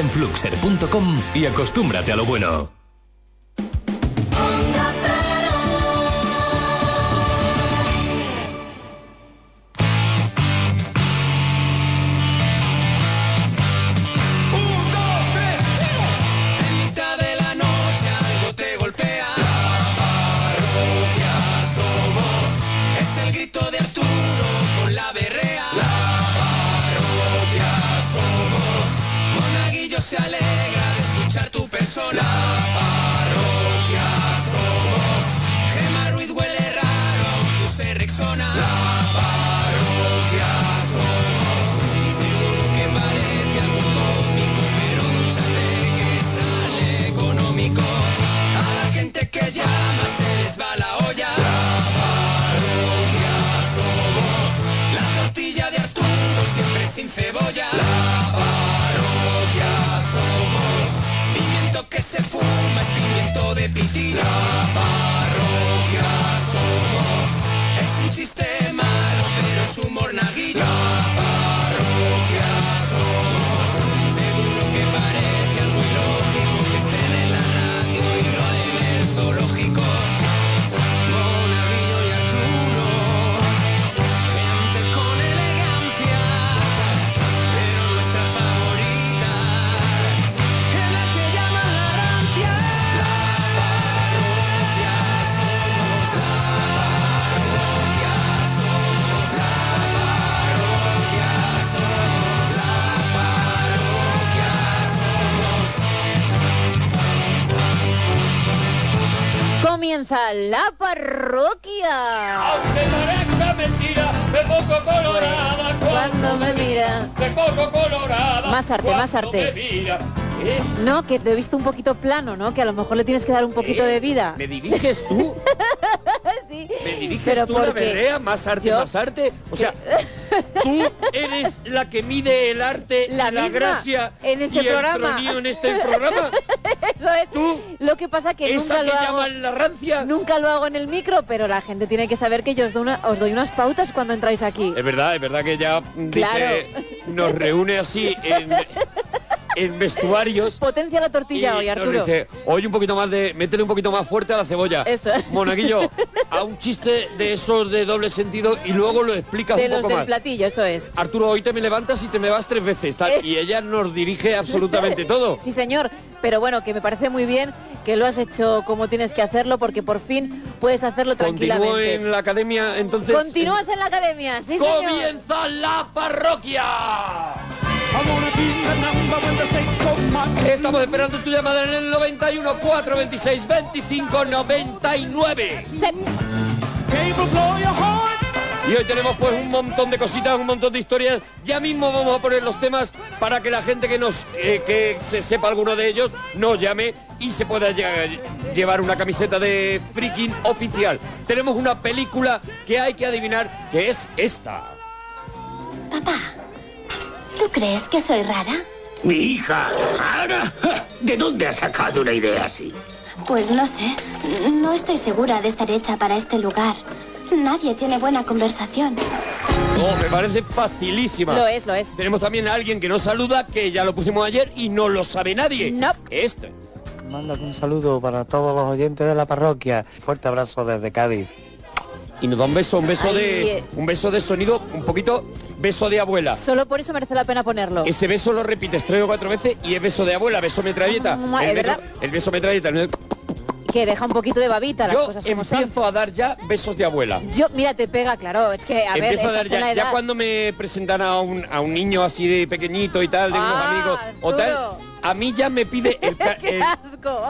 En fluxer.com y acostúmbrate a lo bueno. Comienza la parroquia. Aunque parezca mentira, de poco colorada Cuando me mira. de poco colorada. Más arte, más cuando arte. me mira. ¿Eh? No, que te he visto un poquito plano, ¿no? Que a lo mejor le tienes que dar un poquito de vida. ¿Me diriges tú? ¿Me diriges Pero tú la berrea? ¿Más arte, yo- más arte? O sea, tú eres la que mide el arte, La gracia en este y el programa. tronío en este programa. Eso es. Tú, Lo que pasa que esa nunca que lo hago. llaman la rancia. Nunca lo hago en el micro, pero la gente tiene que saber que yo os doy, una- os doy unas pautas cuando entráis aquí. Es verdad, es verdad que ya Claro. dice, nos reúne así en, en vestuarios. Potencia la tortilla y hoy, nos Arturo. dice, oye un poquito más de, métele un poquito más fuerte a la cebolla. Eso. Monaguillo, a un chiste de esos de doble sentido y luego lo explicas de un los poco del más. platillo, eso es. Arturo, hoy te me levantas y te me vas tres veces. tal, Eh. Y ella nos dirige absolutamente todo. Sí, señor. Pero bueno, que me parece muy bien que lo has hecho como tienes que hacerlo, porque por fin puedes hacerlo Continúo tranquilamente. en la academia, entonces. Continúas en la academia, sí, señor. ¡Comienza la parroquia! Estamos esperando tu llamada en el 91 426 25 99. Y hoy tenemos pues un montón de cositas, un montón de historias. Ya mismo vamos a poner los temas para que la gente que nos eh, que se sepa alguno de ellos nos llame y se pueda lle- llevar una camiseta de freaking oficial. Tenemos una película que hay que adivinar que es esta. ¿Tú crees que soy rara? Mi hija, Ana, ¿de dónde has sacado una idea así? Pues no sé. No estoy segura de estar hecha para este lugar. Nadie tiene buena conversación. Oh, me parece facilísima. Lo es, lo es. Tenemos también a alguien que nos saluda, que ya lo pusimos ayer y no lo sabe nadie. No. Este. Mando un saludo para todos los oyentes de la parroquia. Fuerte abrazo desde Cádiz. Y nos da un beso, un beso de eh. un beso de sonido, un poquito beso de abuela. Solo por eso merece la pena ponerlo. Ese beso lo repites tres o cuatro veces y es beso de abuela, beso metralleta. Mm, el, verdad. beso, el beso metralleta. Que deja un poquito de babita las Yo cosas como son. empiezo a dar ya besos de abuela. Yo, mira, te pega, claro. Es que, a ver, empiezo a dar ya, ya cuando me presentan a un, a un niño así de pequeñito y tal, de unos Ah, amigos o tal, a mí ya me pide el, ca- ¡Qué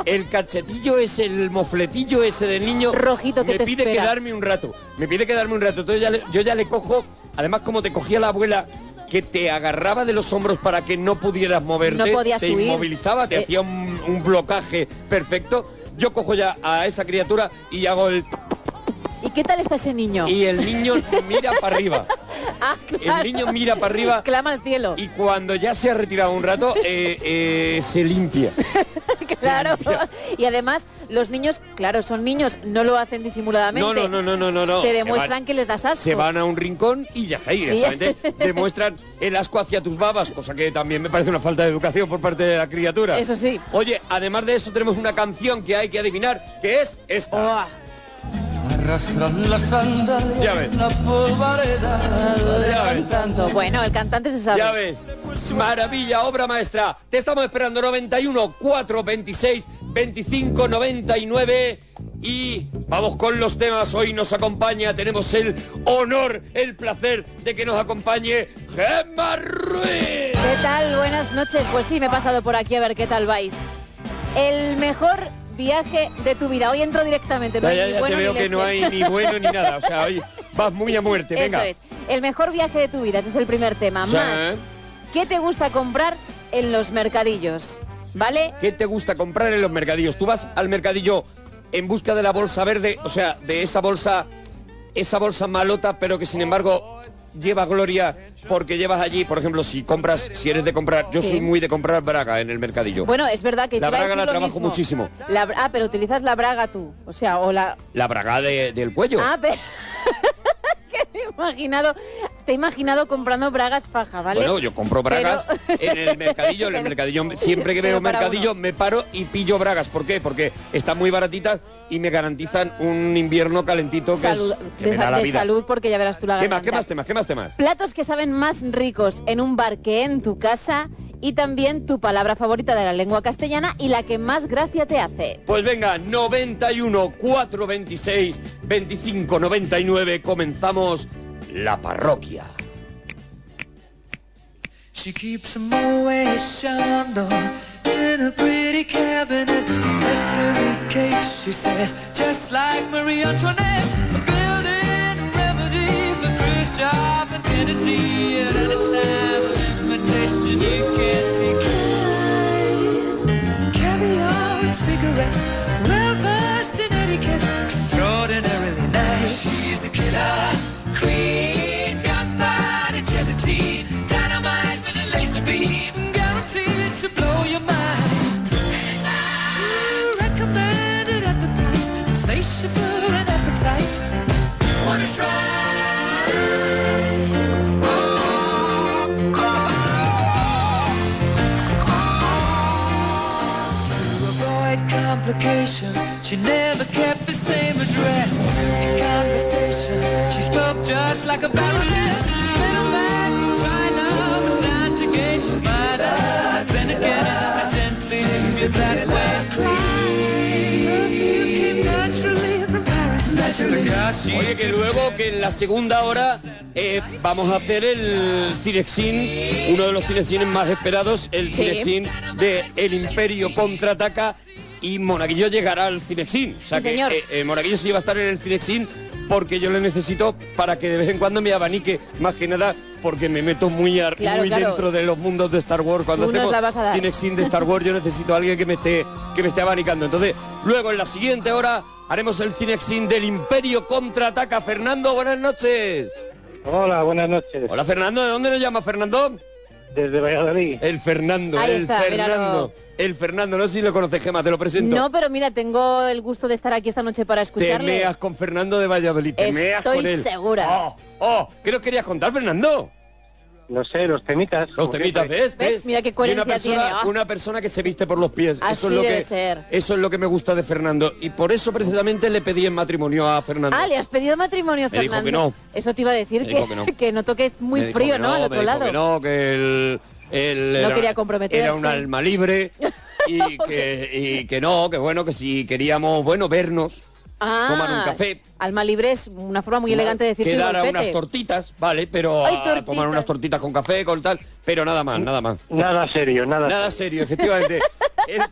el- cachetillo ese, el mofletillo ese del niño. Rojito que me te pide espera. quedarme un rato. Me pide quedarme un rato. Entonces ya le- yo ya le cojo, además como te cogía la abuela que te agarraba de los hombros para que no pudieras moverte, No podías te huir. inmovilizaba, te Eh. hacía un, un blocaje perfecto. Yo cojo ya a esa criatura y hago el ¿Y qué tal está ese niño? y el niño mira para arriba. Ah, claro. El niño mira para arriba Clama al cielo. y cuando ya se ha retirado un rato, eh, eh, se limpia. Claro. limpia. Y además, los niños, claro, son niños, no lo hacen disimuladamente. No, no, no, no, no, no, no. Te Se demuestran van- que les das asco. Se van a un rincón y ya está ahí, directamente. Demuestran el asco hacia tus babas, cosa que también me parece una falta de educación por parte de la criatura. Eso sí. Oye, además de eso tenemos una canción que hay que adivinar, que es esta. Oh, Arrastran la sandalia Ya ves. en la polvareda. Ya ves. Bueno, el cantante se sabe. Ya ves, maravilla, obra maestra. Te estamos esperando 91 4 26 25 99 y vamos con los temas. Hoy nos acompaña, tenemos el honor, el placer de que nos acompañe Gemma Ruiz. ¿Qué tal? Buenas noches. Pues sí, me he pasado por aquí a ver qué tal vais. El mejor viaje de tu vida. Hoy entro directamente. No Ya, hay ya, ni ya bueno te veo ni que no hay ni bueno ni nada. O sea, hoy vas muy a muerte. Venga. Eso es. El mejor viaje de tu vida. Ese es el primer tema. Sí. Más, ¿qué te gusta comprar en los mercadillos? ¿Vale? ¿Qué te gusta comprar en los mercadillos? Tú vas al mercadillo en busca de la bolsa verde, o sea, de esa bolsa, esa bolsa malota, pero que sin embargo lleva gloria porque llevas allí, por ejemplo, si compras, si eres de comprar, yo Sí. soy muy de comprar braga en el mercadillo. Bueno, es verdad que La braga la trabajo mismo. muchísimo. La ah, pero utilizas la braga tú. O sea, o la... La braga de- del cuello. Ah, pero... te he imaginado, te he imaginado comprando bragas faja, ¿vale? Bueno, yo compro bragas Pero- en el mercadillo, en el mercadillo, siempre que veo mercadillo uno. me paro y pillo bragas. ¿Por qué? Porque están muy baratitas y me garantizan un invierno calentito que, Salud, es, que de, me da sa- la de vida. salud, porque ya verás tú la ¿Qué más? ¿Qué más temas? ¿Qué más temas? Platos que saben más ricos en un bar que en tu casa y también tu palabra favorita de la lengua castellana y la que más gracia te hace. Pues venga, 91 426 25 99 comenzamos la parroquia. She keeps them always in a pretty cabinet. Every cake, she says, just like Marie Antoinette. A building remedy for Khrushchev and Kennedy. At any time invitation, you can't decline. Caviar cigarettes, Oye, que luego, que en la segunda hora eh, vamos a hacer el Cinexin, uno de los Cinexines más esperados, el. Cinexin de El Imperio Contraataca y Monaguillo llegará al Cinexin. O sea Sí, que señor. eh, eh, Monaguillo sí va a estar en el Cinexin porque yo le necesito para que de vez en cuando me abanique, más que nada porque me meto muy, ar- Claro, muy claro. dentro de los mundos de Star Wars. Cuando Tú hacemos. Cinexin de Star Wars yo necesito a alguien que me esté, que me esté abanicando. Entonces, luego en la siguiente hora haremos el Cinexin del Imperio Contraataca. Fernando, buenas noches. Hola, buenas noches. Hola Fernando, ¿de dónde nos llama Fernando? Desde Valladolid. El Fernando, Ahí el está, Fernando. míralo. El Fernando, no sé si lo conoces, Gema, te lo presento. No, pero mira, tengo el gusto de estar aquí esta noche para te escucharle. meas con Fernando de Valladolid, te meas Estoy con él. segura. Oh, oh, ¿qué nos querías contar, Fernando? No sé, los temitas. Los temitas. ¿ves? ¿Ves? Mira qué coherencia una persona, tiene, ah. Una persona que se viste por los pies. Así eso es lo debe que, ser. Eso es lo que me gusta de Fernando. Y por eso precisamente le pedí en matrimonio a Fernando. Ah, le has pedido matrimonio, Me dijo Fernando. que no. Eso te iba a decir que, que no. que no toques muy Me frío, ¿no? Al otro me dijo lado. que no, que él, él No era, quería comprometerse. Era un alma libre y que, y que no, que bueno, que si queríamos, bueno, vernos, Ah, tomar un café. Alma libre es una forma muy elegante de decir quedar a unas tortitas, vale, pero Ay, a tomar unas tortitas con café, con tal, pero nada más, nada más. Nada serio, nada, Nada serio, efectivamente. él,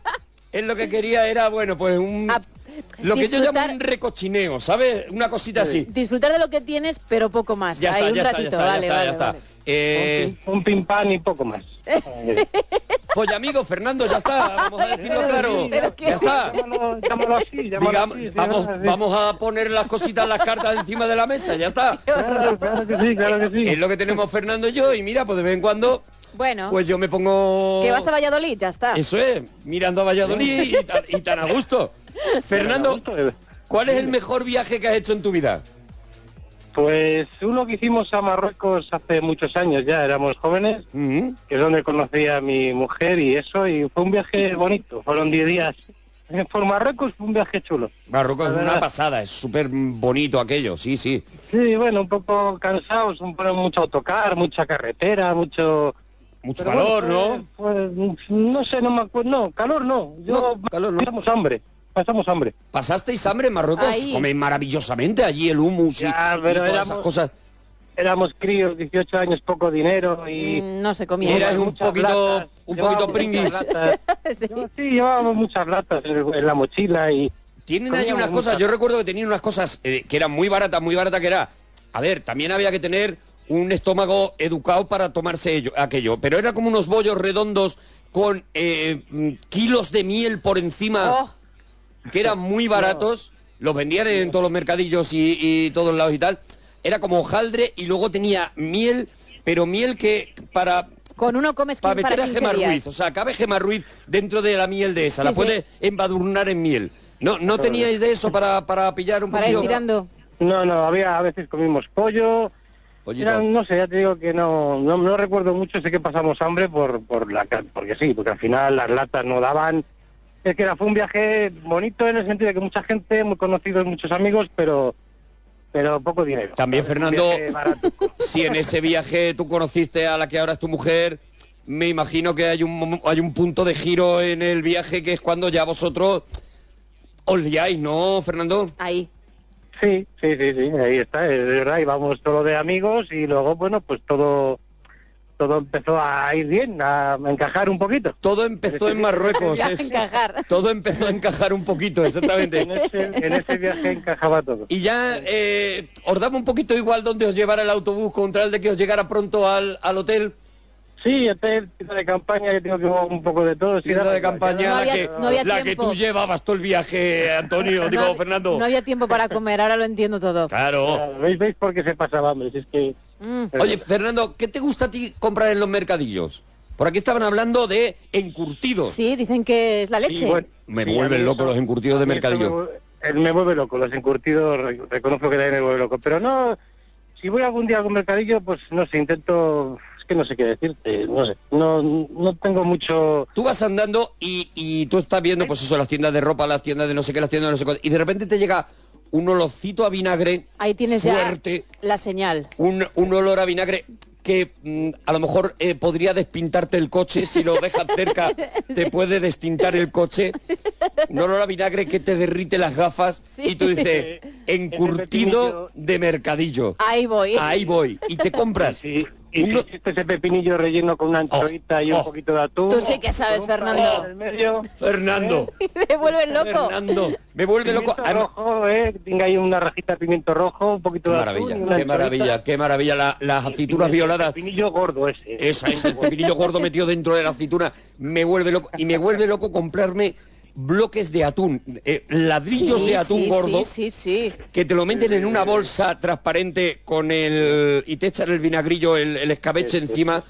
él lo que quería era, bueno, pues un... lo que yo llamo un recochineo, ¿sabes? Una cosita así. Disfrutar de lo que tienes, pero poco más. Ya Ahí está, un ya está, ya ratito, está, ya vale, está, vale, ya está. vale. Eh, Un pim pam y poco más. Folla amigo, Fernando, ya está, vamos a decirlo claro. Ya está. Llámalo, llámalo así, llámalo Digamos, así. sí, vamos, vamos a poner las cositas, las cartas encima de la mesa, ya está. Claro, claro que sí, claro que sí. Es lo que tenemos Fernando y yo, y mira, pues de vez en cuando Bueno, pues yo me pongo... que vas a Valladolid, ya está. Eso es, mirando a Valladolid y tan, y tan a gusto. Fernando, ¿cuál es el mejor viaje que has hecho en tu vida? Pues uno que hicimos a Marruecos hace muchos años ya, éramos jóvenes, que es donde conocí a mi mujer y eso, y fue un viaje bonito, fueron 10 días. Eh, Por Marruecos fue un viaje chulo. Marruecos es una pasada, es súper bonito aquello, sí, sí. Sí, bueno, un poco cansados, un poco mucho autocar, mucha carretera, mucho... Mucho Pero calor, bueno, ¿no? fue- fue- no sé, no me acuerdo, no, calor no, yo No, calor no. hambre, pasamos hambre. ¿Pasasteis hambre en Marruecos? Ahí. Comen maravillosamente allí el hummus y, Ya, y pero todas éramos- esas cosas. Éramos críos, 18 años, poco dinero y... Mm, No se comía. Eras Llevábamos un muchas poquito- latas, un poquito latas. Sí. Yo- sí, llevábamos muchas latas en, en la mochila y... Tienen ahí unas cosas, muchas- yo recuerdo que tenían unas cosas eh, que eran muy baratas, muy baratas que era... A ver, también había que tener un estómago educado para tomarse ello- aquello, pero era como unos bollos redondos con eh, mm, kilos de miel por encima. Oh, que eran muy baratos, los vendían en todos los mercadillos y, y todos lados y tal. Era como hojaldre y luego tenía miel, pero miel que para, con uno comes para 15 meter para a 15 Gema días. Ruiz. O sea, cabe Gema Ruiz dentro de la miel de esa, Sí, la sí. puede embadurnar en miel. ¿No, no teníais de eso para, para pillar un Para ir poquito? tirando. No, no, había, a veces comimos pollo. Era- no sé, ya te digo que no, no, no recuerdo mucho, sé que pasamos hambre por, por la, ca- porque sí, porque al final las latas no daban. Es que era, fue un viaje bonito en el sentido de que mucha gente, muy conocidos, muchos amigos, pero pero poco dinero. También, Fernando, si en ese viaje tú conociste a la que ahora es tu mujer, me imagino que hay un, hay un punto de giro en el viaje que es cuando ya vosotros os liáis, ¿no, Fernando? Ahí. Sí, sí, sí, sí, ahí está, es verdad, íbamos todo de amigos y luego, bueno, pues todo todo empezó a ir bien, a encajar un poquito. Todo empezó en Marruecos. Es- encajar. todo empezó a encajar un poquito, exactamente. En ese, en ese viaje encajaba todo. Y ya eh, os daba un poquito igual donde os llevara el autobús contra el de que os llegara pronto al, al hotel. Sí, hotel, tienda de campaña, que tengo que ver un poco de todo. sí, Tienda daba de campaña, No la, había- que, no había la que tiempo. tú llevabas todo el viaje, Antonio, digo, Fernando. No había tiempo para comer, ahora lo entiendo todo. Claro. Claro, ¿Veis, ¿Veis por qué se pasaba hambre? Si es que... Mm. Oye, Fernando, ¿qué te gusta a ti comprar en los mercadillos? Por aquí estaban hablando de encurtidos. Sí, dicen que es la leche. Sí, bueno, Me sí, vuelven locos los encurtidos de mercadillo. Me, vuelve- él me vuelve loco, los encurtidos, re- reconozco que también me vuelve loco. Pero no, si voy algún día a algún mercadillo, pues no sé, intento... Es que no sé qué decirte, no sé. No, no tengo mucho... Tú vas andando y, y tú estás viendo, pues eso, las tiendas de ropa, las tiendas de no sé qué, las tiendas de no sé cuánto, y de repente te llega un olorcito a vinagre Ahí tienes fuerte, ya la señal. un, un olor a vinagre que mm, a lo mejor eh, podría despintarte el coche, si lo dejas cerca te puede destintar el coche, un olor a vinagre que te derrite las gafas Sí. y tú dices, encurtido de mercadillo, Ahí voy. ahí voy, y te compras. Sí, y si existe ese pepinillo relleno con una anchoita y oh. un poquito de atún... Tú sí que sabes, Fernando. en medio... Fernando, Me vuelven loco. Fernando, me vuelve loco. Pimiento Además- rojo, eh, tenga ahí una rajita de pimiento rojo, un poquito Qué de maravilla, atún y qué anchoita. maravilla, qué maravilla. La- las aceitunas violadas. Pepinillo gordo ese. Esa es el pepinillo gordo metido dentro de la aceituna. Me vuelve loco. Y me vuelve loco comprarme bloques de atún, eh, ladrillos Sí, de atún sí, gordo. Sí, sí, sí. Que te lo meten en una bolsa transparente con el. y te echan el vinagrillo, el, el escabeche encima.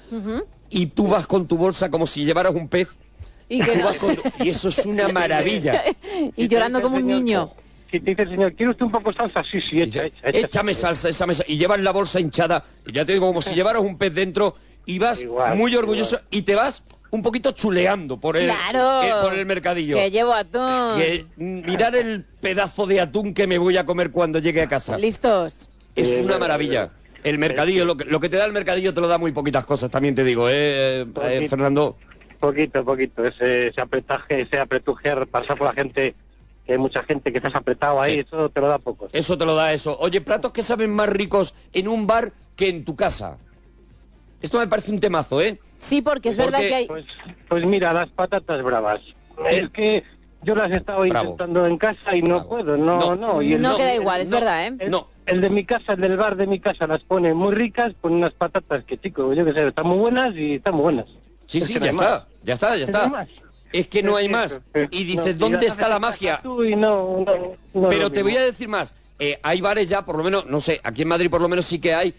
Y tú vas con tu bolsa como si llevaras un pez. Y que Tú no. vas con tu- y eso es una maravilla. y llorando como un niño. Si te dice el señor, ¿quiere usted un poco de salsa? Sí, sí, echa, echa, echa. Échame salsa, échame salsa. Y llevas la bolsa hinchada. Y ya te digo, como si llevaras un pez dentro y vas Igual, muy igual. orgulloso y te vas un poquito chuleando por el, Claro. eh, por el mercadillo. Que llevo atún. Que, mm, mirar el pedazo de atún que me voy a comer cuando llegue a casa. Listos. Es Sí, una maravilla. El mercadillo, lo que, lo que te da el mercadillo te lo da muy poquitas cosas, también te digo, ¿eh, eh. Fernando? Poquito, poquito. Ese, ese apretaje, ese apretuje, pasar por la gente, que hay mucha gente que estás apretado ahí, Sí. eso te lo da poco. Eso te lo da eso. Oye, platos que saben más ricos en un bar que en tu casa. Esto me parece un temazo, ¿eh? Sí, porque es Porque- verdad que hay... Pues, pues mira, las patatas bravas. Eh. Es que yo las he estado Bravo. intentando en casa y no Bravo. puedo, no, No. no. y el- No queda el- igual, es no, verdad, ¿eh? El, No. el de mi casa, el del bar de mi casa, las pone muy ricas, pone unas patatas que, chico, yo qué sé, están muy buenas y están muy buenas. Sí, Es sí, que ya hay está, más. ya está, ya que está. Es que no hay que más. Y no, dices, ¿dónde está la magia? tú y no, no, Pero te voy a decir más. Eh, hay bares ya, por lo menos, no sé, aquí en Madrid por lo menos sí que hay,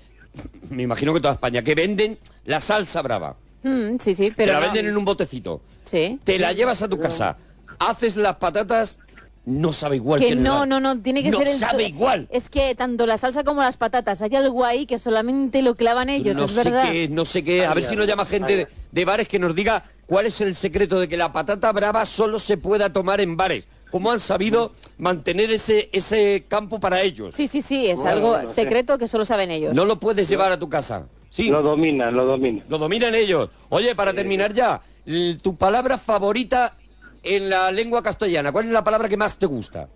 me imagino que toda España, que venden la salsa brava. Mm, sí, sí, Te pero la no. venden en un botecito. Sí. Te la llevas a tu casa. Haces las patatas, no sabe igual que, Que no, no, no, tiene que No ser el... sabe igual. Es que tanto la salsa como las patatas, hay algo ahí que solamente lo clavan ellos, no es sé verdad. qué, no sé qué. A ver si nos llama gente de, de bares que nos diga cuál es el secreto de que la patata brava solo se pueda tomar en bares. ¿Cómo han sabido mantener ese, ese campo para ellos? Sí, sí, sí, es Bueno, algo secreto que solo saben ellos. No lo puedes llevar a tu casa. Sí, Lo dominan, lo dominan. lo dominan ellos. Oye, para terminar ya, tu palabra favorita en la lengua castellana, ¿cuál es la palabra que más te gusta?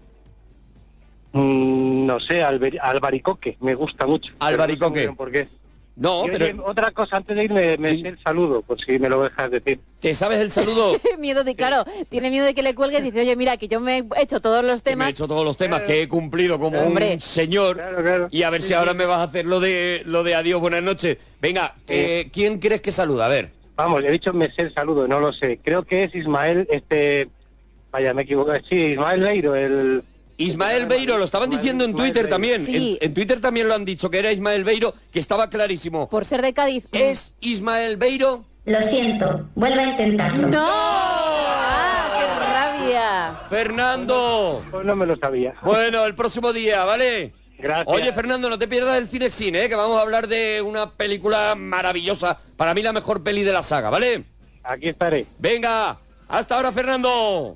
Mm, no sé, alber- albaricoque, me gusta mucho. Albaricoque. No sé ¿Por qué? No, Y, pero oye, otra cosa, antes de irme, me Sí. sé el saludo, por si me lo dejas decir. ¿te sabes el saludo? miedo de, claro, tiene miedo de que le cuelgues y dice, oye, mira, que yo me he hecho todos los Que me he temas. hecho todos los temas que he cumplido como Hombre. un señor Claro, claro. y a ver si ahora me vas a hacer lo de lo de adiós, buenas noches. Venga, eh, ¿quién crees que saluda? A ver. Vamos, he dicho me sé el saludo, no lo sé. Creo que es Ismael, este... Vaya, me equivoco. Sí, Ismael Beiro, el... Ismael Beiro, lo estaban diciendo en Twitter también. Sí. En, en Twitter también lo han dicho, que era Ismael Beiro, que estaba clarísimo. Por ser de Cádiz. ¿Es Ismael Beiro? Lo siento, vuelve a intentarlo. ¡No! ¡Ah, qué rabia! Fernando. Pues no me lo sabía. Bueno, el próximo día, ¿vale? Gracias. Oye, Fernando, no te pierdas el Cinexin, ¿eh? que vamos a hablar de una película maravillosa. Para mí la mejor peli de la saga, ¿vale? Aquí estaré. Venga, hasta ahora, Fernando.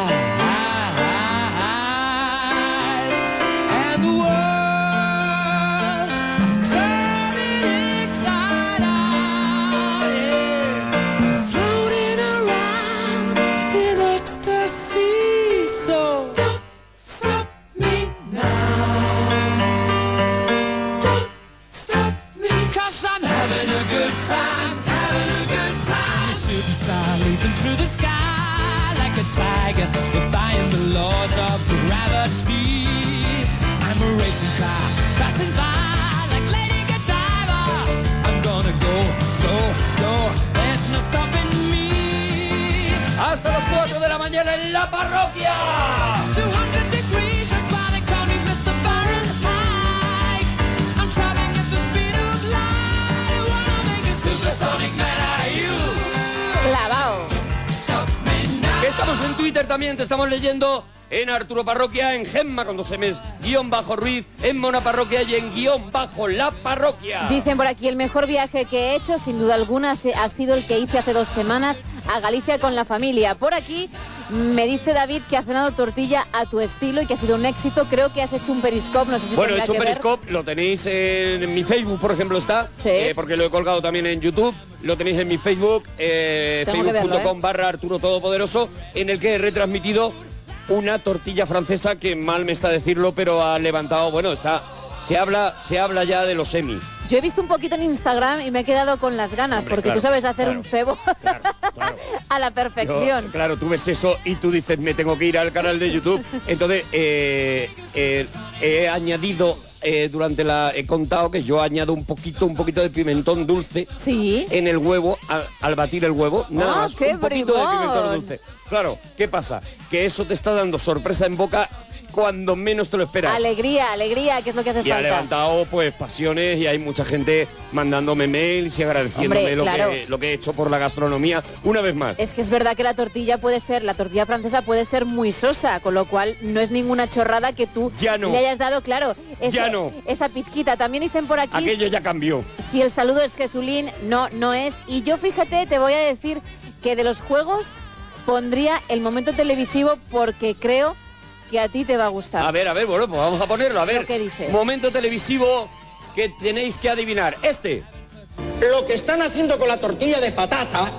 Clavao. Que estamos en Twitter también, te estamos leyendo en Arturo Parroquia, en Gemma con dos M's, guion bajo Ruiz, en Mona Parroquia y en guion bajo La Parroquia. Dicen por aquí, el mejor viaje que he hecho, sin duda alguna, ha sido el que hice hace dos semanas a Galicia con la familia. Por aquí me dice David que ha cenado tortilla a tu estilo y que ha sido un éxito. Creo que has hecho un periscope, no sé si Bueno, he hecho un. Periscope, lo tenéis en mi Facebook, por ejemplo, está, Sí. eh, porque lo he colgado también en YouTube, lo tenéis en mi Facebook, eh, Tengo que verlo, facebook.com ¿eh? barra Arturo Todopoderoso, en el que he retransmitido una tortilla francesa que mal me está decirlo, pero ha levantado, bueno, está, se habla, se habla ya de los semi. Yo he visto un poquito en Instagram y me he quedado con las ganas, Hombre, porque claro, tú sabes hacer claro, un cebo Claro, a la Yo, perfección. claro, tú ves eso y tú dices, me tengo que ir al canal de YouTube. Entonces, eh, eh, he añadido, eh, durante la... He contado que yo añado un poquito, un poquito de pimentón dulce Sí. en el huevo, al, al batir el huevo. Nada ¡Ah, más, qué un poquito de pimentón dulce. Claro, ¿qué pasa? Que eso te está dando sorpresa en boca cuando menos te lo esperas. Alegría, alegría, que es lo que hace Y ha falta. levantado pues pasiones y hay mucha gente mandándome mails y agradeciéndome Hombre, lo, claro. que, lo que he hecho por la gastronomía una vez más. Es que es verdad que la tortilla puede ser, la tortilla francesa puede ser muy sosa, con lo cual no es ninguna chorrada que tú Ya no. le hayas dado, claro, Ya no. esa pizquita. También dicen por aquí, Aquello ya cambió. si el saludo es Jesulín, no, no es. Y yo fíjate, te voy a decir que de los juegos pondría el momento televisivo porque creo que a ti te va a gustar. A ver, a ver, bueno, pues vamos a ponerlo. A ver, ¿Lo que dice? momento televisivo que tenéis que adivinar. Este. Lo que están haciendo con la tortilla de patata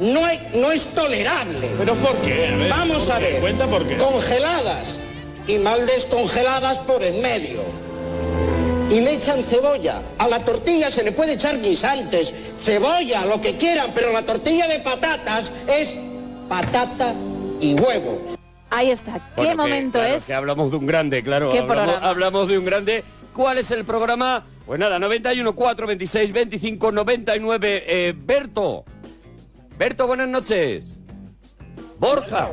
no, hay- no es tolerable. ¿Pero por qué? A ver, Vamos ¿por a qué? ver. Cuenta por qué. Congeladas y mal descongeladas por en medio. Y le echan cebolla. A la tortilla se le puede echar guisantes, cebolla, lo que quieran, pero la tortilla de patatas es patata y huevo. Ahí está. ¿Qué Bueno, que, momento claro, es? Que hablamos de un grande, claro. ¿Qué hablamos, hablamos de un grande. ¿Cuál es el programa? Pues nada, 91 4 26 25 99. Eh, Berto. Berto, buenas noches. Borja,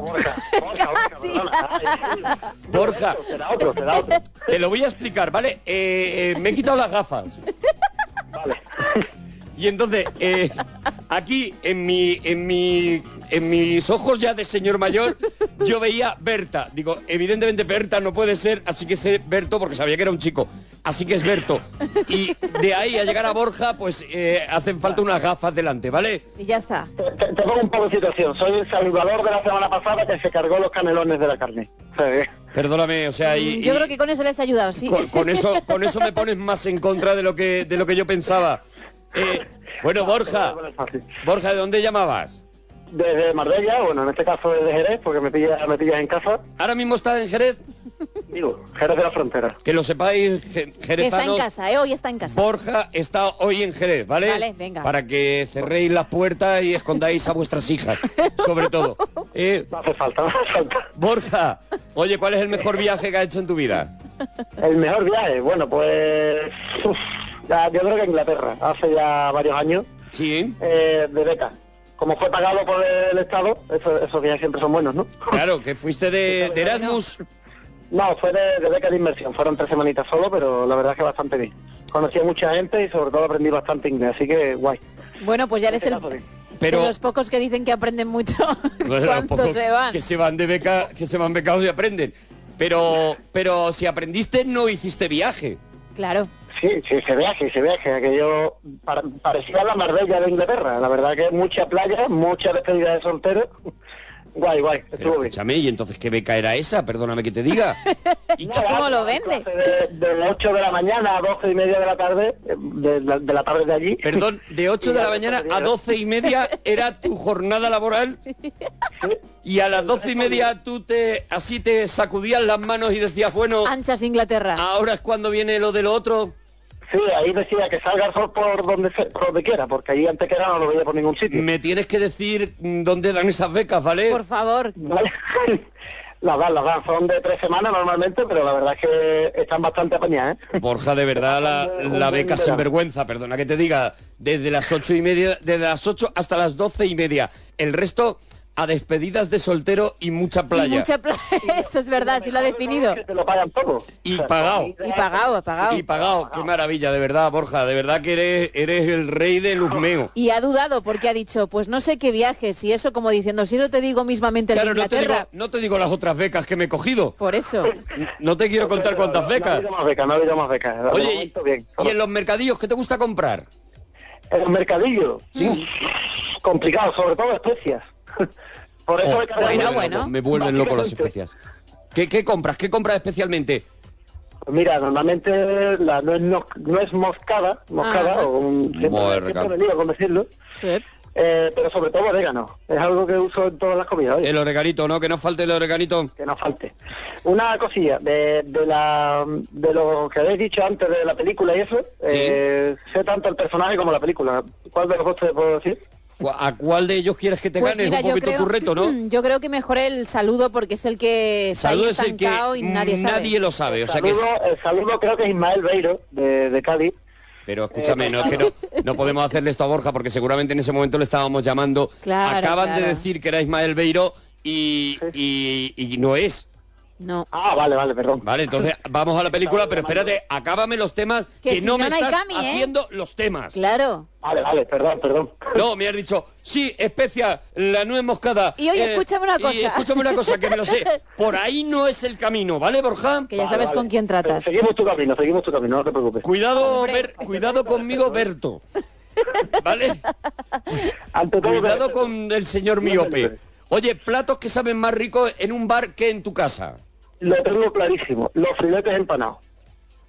Borja, Será otro, será otro. te lo voy a explicar, ¿vale? Eh, eh, me he quitado las gafas. Y entonces, eh, aquí en mi, en mi, en mis ojos ya de señor mayor, yo veía Berta. Digo, evidentemente Berta no puede ser, así que sé Berto porque sabía que era un chico. Así que es Berto. Y de ahí a llegar a Borja, pues eh, hacen falta unas gafas delante, ¿vale? Y ya está. Te, te pongo un poco de situación. Soy el salvador de la semana pasada que se cargó los canelones de la carne. Perdóname, o sea, y, Yo y creo que con eso les ha ayudado, sí. con, con eso, con eso me pones más en contra de lo que, de lo que yo pensaba. Eh, bueno, Borja, Borja, ¿de dónde llamabas? Desde Marbella, bueno, en este caso desde Jerez, porque me pillas, me pillas en casa. Ahora mismo estás en Jerez. Digo, Jerez de la Frontera. Que lo sepáis, je- Que está en jerezanos. casa, ¿eh? Hoy está en casa. Borja está hoy en Jerez, ¿vale? Vale, venga. Para que cerréis las puertas y escondáis a vuestras hijas, sobre todo. Eh, No hace falta, no hace falta. Borja, oye, ¿cuál es el mejor viaje que has hecho en tu vida? El mejor viaje, bueno, pues... uf, ya, yo creo que a Inglaterra, hace ya varios años, Sí, eh, de beca. Como fue pagado por el Estado, eso- esos viajes siempre son buenos, ¿no? claro, que fuiste de, de Erasmus. No, fue de, de beca de inversión. Fueron tres semanitas solo, pero la verdad es que bastante bien. Conocí a mucha gente y sobre todo aprendí bastante inglés, así que guay. Bueno, pues ya eres el. Pero- de los pocos que dicen que aprenden mucho Bueno, cuando se van. Que se van de beca, que se van becados y aprenden. Pero, pero si aprendiste, no hiciste viaje. Claro. Sí, sí, se viaje, se viaje. Aquello pa- parecía la Marbella de Inglaterra. La verdad que mucha playa, mucha despedida de soltero. Guay, guay, estuvo bien. escúchame, ¿y entonces qué beca era esa? Perdóname que te diga. ¿Y qué- ¿Cómo lo vende? De, de 8 de la mañana a 12 y media de la tarde, de, la- de la tarde de allí. Perdón, de 8 de la mañana a 12 y media era tu jornada laboral y a las 12 y media tú te así te sacudías las manos y decías, bueno, Anchas Inglaterra. ahora es cuando viene lo del otro. Sí, ahí decía que salga el sol por donde, se- por donde quiera, porque allí antes que era no lo veía por ningún sitio. Me tienes que decir mm, dónde dan esas becas, ¿vale? Por favor. ¿Vale? las dan, las dan. Son de tres semanas normalmente, pero la verdad es que están bastante apañadas, ¿eh? Borja, de verdad, la, la beca sin vergüenza, perdona que te diga, desde las ocho y media, desde las 8 hasta las 12 y media. El resto a despedidas de soltero y mucha playa. Y mucha playa. Eso es verdad, sí lo ha definido. Que te lo pagan todo. Y pagado. Y pagado, pagado. Y pagado, qué maravilla, de verdad, Borja, de verdad que eres, eres el rey del Uzmeo. Y ha dudado porque ha dicho, pues no sé qué viajes y eso como diciendo, si no te digo mismamente el de Claro, no te, digo, no te digo las otras becas que me he cogido. Por eso. No te quiero contar cuántas No ha becas. habido más becas, no ha habido más becas. Oye, y, momento, bien. y en los mercadillos qué te gusta comprar? En el mercadillo. Sí. Complicado, sobre todo especias. Por eso Oh, me bueno, bueno. Me vuelven loco las especias. ¿Qué, qué compras? ¿Qué compras especialmente? Pues Mira, normalmente la no es, no, no es moscada, moscada, Ajá. o un, siempre, lío con decirlo, Sí. eh, pero sobre todo orégano. Es algo que uso en todas las comidas, oye, El oreganito, ¿no? Que no falte el oreganito. que no falte. Una cosilla, de, de, la, de lo que habéis dicho antes de la película y eso, eh, sé tanto el personaje como la película. ¿Cuál de los dos te puedo decir? ¿Cu- ¿A cuál de ellos quieres que te Pues ganes? mira, un poquito creo, tu reto, ¿no? yo creo que mejor el saludo porque es el que está ahí Saludo es el que y nadie sabe. nadie lo sabe. O sea que es- el saludo creo que es Ismael Beiro, de, de Cádiz. Pero escúchame, no es que no, no podemos hacerle esto a Borja porque seguramente en ese momento le estábamos llamando. Claro, Acaban de decir que era Ismael Beiro y, y, y no es. No. Ah, vale, vale, perdón. Vale, entonces vamos a la película, pero espérate, acábame los temas Que que, si no no, me estás cami, ¿eh? haciendo los temas. Claro. Vale, vale, perdón, perdón. No, me has dicho, sí, especia, la nuez moscada. Y oye, escúchame una Y cosa. escúchame una cosa, que me lo sé. Por ahí no es el camino, ¿vale, Borja? Que ya Vale, sabes vale. con quién tratas. Seguimos tu camino, seguimos tu camino, no te preocupes. Cuidado. Ber- cuidado conmigo, Berto. ¿Vale? Ante todo, Cuidado con el señor miope. Oye, platos que saben más rico en un bar que en tu casa. Lo tengo clarísimo, los filetes empanados.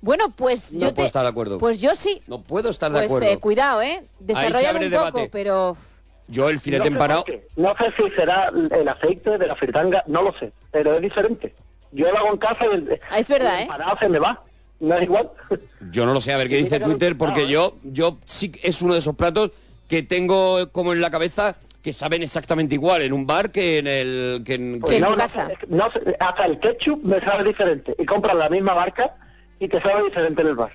Bueno, pues No yo puedo te... estar de acuerdo. Pues yo sí. No puedo estar de Pues acuerdo. eh, cuidado, ¿eh? Desarrolla abre un poco, debate. pero... Yo el filete no sé empanado... No sé si será el aceite de la fritanga, no lo sé, pero es diferente. Yo lo hago en casa y el, Ah, es verdad, el ¿eh? empanado se me va. No es igual. Yo no lo sé, a ver qué dice Twitter, porque yo, yo sí que es uno de esos platos que tengo como en la cabeza que saben exactamente igual en un bar que en el... Que en, Que en no, tu casa. no hasta el ketchup me sabe diferente. Y compras la misma marca y te sabe diferente en el bar.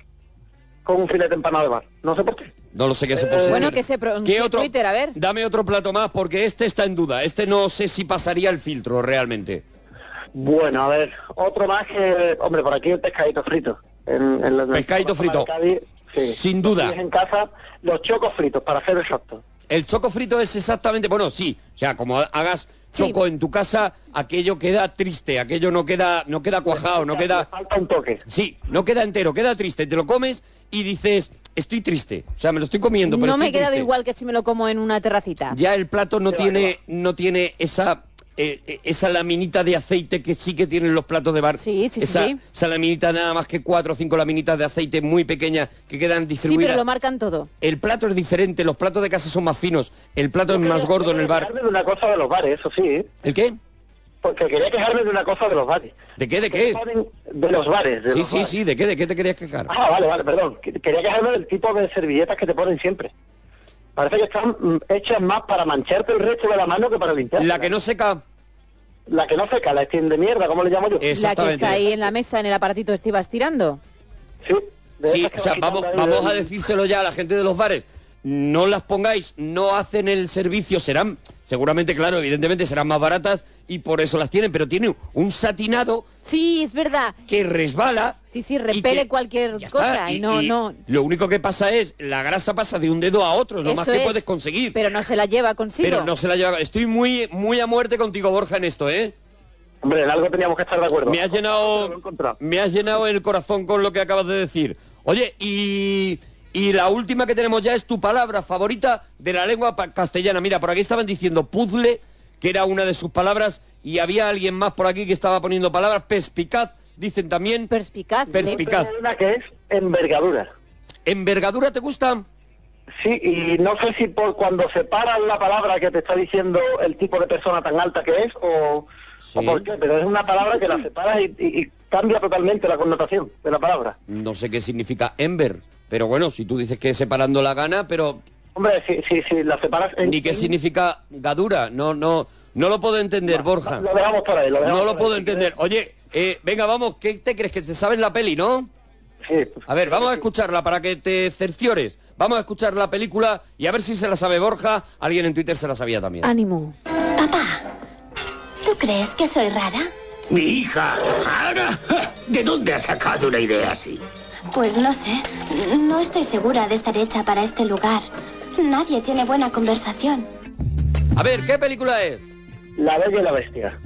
con un filete empanado de bar. No sé por qué. No lo sé qué se puede Bueno, que se pronuncie ¿Qué en otro? Twitter, a ver. Dame otro plato más porque este está en duda. Este no sé si pasaría el filtro realmente. Bueno, a ver, otro más que, hombre, por aquí el pescadito frito. En, en la- Pescadito frito. de Cádiz, sí. Sin duda. En casa, los chocos fritos, para ser exacto. El choco frito es exactamente, bueno, sí, o sea, como hagas choco en tu casa, aquello queda triste, aquello no queda, no queda cuajado, no queda. Falta un toque. Sí, no queda entero, queda triste. Te lo comes y dices, estoy triste. O sea, me lo estoy comiendo, pero No me he estoy quedado triste. igual que si me lo como en una terracita. Ya el plato no tiene, no tiene esa. Eh, eh, esa laminita de aceite que sí que tienen los platos de bar. Sí, sí, esa, sí. esa laminita nada más que cuatro o cinco laminitas de aceite muy pequeñas que quedan Sí, distribuidas. pero lo marcan todo. El plato es diferente, los platos de casa son más finos, el plato es más gordo en el bar. Quejarme de una cosa de los bares, eso sí. ¿eh? ¿El qué? Porque quería quejarme de una cosa de los bares. ¿De qué, de qué? De los bares. De Sí, los sí, bares. sí, ¿de qué, de qué te querías quejar? Ah, vale, vale, perdón. Que- Quería quejarme del tipo de servilletas que te ponen siempre. Parece que están mm, hechas más para mancharte el resto de la mano que para limpiar. La que no seca. La que no seca, la extiende mierda, ¿cómo le llamo yo? La que está ahí en la mesa, en el aparatito, ibas tirando. Sí, o sea, vamos, vamos a decírselo ya a la gente de los bares. No las pongáis, no hacen el servicio, serán, seguramente, claro, evidentemente serán más baratas y por eso las tienen, pero tiene un satinado Sí, es verdad. que resbala. Sí, sí, repele que- cualquier está, cosa. Y, y- no, y no. Lo único que pasa es, la grasa pasa de un dedo a otro, es lo más que es. puedes conseguir. Pero no se la lleva consigo. Pero no se la lleva. Estoy muy, muy a muerte contigo, Borja, en esto, ¿eh? Hombre, en algo teníamos que estar de acuerdo. Me has llenado, me has llenado el corazón con lo que acabas de decir. Oye, y, y la última que tenemos ya es tu palabra favorita de la lengua castellana. Mira, por aquí estaban diciendo puzzle, que era una de sus palabras, y había alguien más por aquí que estaba poniendo palabras. Perspicaz, dicen también. Perspicaz. Perspicaz. Hay una que es envergadura. ¿Envergadura te gusta? Sí, y no sé si por cuando separan la palabra que te está diciendo el tipo de persona tan alta que es o, o por qué, pero es una palabra que la separas y, y- y cambia totalmente la connotación de la palabra. No sé qué significa enver, pero bueno, si tú dices que separando la gana, pero Hombre, si, si, si la separas en... ni qué significa gadura, no, no, no lo puedo entender, Borja. Lo dejamos por ahí, lo dejamos No lo por puedo ahí. entender. Oye, eh, venga, vamos, ¿qué te crees? ¿Que te sabes la peli, no? Sí. A ver, vamos a escucharla para que te cerciores. Vamos a escuchar la película y a ver si se la sabe Borja. Alguien en Twitter se la sabía también. Ánimo. ¿Tú crees que soy rara? Mi hija, Ana, ¿de dónde has sacado una idea así? Pues no sé. No estoy segura de estar hecha para este lugar. Nadie tiene buena conversación. A ver, ¿qué película es? La Bella y la Bestia.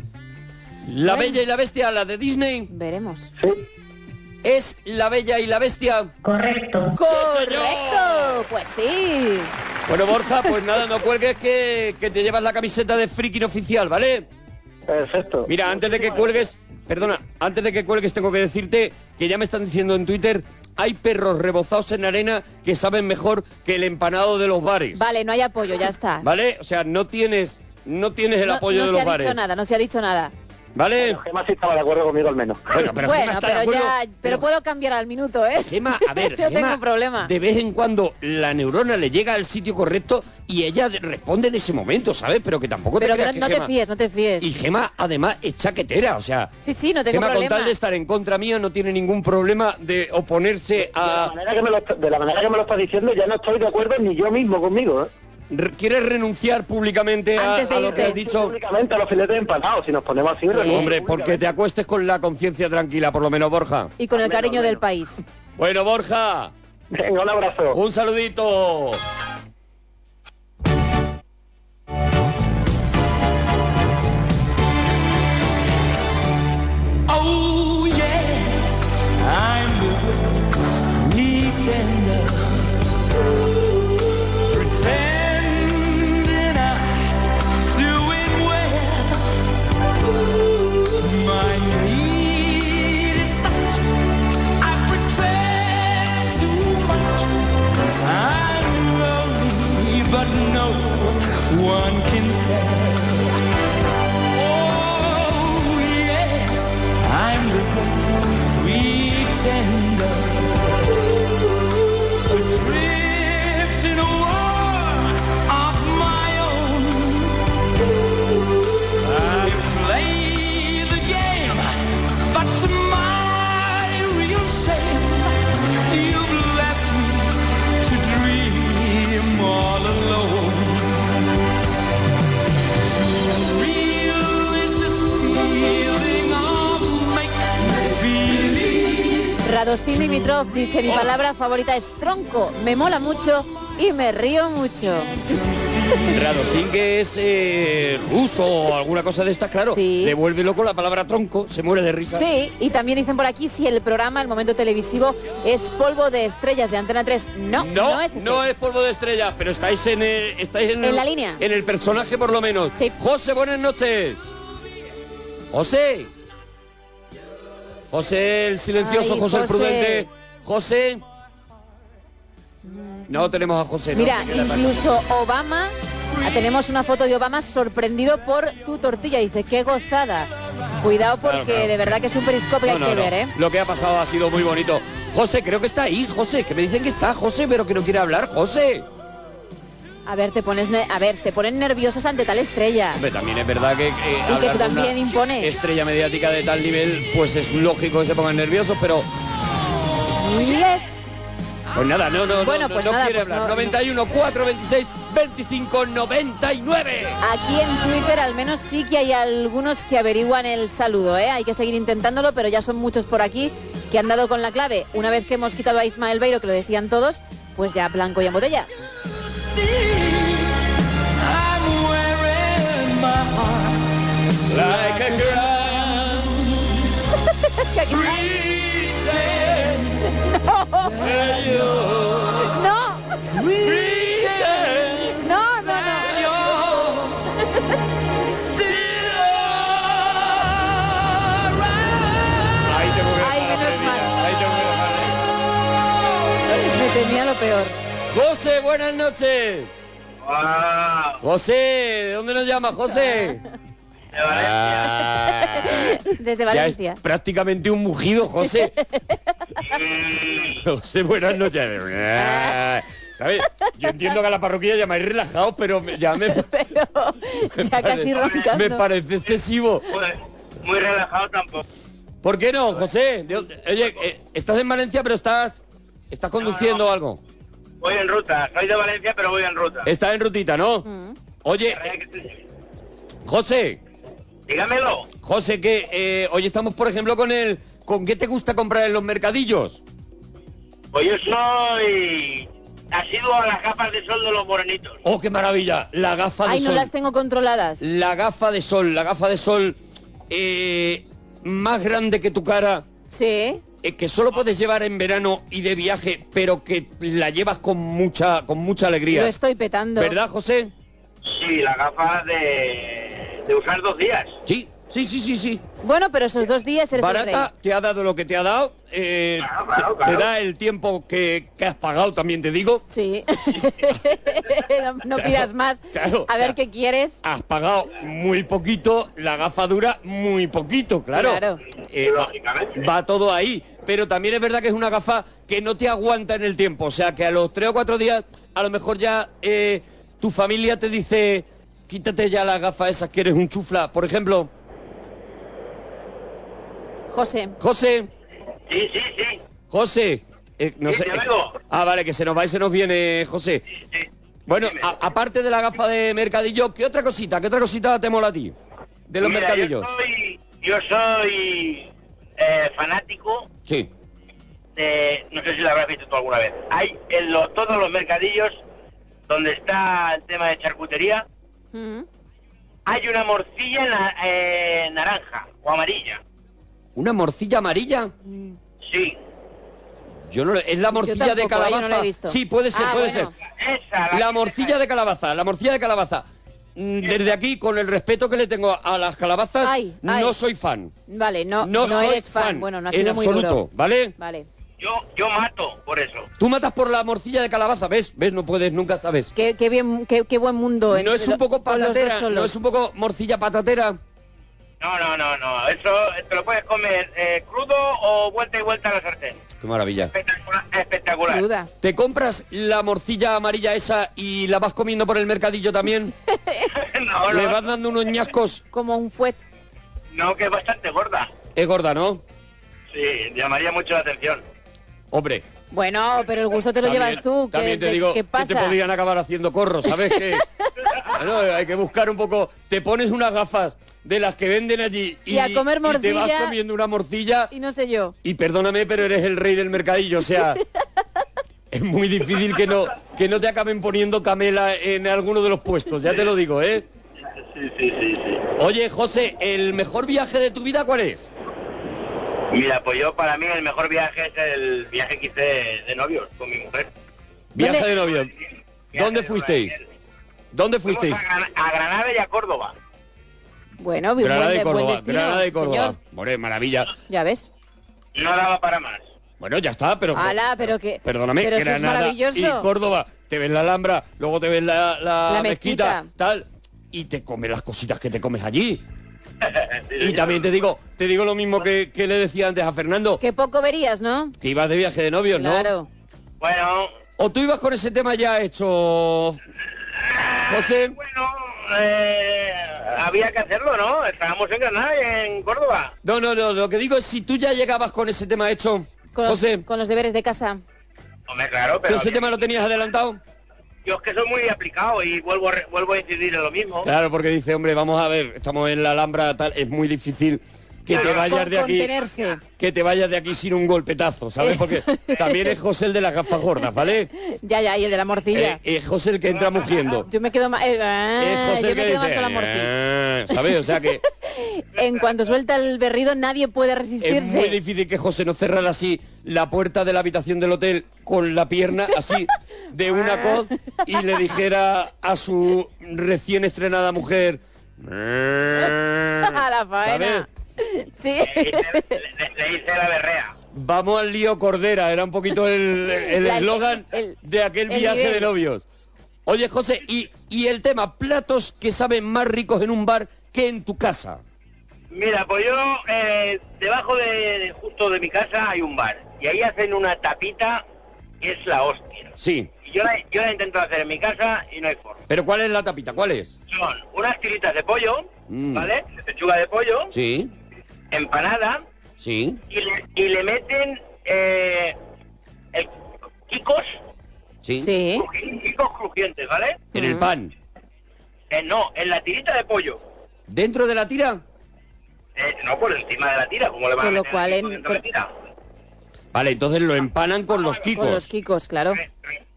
La Bella y la Bestia, la de Disney. Veremos. Sí. ¿Es La Bella y la Bestia? Correcto. ¡Correcto! Pues sí. Bueno, Borja, pues nada, no cuelgues que, que te llevas la camiseta de Freaking Oficial, ¿vale? Perfecto. Mira, antes de que cuelgues, perdona, antes de que cuelgues tengo que decirte que ya me están diciendo en Twitter, hay perros rebozados en arena que saben mejor que el empanado de los bares. Vale, no hay apoyo, ya está. ¿Vale? O sea, no tienes, no tienes el No- apoyo no de se los ha bares. dicho nada, no se ha dicho nada. ¿Vale? Gemma sí estaba de acuerdo conmigo al menos. Bueno, pero bueno, Gemma está de pero acuerdo. ya, pero, puedo cambiar al minuto, ¿eh? Gemma, a ver, no Gemma, tengo problema. de vez en cuando la neurona le llega al sitio correcto y ella de- responde en ese momento, ¿sabes? Pero que tampoco Pero te que no, creas no que te Gemma- fíes, no te fíes. Y Gema, además, es chaquetera, o sea... Sí, sí, no tengo Gema, con problema. tal de estar en contra mía, no tiene ningún problema de oponerse De la, a... manera que me lo, de la manera que me lo estás diciendo, ya no estoy de acuerdo ni yo mismo conmigo, ¿eh? Re- ¿Quieres renunciar públicamente a, a lo que has dicho? Públicamente a los filetes empanados, si nos ponemos así... renuncio Hombre, porque te acuestes con la conciencia tranquila, por lo menos, Borja. Y con el cariño del país. Bueno, Borja, Venga, un abrazo. un saludito. Dimitrov dice, mi palabra favorita es tronco. Me mola mucho y me río mucho. Radostin, que es eh, ruso o alguna cosa de estas, claro. Devuélvelo con la palabra tronco, se muere de risa. Sí, y también dicen por aquí si el programa, el momento televisivo, es polvo de estrellas de Antena 3. No, no, No, es ese. no es polvo de estrella, pero estáis en el, estáis en, En el- la línea. En el personaje por lo menos. José, buenas noches. José. José el silencioso, Ay, José, el prudente. José. No tenemos a José. no Mira, incluso Obama, ah, tenemos una foto de Obama sorprendido por tu tortilla. Dice, qué gozada. Cuidado porque Claro, claro. de verdad que es un periscopio No, hay que ver, ¿eh? Lo que ha pasado ha sido muy bonito. José, creo que está ahí, José, que me dicen que está José, pero que no quiere hablar, José. A ver, te pones, ne- a ver, se ponen nerviosos ante tal estrella. Hombre, también es verdad que... eh, Y que tú también impones. Estrella mediática de tal nivel, pues es lógico que se pongan nerviosos, pero... Yes. Pues nada, no, no, Bueno, no, pues no nada, quiere pues hablar. no- 91, 4, 26, 25, 99. Aquí en Twitter al menos sí que hay algunos que averiguan el saludo, ¿eh? Hay que seguir intentándolo, pero ya son muchos por aquí que han dado con la clave. Una vez que hemos quitado a Ismael Beiro, que lo decían todos, pues ya blanco y en botella. Like a ¡No! ¡No! ¡No, no, no! Ahí tengo que Ay, dejar a menos Freddy, mal. ahí tengo que dejarle. Me temía lo peor. José, buenas noches. José, ¿de dónde nos llama, José? Ah. Desde Ya Valencia. es prácticamente un mugido, José. José, buenas noches. ¿Sabes? Yo entiendo que a la parroquia llamáis relajados, pero me- ya me, Ya casi roncando. me parece excesivo. Muy relajado tampoco. ¿Por qué no, José? De- oye, eh, estás en Valencia, pero estás, estás conduciendo algo. Voy en ruta. Soy de Valencia, pero voy en ruta. Estás en rutita, ¿no? Oye, José. Dígamelo. José, que eh, hoy estamos, por ejemplo, con el... ¿Con qué te gusta comprar en los mercadillos? Pues yo soy... Asiduo a las gafas de sol de los morenitos. ¡Oh, qué maravilla! La gafa de Ay, no sol. las tengo controladas. La gafa de sol, la gafa de sol eh, más grande que tu cara, Sí. Eh, que solo puedes llevar en verano y de viaje, pero que la llevas con mucha, con mucha alegría. Lo estoy petando. ¿Verdad, José? Sí, las gafas de... de usar dos días. Sí, sí, sí, sí, sí. Bueno, pero esos dos días eres el Barata, rey. te ha dado lo que te ha dado, eh, te- te da el tiempo que, que has pagado, también te digo. Sí. no, no pidas más. claro, a o ver sea, qué quieres. Has pagado muy poquito, la gafa dura muy poquito, claro. Claro. Eh, va, va todo ahí. Pero también es verdad que es una gafa que no te aguanta en el tiempo. O sea, que a los tres o cuatro días, a lo mejor ya eh, tu familia te dice, quítate ya las gafas esas que eres un chufla. Por ejemplo, José. José. Sí, sí, sí. José. eh, no Sí, sé. te oigo. Ah, vale, que se nos va y se nos viene, José. Bueno, a- aparte de la gafa de mercadillo, ¿qué otra cosita? ¿Qué otra cosita te mola a ti? De los Mira, mercadillos. Yo soy, yo soy eh, fanático Sí. de... No sé si lo habrás visto tú alguna vez. Hay en lo- todos los mercadillos donde está el tema de charcutería, Mm. hay una morcilla na- eh, naranja o amarilla. ¿Una morcilla amarilla? Sí. Yo no, lo- es la morcilla de calabaza. no la he visto. Sí, puede ser, Ah, puede bueno. ser. Esa, La morcilla de calabaza, la morcilla de calabaza. Mm, Desde aquí, con el respeto que le tengo a las calabazas, Ay, ay. no soy fan. Vale, no, No, no, soy eres fan. Bueno, no ha en muy absoluto, duro. ¿vale? Vale. Yo, yo mato por eso. Tú matas por la morcilla de calabaza, ¿ves? ¿Ves? No puedes, nunca sabes. Qué, qué bien, qué, qué buen mundo. No es un poco patatera, no es un poco morcilla patatera. No, no, no, no. Eso te lo puedes comer eh, crudo o vuelta y vuelta a la sartén. Qué maravilla. Espectacular. espectacular. ¿Te compras la morcilla amarilla esa y la vas comiendo por el mercadillo también? no, ¿Le no. vas dando unos ñascos? Como un fuet. No, que es bastante gorda. Es gorda, ¿no? Sí, llamaría mucho la atención. Hombre. Bueno, pero el gusto te lo También- llevas tú. ¿Qué, También te digo ¿qué que pasa? te podrían acabar haciendo corro, ¿sabes? Que bueno, hay que buscar un poco. Te pones unas gafas de las que venden allí Y a comer te vas morcilla. comiendo una morcilla Y no sé yo. y perdóname, pero eres el rey del mercadillo, o sea, es muy difícil que no que no te acaben poniendo camela en alguno de los puestos, ya te lo digo, ¿eh? Sí, sí, sí, sí. Oye, José, ¿el mejor viaje de tu vida cuál es? Mira, pues yo para mí el mejor viaje es el viaje que hice de novios con mi mujer. Viaje de novio. ¿Dónde fuisteis? ¿Dónde fuisteis? A, Gran- a Granada y a Córdoba. Bueno, buen, Granada y de- buen Córdoba, destino, Granada y Córdoba. More, maravilla. Ya ves. No daba para más. Bueno, ya está, pero... Ala, pero que... Perdóname, pero si es Granada maravilloso. y Córdoba, te ves la Alhambra, luego te ves la, la La mezquita, mezquita. tal, y te comes las cositas que te comes allí. y también te digo, te digo lo mismo que, que le decía antes a Fernando, Que poco verías, ¿no? que ibas de viaje de novios, ¿no? Claro. Bueno, ¿O tú ibas con ese tema ya hecho, José? Eh, había que hacerlo, ¿no? Estábamos en Granada y en Córdoba. No, no, no, lo que digo es si tú ya llegabas con ese tema hecho, Con los, José, con los deberes de casa. Hombre, claro, ¿tú pero ese tema lo tenías adelantado? yo es que soy muy aplicado y vuelvo a, re- vuelvo a incidir en lo mismo. Claro, porque dice, hombre, vamos a ver, estamos en la Alhambra, tal, es muy difícil que te vayas de aquí. Contenerse. que te vayas de aquí sin un golpetazo, ¿sabes? Porque también es José el de las gafas gordas, ¿vale? Ya, ya, y el de la morcilla. Eh, es José el que entra mugiendo. Yo me quedo más... eh, ah, Es José yo el me que quedo más dice, con la morcilla. "Ah", ¿sabes? O sea que En cuanto suelta el berrido, nadie puede es resistirse. muy difícil que José no cerrara así la puerta de la habitación del hotel con la pierna así de una coz y le dijera a su recién estrenada mujer... A la faena. ¿Sabes? Sí. Le, le hice la berrea. Vamos al lío Cordera, era un poquito el eslogan el- de aquel el viaje nivel. de novios. Oye, José, y, y el tema, platos que saben más ricos en un bar que en tu casa. Mira, pues yo, eh, debajo de, de- justo de mi casa hay un bar. Y ahí hacen una tapita que es la hostia. Sí, Y yo la, yo la intento hacer en mi casa y no hay forma. pero ¿cuál es la tapita? ¿Cuál es? Son unas tiritas de pollo, Mm. ¿vale? De pechuga de pollo, Sí, empanada, sí, y le, y le meten eh, el, quicos, sí. Sí. quicos crujientes, ¿vale? En el pan. Eh, no, en la tirita de pollo. ¿Dentro de la tira? Eh, no por encima de la tira, como le van Con a lo meter cual el en- quicos dentro de la tira. Vale, entonces lo empanan con los Con los quicos. kikos, claro.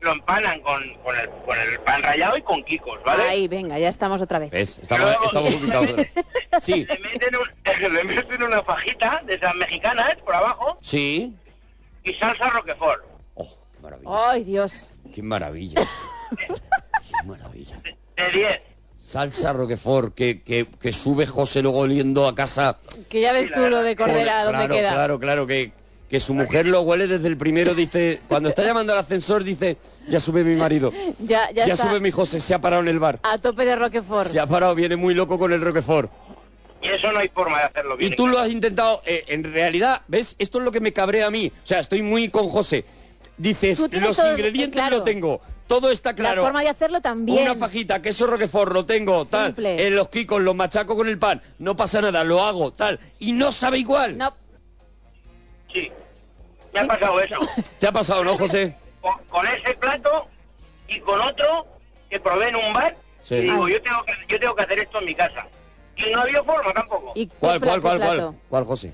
Lo empanan con, con, el, con el pan rallado y con quicos, ¿vale? Ahí, venga, ya estamos otra vez. ¿Ves? Estamos, Luego- estamos ubicados. Sí, Le meten, un- le meten una fajita de esas mexicanas por abajo sí. y salsa roquefort. Oh, maravilla. Ay, Dios. Qué maravilla. Qué maravilla. De 10. Salsa Roquefort que, que, que sube José luego oliendo a casa. Que ya ves tú lo de Cordera, dónde claro, queda. Claro, claro, que, que su mujer lo huele desde el primero, dice, cuando está llamando al ascensor, dice, ya sube mi marido, Ya, ya, ya, está. sube mi José, se ha parado en el bar. A tope de Roquefort. Se ha parado, viene muy loco con el Roquefort. Y eso no hay forma de hacerlo bien. Y tú lo has intentado, eh, en realidad, ¿ves? Esto es lo que me cabrea a mí. O sea, estoy muy con José. Dices, los eh, ingredientes claro. lo tengo, todo está claro. La forma de hacerlo también. Una fajita, queso roquefort, lo tengo, tal. En los kikos, los machaco con el pan. No pasa nada, lo hago, tal. Y no sabe igual. No, Sí. Me ha pasado eso. ¿Te ha pasado, no, José? Con, con ese plato y con otro que probé en un bar. Sí. Y digo, Ah. yo tengo, que, yo tengo que hacer esto en mi casa. Y no había forma tampoco. ¿Y qué ¿Cuál, cuál, cuál, cuál? ¿Cuál, José?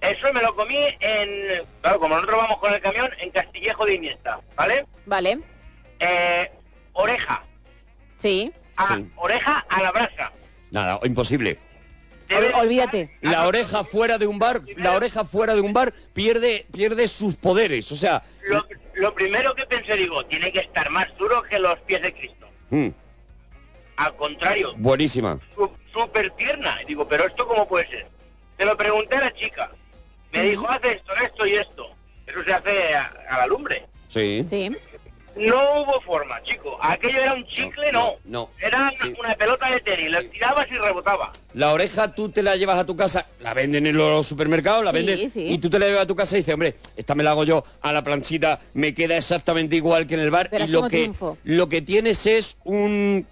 Eso me lo comí en... Claro, como nosotros vamos con el camión, en Castillejo de Iniesta, ¿vale? Vale. Eh, oreja. Sí. A, Sí. Oreja a la brasa. Nada, imposible. Olvídate. La oreja fuera de un bar, la oreja fuera de un bar pierde, pierde sus poderes. O sea, Lo, lo primero que pensé, digo, tiene que estar más duro que los pies de Cristo. mm, Al contrario, buenísima. súper tierna. Y digo, ¿pero esto cómo puede ser? Se lo pregunté a la chica. Me dijo, haz esto, esto y esto. Eso se hace a, a la lumbre. Sí. Sí. No hubo forma, chico. Aquello era un chicle, no. No. Era Sí. una pelota de tenis. Lo tirabas y rebotaba. La oreja tú te la llevas a tu casa, la venden en los supermercados, la Sí, venden sí. y tú te la llevas a tu casa y dices, hombre, esta me la hago yo a la planchita, me queda exactamente igual que en el bar Verás y lo que triunfo. lo que tienes es un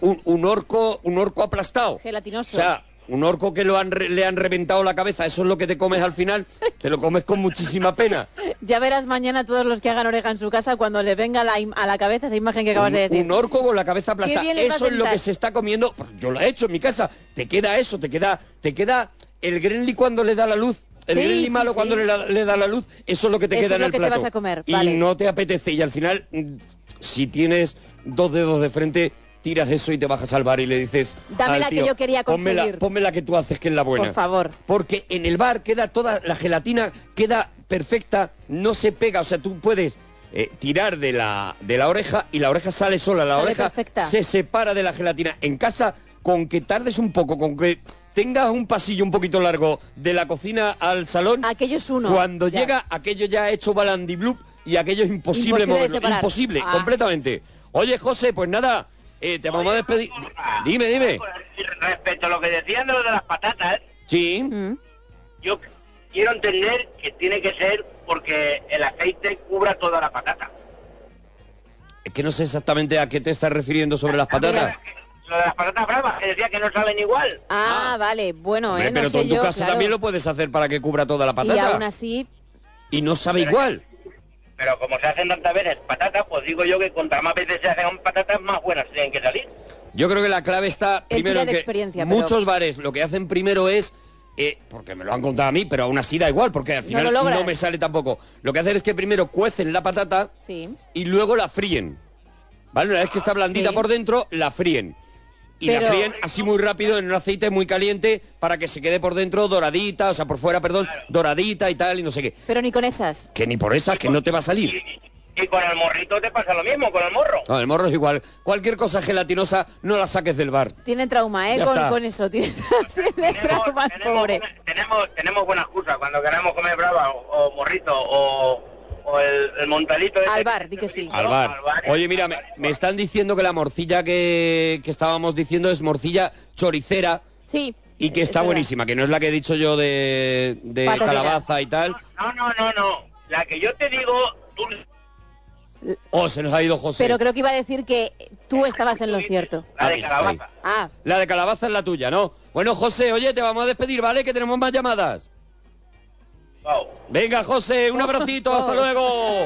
un, un orco un orco aplastado. Gelatinoso. O sea, Un orco que lo han re- le han reventado la cabeza, eso es lo que te comes al final, te lo comes con muchísima pena. Ya verás mañana todos los que hagan oreja en su casa cuando le venga la a la cabeza esa imagen que acabas un, de decir. un orco con la cabeza aplastada. les Eso es lo que se está comiendo. Pues Yo lo he hecho en mi casa. Te queda eso, te queda, te queda el Grenly cuando le da la luz. El Sí, malo sí. cuando le, da- le da la luz, eso es lo que te Eso queda es en el que te plato. vas a comer, y vale. no te apetece. Y al final, mm, si tienes dos dedos de frente, tiras eso y te bajas al bar y le dices. Dame la que yo quería "Ponme la- conseguir". Ponme la que tú haces, que es la buena. Por favor. Porque en el bar queda toda la gelatina, queda perfecta, no se pega. O sea, tú puedes eh, tirar de la, de la oreja y la oreja sale sola. La Sale oreja perfecta. se separa de la gelatina. En casa, con que tardes un poco, con que tengas un pasillo un poquito largo de la cocina al salón, Aquello es uno. cuando ya. llega aquello ya ha hecho balandiblup y aquello es imposible, Imposible moverlo. Imposible, Ah. completamente. Oye, José, pues nada, eh, te vamos a despedir. Dime, dime. Respecto a lo que decían de lo de las patatas, Sí. Mm. yo quiero entender que tiene que ser porque el aceite cubra toda la patata. Es que no sé exactamente a qué te estás refiriendo sobre las patatas. Lo de las patatas bravas, que decía que no saben igual. Ah, vale, bueno, Hombre, eh, no pero tú en tu yo, casa claro. también lo puedes hacer para que cubra toda la Y patata. aún así, Y no sabe igual. Pero como se hacen tantas veces patatas, pues digo yo que contra más veces se hacen patatas, más buenas tienen que salir. Yo creo que la clave está primero en que experiencia, pero- muchos bares lo que hacen primero es eh, porque me lo han contado a mí, pero aún así da igual, porque al No final lo no, me sale tampoco. Lo que hacen es que primero cuecen la patata sí. y luego la fríen. ¿Vale? Una vez que está blandita Sí. por dentro, la fríen. Y la Pero- fríen así muy rápido en un aceite muy caliente para que se quede por dentro doradita, o sea, por fuera, perdón, doradita y tal, y no sé qué. Pero ni con esas. Que ni por esas, que no te va a salir. Y con el morrito te pasa lo mismo, con el morro. No, el morro es igual. Cualquier cosa gelatinosa no la saques del bar. Tiene trauma, ¿eh? Con, eso. Tiene, tiene trauma, el pobre. Tenemos, tenemos buena excusa cuando queramos comer brava o, o morrito o, o el, el montalito. ese Al que- bar, di que sí. Al bar. Oye, mira, me, me están diciendo que la morcilla que, que estábamos diciendo es morcilla choricera Sí. y que es está verdad. buenísima, que no es la que he dicho yo de, de calabaza y tal. No, no, no, no. La que yo te digo, tú Oh, se nos ha ido José. Pero creo que iba a decir que tú estabas en lo cierto. la de Ahí, calabaza. Ah, La de calabaza es la tuya, ¿no? Bueno, José, oye, te vamos a despedir, ¿vale? Que tenemos más llamadas. Venga, José, un abracito, hasta luego.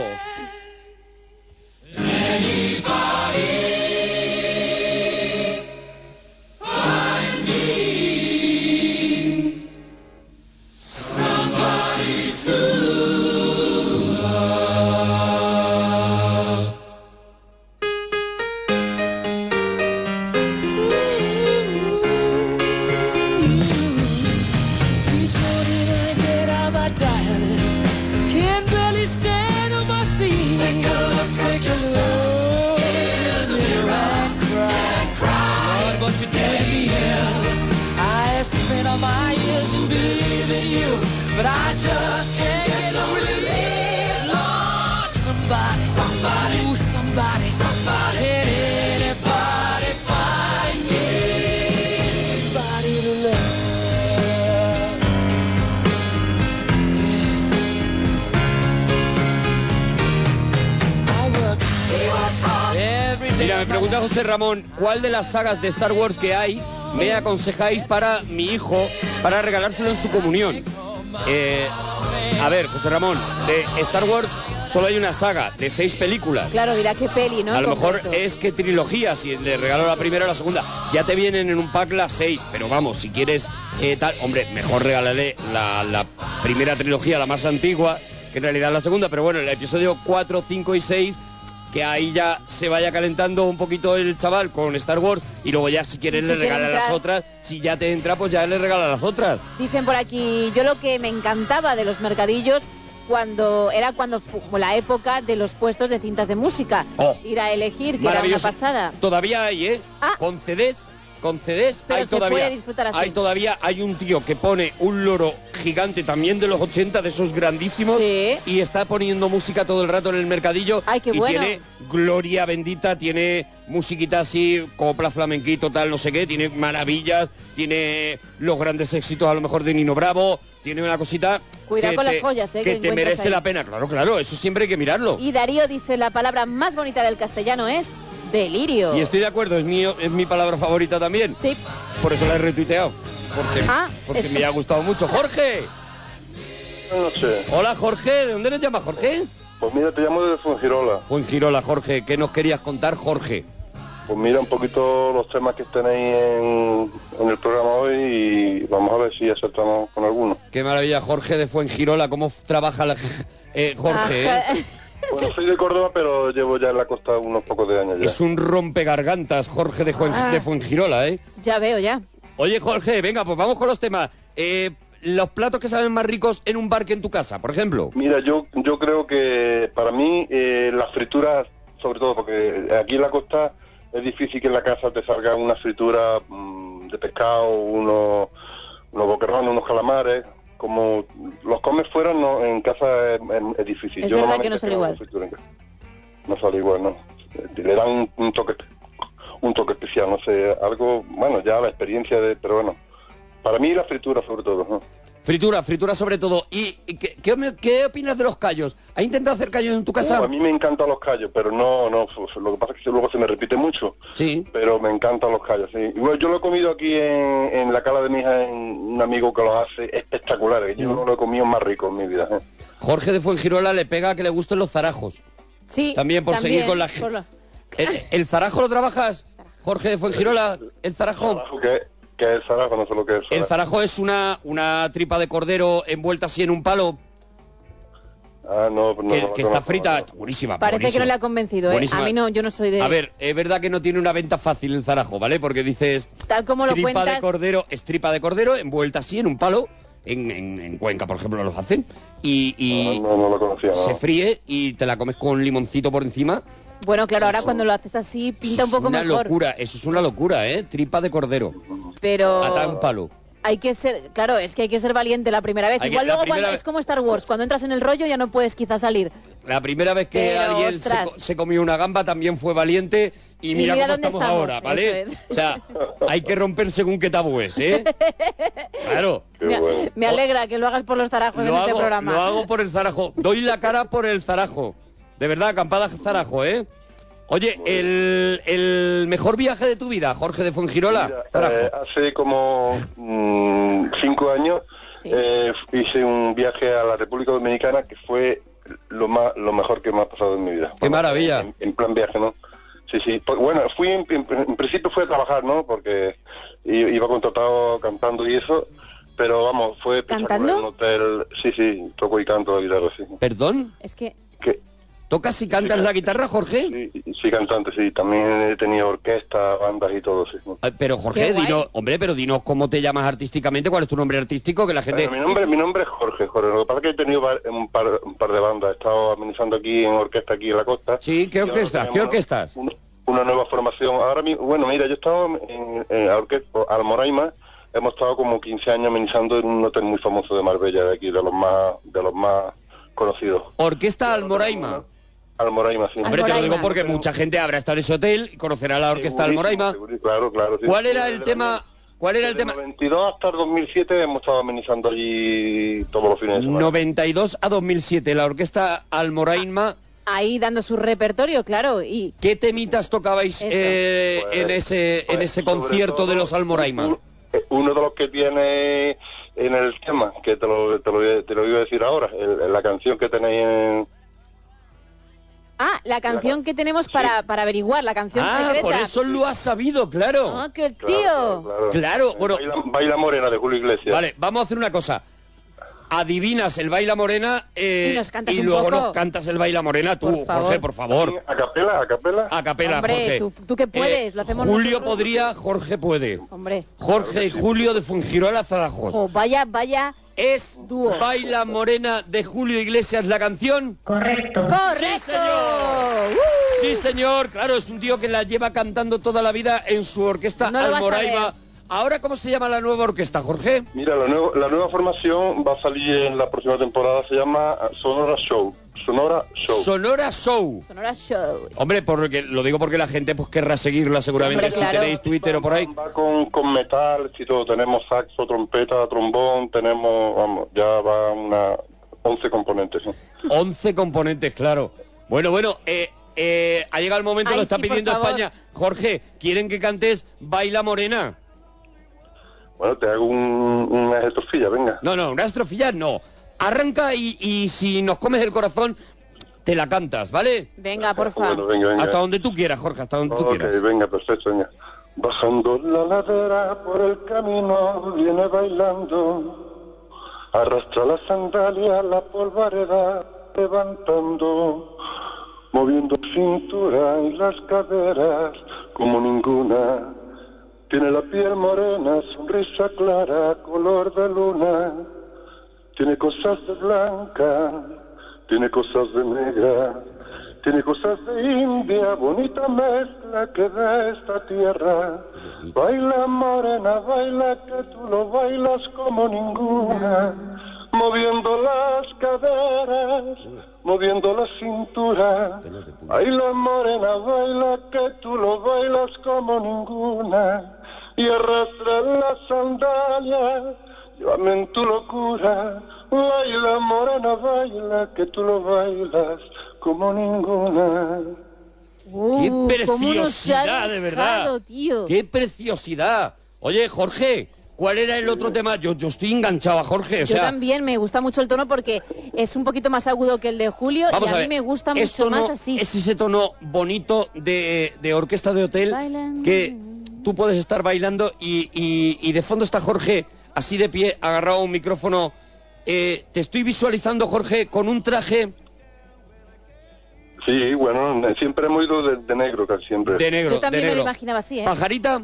Me? Mira, me pregunta José Ramón, ¿cuál de las sagas de Star Wars que hay me aconsejáis para mi hijo para regalárselo en su comunión? Eh, a ver, José Ramón, de Star Wars solo hay una saga de seis películas. claro, dirá qué peli, ¿no? A lo mejor es que trilogía, si le regalo la primera o la segunda. Ya te vienen en un pack las seis, pero vamos, si quieres eh, tal, hombre, mejor regálale la, la primera trilogía, la más antigua, que en realidad es la segunda, pero bueno, el episodio 4, 5 y 6, que ahí ya se vaya calentando un poquito el chaval con Star Wars y luego ya si quieres si le quiere regala las otras, si ya te entra, pues ya le regala las otras. Dicen por aquí, yo lo que me encantaba de los mercadillos cuando era cuando fu- la época de los puestos de cintas de música. Oh. Ir a elegir, que era una pasada. Todavía hay, ¿eh? Con CDs, con CDs Pero hay se todavía. puede disfrutar así. Hay todavía, hay un tío que pone un loro gigante también de los 80, de esos grandísimos, y está poniendo música todo el rato en el mercadillo. qué y bueno. tiene gloria bendita, tiene musiquita así, copla, flamenquito, tal, no sé qué, tiene maravillas, tiene los grandes éxitos a lo mejor de Nino Bravo, tiene una cosita. Cuidado con las joyas, ¿eh, que Que te merece ahí. la pena, claro, claro, eso siempre hay que mirarlo. Y Darío dice, la palabra más bonita del castellano es delirio. Y estoy de acuerdo, es mi, es mi palabra favorita también. Sí. Por eso la he retuiteado. porque, Ah, porque es- me ha gustado mucho. ¡Jorge! No sé. Hola, Jorge. ¿De dónde nos llama Jorge? Pues mira, te llamo desde Fuengirola. Fuengirola, Jorge. ¿Qué nos querías contar, Jorge? Pues mira un poquito los temas que tenéis en, en el programa hoy y vamos a ver si acertamos con alguno. Qué maravilla, Jorge de Fuengirola. ¿Cómo trabaja la... eh, Jorge, ¿eh? Bueno, soy de Córdoba, pero llevo ya en la costa unos pocos de años ya. Es un rompegargantas, Jorge de, Fuen- Ah. de Fuengirola, ¿eh? Ya veo, ya. Oye, Jorge, venga, pues vamos con los temas. Eh, los platos que saben más ricos en un bar que en tu casa, por ejemplo. Mira, yo yo creo que para mí eh, las frituras, sobre todo, porque aquí en la costa es difícil que en la casa te salga una fritura mm, de pescado, unos, unos boquerones, unos calamares. Como los comes fuera, no, en casa es, es- es difícil. Es Yo verdad que no sale igual. No sale igual, no. Le dan un, un toque un toque especial, no sé, algo, bueno, ya la experiencia de, pero bueno, para mí la fritura sobre todo, ¿no? Fritura, fritura sobre todo. ¿Y y qué, qué, me- qué opinas de los callos? ¿Has intentado hacer callos en tu casa? Uh, a mí me encantan los callos, pero no, no, lo que pasa es que luego se me repite mucho. Sí. Pero me encantan los callos, sí. Igual yo lo he comido aquí en, en la cala de mi hija, en un amigo que los hace espectaculares. Yo no lo he comido más rico en mi vida. ¿eh? Jorge de Fuengirola le pega a que le gusten los zarajos. Sí. También por seguir con la- por ¿El, el zarajo lo trabajas? Jorge de Fuengirola, el zarajo. Zarajo, ¿Qué, qué es zarajo? No sé lo que es. El zarajo es una, una tripa de cordero envuelta así en un palo Ah, no, no, que, no que está frita. Buenísima. Parece que no le ha convencido, ¿eh? A mí no, yo no soy de... A ver, es verdad que no tiene una venta fácil el zarajo, ¿vale? Porque dices Tal como lo tripa de cordero, es tripa de cordero envuelta así en un palo. En, en- en Cuenca, por ejemplo, los hacen. Y, y No, no lo conocía, no. se fríe y te la comes con limoncito por encima. Bueno, claro, ahora cuando lo haces así pinta un poco una mejor. locura, eso es una locura, ¿eh? Tripa de cordero. Pero palo. hay que ser, claro, es que hay que ser valiente la primera vez. Hay Igual luego cuando vez- es como Star Wars, cuando entras en el rollo ya no puedes quizás salir. La primera vez que Pero, alguien se, comió una gamba también fue valiente y Y mira, cómo estamos, estamos, ahora, ¿vale? es. O sea, hay que romper según qué tabúes, ¿eh? Claro. Me, me alegra que lo hagas por los tarajos en Lo este hago, programa. lo hago por el zarajo. Doy la cara por el zarajo. De verdad, acampada zarajo, ¿eh? Oye, el, el mejor viaje de tu vida, Jorge de Fuengirola. Zarajo. Eh, hace como mm, cinco años eh, hice un viaje a la República Dominicana que fue lo más lo mejor que me ha pasado en mi vida. Qué maravilla. En, en plan viaje, ¿no? Sí, sí. Pues, bueno, fui en, en- en principio fue a trabajar, ¿no? Porque iba contratado cantando y eso, pero vamos, fue ¿Cantando? en un hotel. Sí, sí, toco y canto la guitarra, sí. ¿Perdón? Es que ¿Qué? ¿Tocas y cantas la guitarra, Jorge? Sí, sí, cantante, sí. También he tenido orquesta, bandas y todo, sí. Pero Jorge, dinos, hombre, pero dinos cómo te llamas artísticamente, cuál es tu nombre artístico, que la gente... Bueno, mi, nombre, mi nombre es Jorge, Jorge. Lo que pasa es que he tenido un par, un par de bandas. He estado administrando aquí en orquesta, aquí en la costa. Sí, ¿qué orquestas? ¿Qué orquestas? un- Una nueva formación. Ahora mismo, bueno, mira, yo he estado en, en orquesta Almoraima. Hemos estado como 15 años amenizando en un hotel muy famoso de Marbella, de aquí, de los más, de los más conocidos. Orquesta Almoraima. Almoraima, sí. Hombre, te lo digo porque mucha gente habrá estado en ese hotel y conocerá la orquesta Almoraima. Segurísimo, Claro, claro. sí. ¿Cuál era el tema? ¿Cuál era el desde tema? 92 hasta el 2007 hemos estado amenizando allí todos los fines de semana. 92 a 2007, la orquesta Almoraima. ahí dando su repertorio, claro, y ¿Qué temitas tocabais eh, Pues, en ese en ese concierto de los Almoraima? Uno de los que tiene en el tema, que te lo, te lo, te lo iba a decir ahora, el- la canción que tenéis en... Ah, la canción que tenemos para, para averiguar, la canción Ah, secreta. por eso lo has sabido, claro. Ah, que el tío. Claro, bueno. Baila, Baila Morena de Julio Iglesias. Vale, vamos a hacer una cosa. Adivinas el baila morena eh, Y nos cantas y un luego poco. nos cantas el baila morena tú, Por favor. Jorge, por favor. ¿A capela? ¿A capela? A capela, Hombre, Jorge. Eh, tú- tú que puedes, lo hacemos Julio nosotros. podría, Jorge puede. Hombre. Jorge y Julio de Fungirola Zarajos. Oh, vaya, vaya. Es Baila Morena de Julio Iglesias la canción. Correcto. ¡Correcto! señor. Sí, señor. Claro, es un tío que la lleva cantando toda la vida en su orquesta No lo Ahora, ¿cómo se llama la nueva orquesta, Jorge? Mira, la, nuevo- la nueva formación va a salir en la próxima temporada, se llama Sonora Show. Sonora Show. Sonora Show. Sonora Show. Hombre, porque, lo digo porque la gente pues querrá seguirla seguramente Hombre, si claro. tenéis Twitter o por ahí. Va con, con metal, y todo. Tenemos saxo, trompeta, trombón, tenemos, vamos, ya va una 11 componentes. ¿sí? 11 componentes, claro. Bueno, bueno, eh, eh, ha llegado el momento, Ay, lo está sí, pidiendo. España. Jorge, ¿quieren que cantes Baila Morena? Bueno, te hago un, una estrofilla, venga. No, no, una estrofilla no. Arranca y, y si nos comes el corazón, te la cantas, ¿vale? Venga, porfa. Bueno, venga, venga. Hasta donde tú quieras, Jorge, hasta donde tú Ok, quieras. venga, perfecto, venga. Bajando la ladera por el camino, viene bailando. Arrastra la sandalia, la polvareda, levantando. Moviendo cintura y las caderas como ninguna. Tiene la piel morena, sonrisa clara, color de luna. Tiene cosas de blanca, tiene cosas de negra. Tiene cosas de India, bonita mezcla que da esta tierra. Baila morena, baila que tú lo bailas como ninguna. Moviendo las caderas, moviendo la cintura. Baila morena, baila que tú lo bailas como ninguna. Y arrastra la sandalia, llévame en tu locura. Baila morena, baila que tú lo bailas como ninguna. ¡Qué Uh, ¿cómo nos ha preciosidad, de verdad! tío? ¡Qué preciosidad! Oye, Jorge, ¿cuál era el otro tema? Yo, yo estoy enganchado a Jorge, o Yo sea... también me gusta mucho el tono porque es un poquito más agudo que el de Julio Vamos y a, a mí me gusta mucho tono- más así. Es ese tono bonito de, de orquesta de hotel Bailando. que tú puedes estar bailando y, y- y de fondo está Jorge así de pie, agarrado a un micrófono. Eh, te estoy visualizando, Jorge, con un traje Sí, bueno, siempre hemos ido de, de negro, casi siempre. de negro. Yo también de me lo negro. imaginaba así, ¿eh? ¿Pajarita?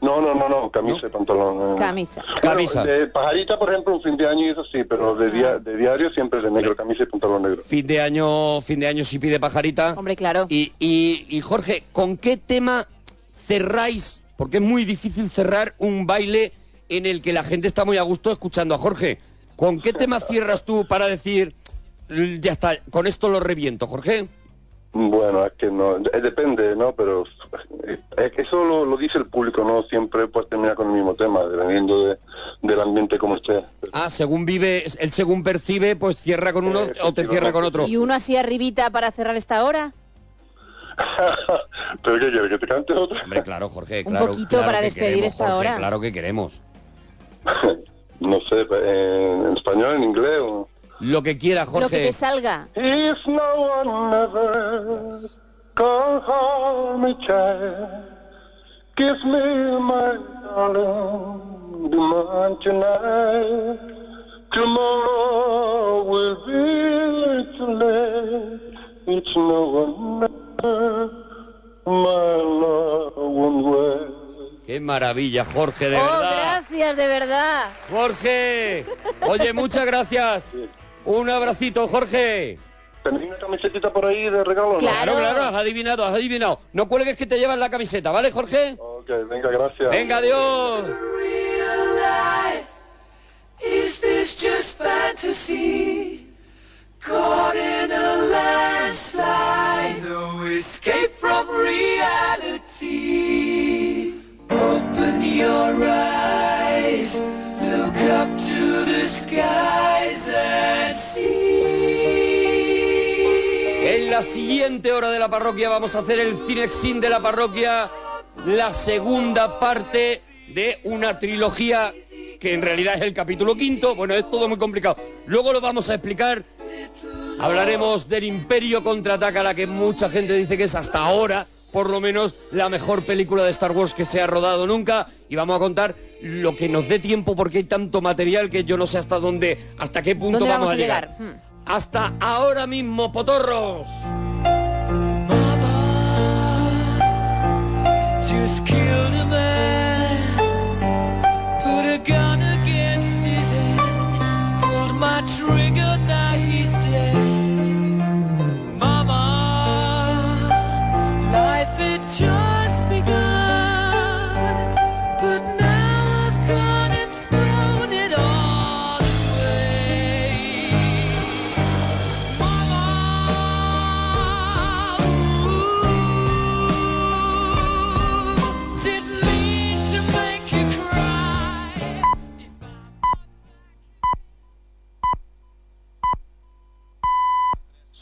No, no, no, no, camisa y pantalón. eh. Camisa. Bueno, Camisa. de pajarita, por ejemplo, un fin de año y eso sí, pero de, dia- de diario siempre de negro, camisa y pantalón negro. Fin de año, fin de año si pide pajarita. Hombre, claro. Y, y- y, Jorge, ¿con qué tema cerráis? Porque es muy difícil cerrar un baile en el que la gente está muy a gusto escuchando a Jorge. ¿Con qué tema cierras tú para decir, "L- ya está, con esto lo reviento, Jorge? Bueno, es que no, eh, depende, ¿no? Pero eh, es que eso lo, lo dice el público, ¿no? Siempre pues termina con el mismo tema, dependiendo de- del ambiente como esté. Ah, según vive, él según percibe, pues cierra con uno o te cierra con otro. ¿Y uno así arribita para cerrar esta hora? ¿Pero qué quieres, que te cante otra? Hombre, claro, Jorge, Un claro. poquito claro para que despedir queremos, esta Jorge, hora. Claro que queremos. no sé, en, en español, en inglés o... Lo que quiera, Lo que Jorge. te salga. If no one ever come home, me child, kiss me, my darling, the man tonight. Tomorrow will be too late. It's no one Qué maravilla, Jorge, de oh, verdad. gracias, de verdad. Jorge, oye, muchas gracias. Un abracito, Jorge. ¿Tenéis una camisetita por ahí de regalo? no? Claro, claro, has adivinado, has adivinado. No cuelgues que te llevas la camiseta, ¿vale, Jorge? Ok, venga, gracias. Venga, adiós. real life? Is this just fantasy? Caught in a landslide, no escape from reality. Open your eyes, look up to the skies and see. En la siguiente hora de la parroquia vamos a hacer el Cinexin de la parroquia, la segunda parte de una trilogía que en realidad es el capítulo quinto. Bueno, es todo muy complicado. Luego lo vamos a explicar. Hablaremos del Imperio contraataca, la que mucha gente dice que es hasta ahora, por lo menos, la mejor película de Star Wars que se ha rodado nunca. Y vamos a contar lo que nos dé tiempo porque hay tanto material que yo no sé hasta dónde, hasta qué punto ¿Dónde vamos, a llegar. Hmm. Hasta ahora mismo, potorros. Just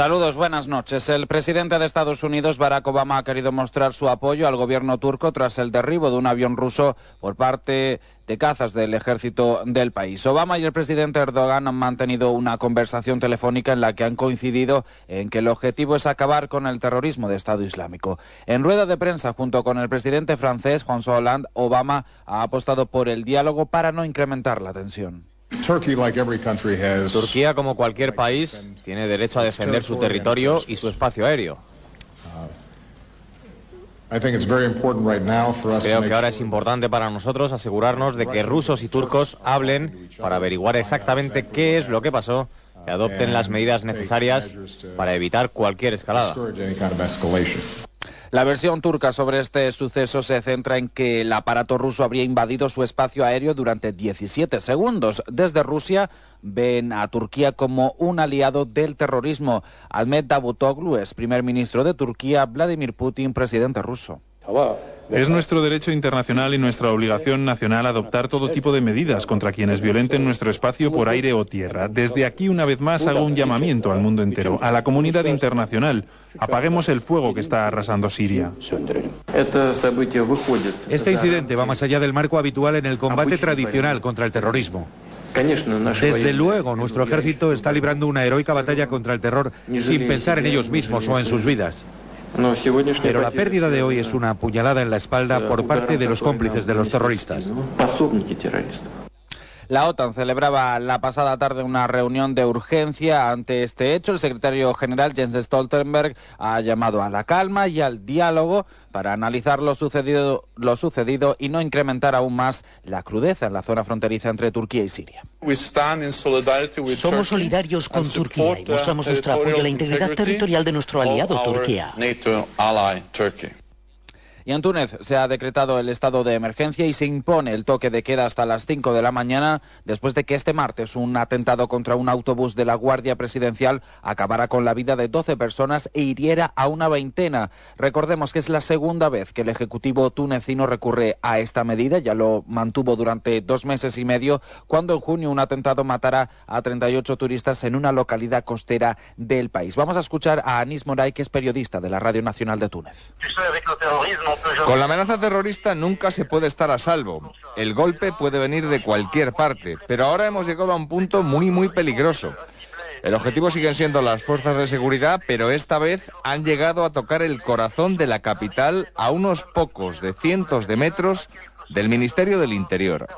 Saludos, buenas noches. El presidente de Estados Unidos, Barack Obama, ha querido mostrar su apoyo al gobierno turco tras el derribo de un avión ruso por parte de cazas del ejército del país. Obama y el presidente Erdogan han mantenido una conversación telefónica en la que han coincidido en que el objetivo es acabar con el terrorismo de Estado Islámico. En rueda de prensa, junto con el presidente francés François Hollande, Obama ha apostado por el diálogo para no incrementar la tensión. Turquía, como cualquier país, tiene derecho a defender su territorio y su espacio aéreo. Creo que ahora es importante para nosotros asegurarnos de que rusos y turcos hablen para averiguar exactamente qué es lo que pasó y adopten las medidas necesarias para evitar cualquier escalada. La versión turca sobre este suceso se centra en que el aparato ruso habría invadido su espacio aéreo durante 17 segundos. Desde Rusia ven a Turquía como un aliado del terrorismo. Ahmed Davutoglu es primer ministro de Turquía, Vladimir Putin presidente ruso. Es nuestro derecho internacional y nuestra obligación nacional adoptar todo tipo de medidas contra quienes violenten nuestro espacio por aire o tierra. Desde aquí, una vez más, hago un llamamiento al mundo entero, a la comunidad internacional. Apaguemos el fuego que está arrasando Siria. Este incidente va más allá del marco habitual en el combate tradicional contra el terrorismo. Desde luego, nuestro ejército está librando una heroica batalla contra el terror sin pensar en ellos mismos o en sus vidas. Pero la pérdida de hoy es una puñalada en la espalda por parte de los cómplices de los terroristas. La OTAN celebraba la pasada tarde una reunión de urgencia ante este hecho. El secretario general Jens Stoltenberg ha llamado a la calma y al diálogo para analizar lo sucedido, lo sucedido y no incrementar aún más la crudeza en la zona fronteriza entre Turquía y Siria. Somos solidarios con Turquía y mostramos nuestro apoyo a la integridad territorial de nuestro aliado Turquía. Y en Túnez se ha decretado el estado de emergencia y se impone el toque de queda hasta las 5 de la mañana después de que este martes un atentado contra un autobús de la Guardia Presidencial acabara con la vida de 12 personas e hiriera a una veintena. Recordemos que es la segunda vez que el Ejecutivo tunecino recurre a esta medida, ya lo mantuvo durante dos meses y medio, cuando en junio un atentado matara a 38 turistas en una localidad costera del país. Vamos a escuchar a Anis Moray, que es periodista de la Radio Nacional de Túnez. Con la amenaza terrorista nunca se puede estar a salvo. El golpe puede venir de cualquier parte, pero ahora hemos llegado a un punto muy, muy peligroso. El objetivo siguen siendo las fuerzas de seguridad, pero esta vez han llegado a tocar el corazón de la capital a unos pocos de cientos de metros del Ministerio del Interior.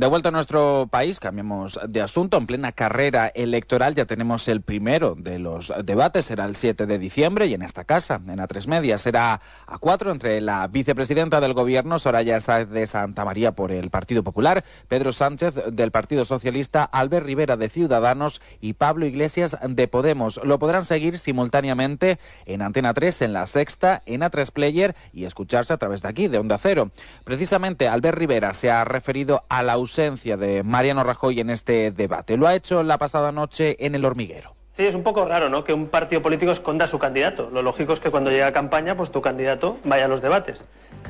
De vuelta a nuestro país, cambiemos de asunto. En plena carrera electoral ya tenemos el primero de los debates. Será el 7 de diciembre y en esta casa, en A3 Media, será a cuatro entre la vicepresidenta del Gobierno, Soraya Sáez de Santa María por el Partido Popular, Pedro Sánchez del Partido Socialista, Albert Rivera de Ciudadanos y Pablo Iglesias de Podemos. Lo podrán seguir simultáneamente en Antena 3, en La Sexta, en A3 Player y escucharse a través de aquí, de Onda Cero. Precisamente Albert Rivera se ha referido a la de Mariano Rajoy en este debate. Lo ha hecho la pasada noche en El Hormiguero. Sí, es un poco raro, ¿no? Que un partido político esconda a su candidato. Lo lógico es que cuando llega a campaña, pues tu candidato vaya a los debates.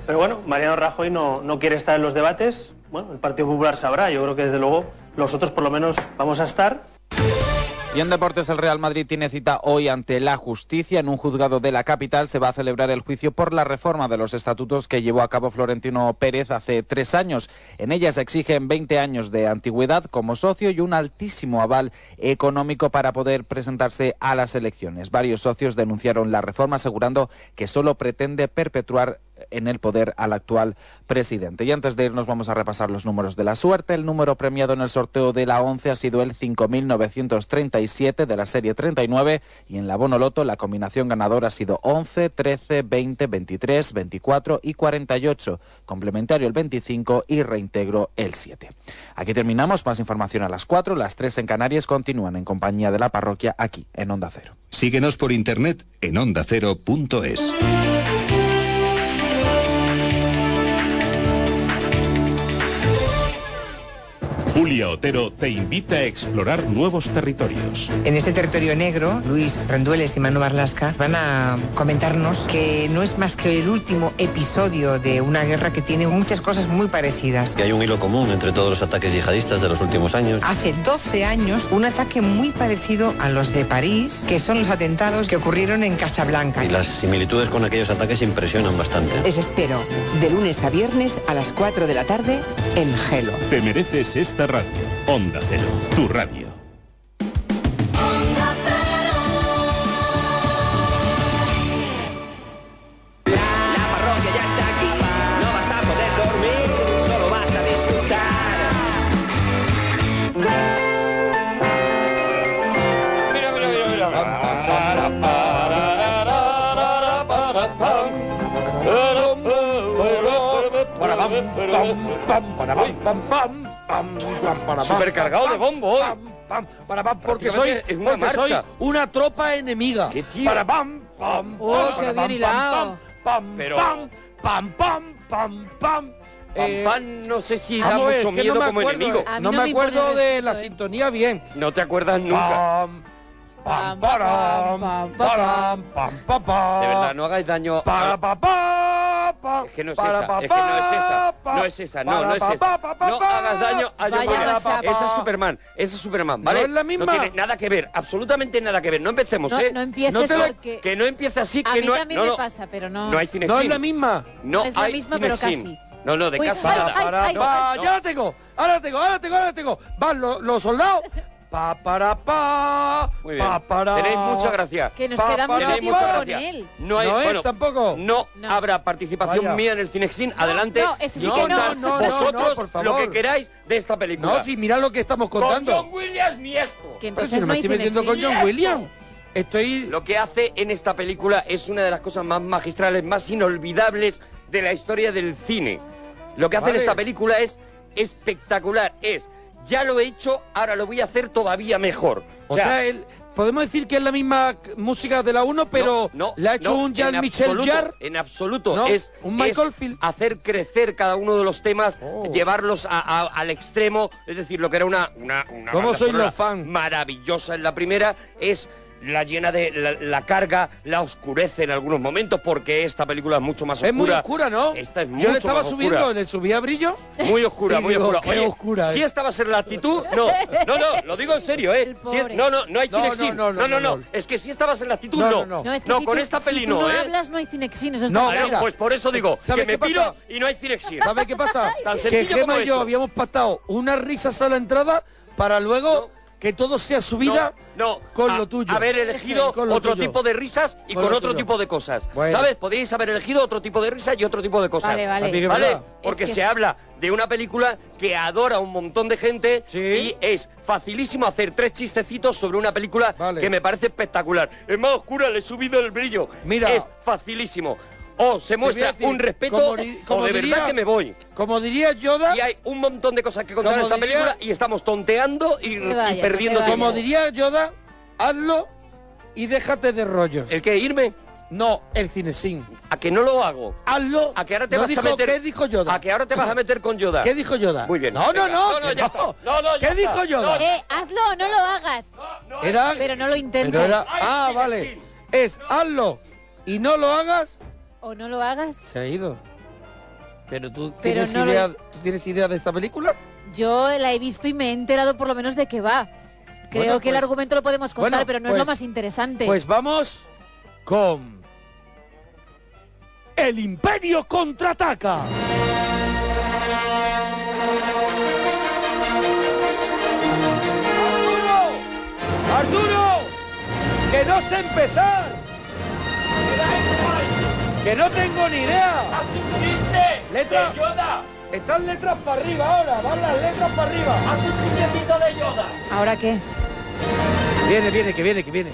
Pero bueno, Mariano Rajoy no, no quiere estar en los debates. Bueno, el Partido Popular sabrá. Yo creo que desde luego nosotros por lo menos vamos a estar. Y en deportes el Real Madrid tiene cita hoy ante la justicia. En un juzgado de la capital se va a celebrar el juicio por la reforma de los estatutos que llevó a cabo Florentino Pérez hace tres años. En ella se exigen 20 años de antigüedad como socio y un altísimo aval económico para poder presentarse a las elecciones. Varios socios denunciaron la reforma asegurando que solo pretende perpetuar en el poder al actual presidente. Y antes de irnos vamos a repasar los números de la suerte. El número premiado en el sorteo de la 11 ha sido el 5.937 de la serie 39 y en la Bono Loto la combinación ganadora ha sido 11, 13, 20, 23, 24 y 48. Complementario el 25 y reintegro el 7. Aquí terminamos. Más información a las 4. Las 3 en Canarias continúan en compañía de la parroquia aquí en Onda Cero. Síguenos por internet en ondacero.es. Julia Otero te invita a explorar nuevos territorios. En este territorio negro, Luis Rendueles y Manu Barlasca van a comentarnos que no es más que el último episodio de una guerra que tiene muchas cosas muy parecidas. Que hay un hilo común entre todos los ataques yihadistas de los últimos años. Hace 12 años, un ataque muy parecido a los de París, que son los atentados que ocurrieron en Casablanca. Y las similitudes con aquellos ataques impresionan bastante. Les espero de lunes a viernes a las 4 de la tarde en Gelo. Te mereces esta radio. Onda Cero, tu radio. La parroquia ya está aquí, no vas a poder dormir, solo vas a disfrutar. Mira, mira, mira, mira. Supercargado de bombo. hoy. Para pam, porque soy, es una porque soy marcha. una tropa enemiga. tío? Para pam, pam, Oh, pam, qué para, bien pam, hilado. Pam, pam, Pero- pam, pam, pam, pam, pam. Eh, Pam, pam, no sé si da mucho miedo no me como acuerdo, enemigo. No, no me me acuerdo de la sintonía bien. No te acuerdas nunca. Pam, pam, param, pam, param, pam, pam, pam. De verdad, no hagáis daño a... Para, pa, pa, pa, Es que no es para, esa, pa, es que no es esa, no es esa, no, no es pa, esa. pa, pa, No hagas daño a John. Ese es Superman, ese es Superman, ¿vale? ¿No es la misma? tiene nada que ver, absolutamente nada que ver. No empecemos, No, ¿eh? no empieces No te lo- porque Que no empiece así, a que mí no, también no, me no, pasa, pero no. no hay Cinexin. No es la misma. No Es la misma, pero casi. No, no, de Uy, casa ay, ay, ay, pa, no. ya la tengo, ahora la tengo, ahora la tengo, ahora la tengo. Van los, los soldados. Pa, para, pa, Muy bien. pa, para. Tenéis mucha gracia. Que nos Pa, queda pa, mucho tiempo mucha con gracia. él. No, hay, No es bueno, tampoco. No, No. habrá participación Vaya. mía en el Cinexin. Adelante. no, ese sí y que no. vosotros no, por favor. lo que queráis de esta película. No, si mira lo que estamos Con contando. John Williams ni esto. Que Pero si entonces no no me estoy metiendo con. John Williams. Estoy. Lo que hace en esta película es una de las cosas más magistrales, más inolvidables de la historia del cine. Lo que hace Vale. en esta película es espectacular. Es, ya lo he hecho, ahora lo voy a hacer todavía mejor. O sea, podemos decir que es la misma música de la 1, pero no, le ha hecho no, un Jean-Michel absoluto, Jarre. En absoluto. No, es un Michael es Field. hacer crecer cada uno de los temas, Oh. llevarlos a- a- al extremo. Es decir, lo que era una, una, una ¿Cómo sonora los fans? maravillosa en la primera es la llena de la, la carga, la oscurece en algunos momentos porque esta película es mucho más oscura. Es muy oscura, ¿no? Esta es Yo mucho le estaba más subiendo, oscura. le subía brillo. Muy oscura, Y muy digo, oscura. Oye, oscura, si eh. esta va a ser la actitud, no, no, no, lo digo en serio, ¿eh? Si es- no, no, no hay No, Cinexin. no, no, no, no. Es que si esta va a ser la actitud, No, no. no, no. No, es que si con tú, esta si peli tú no, no ¿eh? hablas, no hay Cinexin, eso está No, claro. mira. Pues por eso digo, ¿Sabes que me piro y no hay Cinexin. ¿Sabes qué pasa? Tan que como y yo habíamos pactado unas risas a la entrada para luego que todo sea subida No, con a- lo tuyo. Haber elegido otro tuyo. tipo de risas y Con otro tuyo. tipo de cosas. Bueno. ¿Sabes? Podéis haber elegido otro tipo de risas y otro tipo de cosas. Vale, vale. ¿Vale? Porque Es que se es- habla de una película que adora a un montón de gente Sí. y es facilísimo hacer tres chistecitos sobre una película Vale. que me parece espectacular. Es más oscura, le he subido el brillo. Mira. Es facilísimo. O se voy a muestra decir, un respeto como di- como o de diría- verdad que me voy. Como diría Yoda, Y hay un montón de cosas que contar en esta diría- película y estamos tonteando y, perdiendo tiempo. como diría Yoda, hazlo y déjate de rollos. ¿El que irme? No, el cinesín. ¿A que no lo hago? Hazlo. ¿A que ahora te No vas dijo- a meter? ¿Qué dijo Yoda? ¿A que ahora te vas a meter con Yoda? ¿Qué dijo Yoda? Muy bien. No, no, no. No, no, ya está. No, no, ya ¿Qué está. dijo Yoda? Eh, hazlo no lo hagas. Era, Pero no lo intentes. era- ah, vale. Es hazlo y no lo hagas. O no lo hagas. Se ha ido. Pero tú Pero tienes no lo- idea, ¿tú tienes idea de esta película? Yo la he visto y me he enterado por lo menos de qué va. Creo Bueno, que el pues- argumento lo podemos contar, bueno, pero no es pues- lo más interesante. Pues vamos con El Imperio contraataca. ¡Arturo! ¡Arturo! ¡Que no sé empezar! ¡Que no tengo ni idea! ¡Haz un chiste! Letra. ¡De Yoda! Están letras para arriba ahora, van las letras para arriba. ¡Haz un chistecito de Yoda! ¿Ahora qué? Viene, viene, que viene, que viene.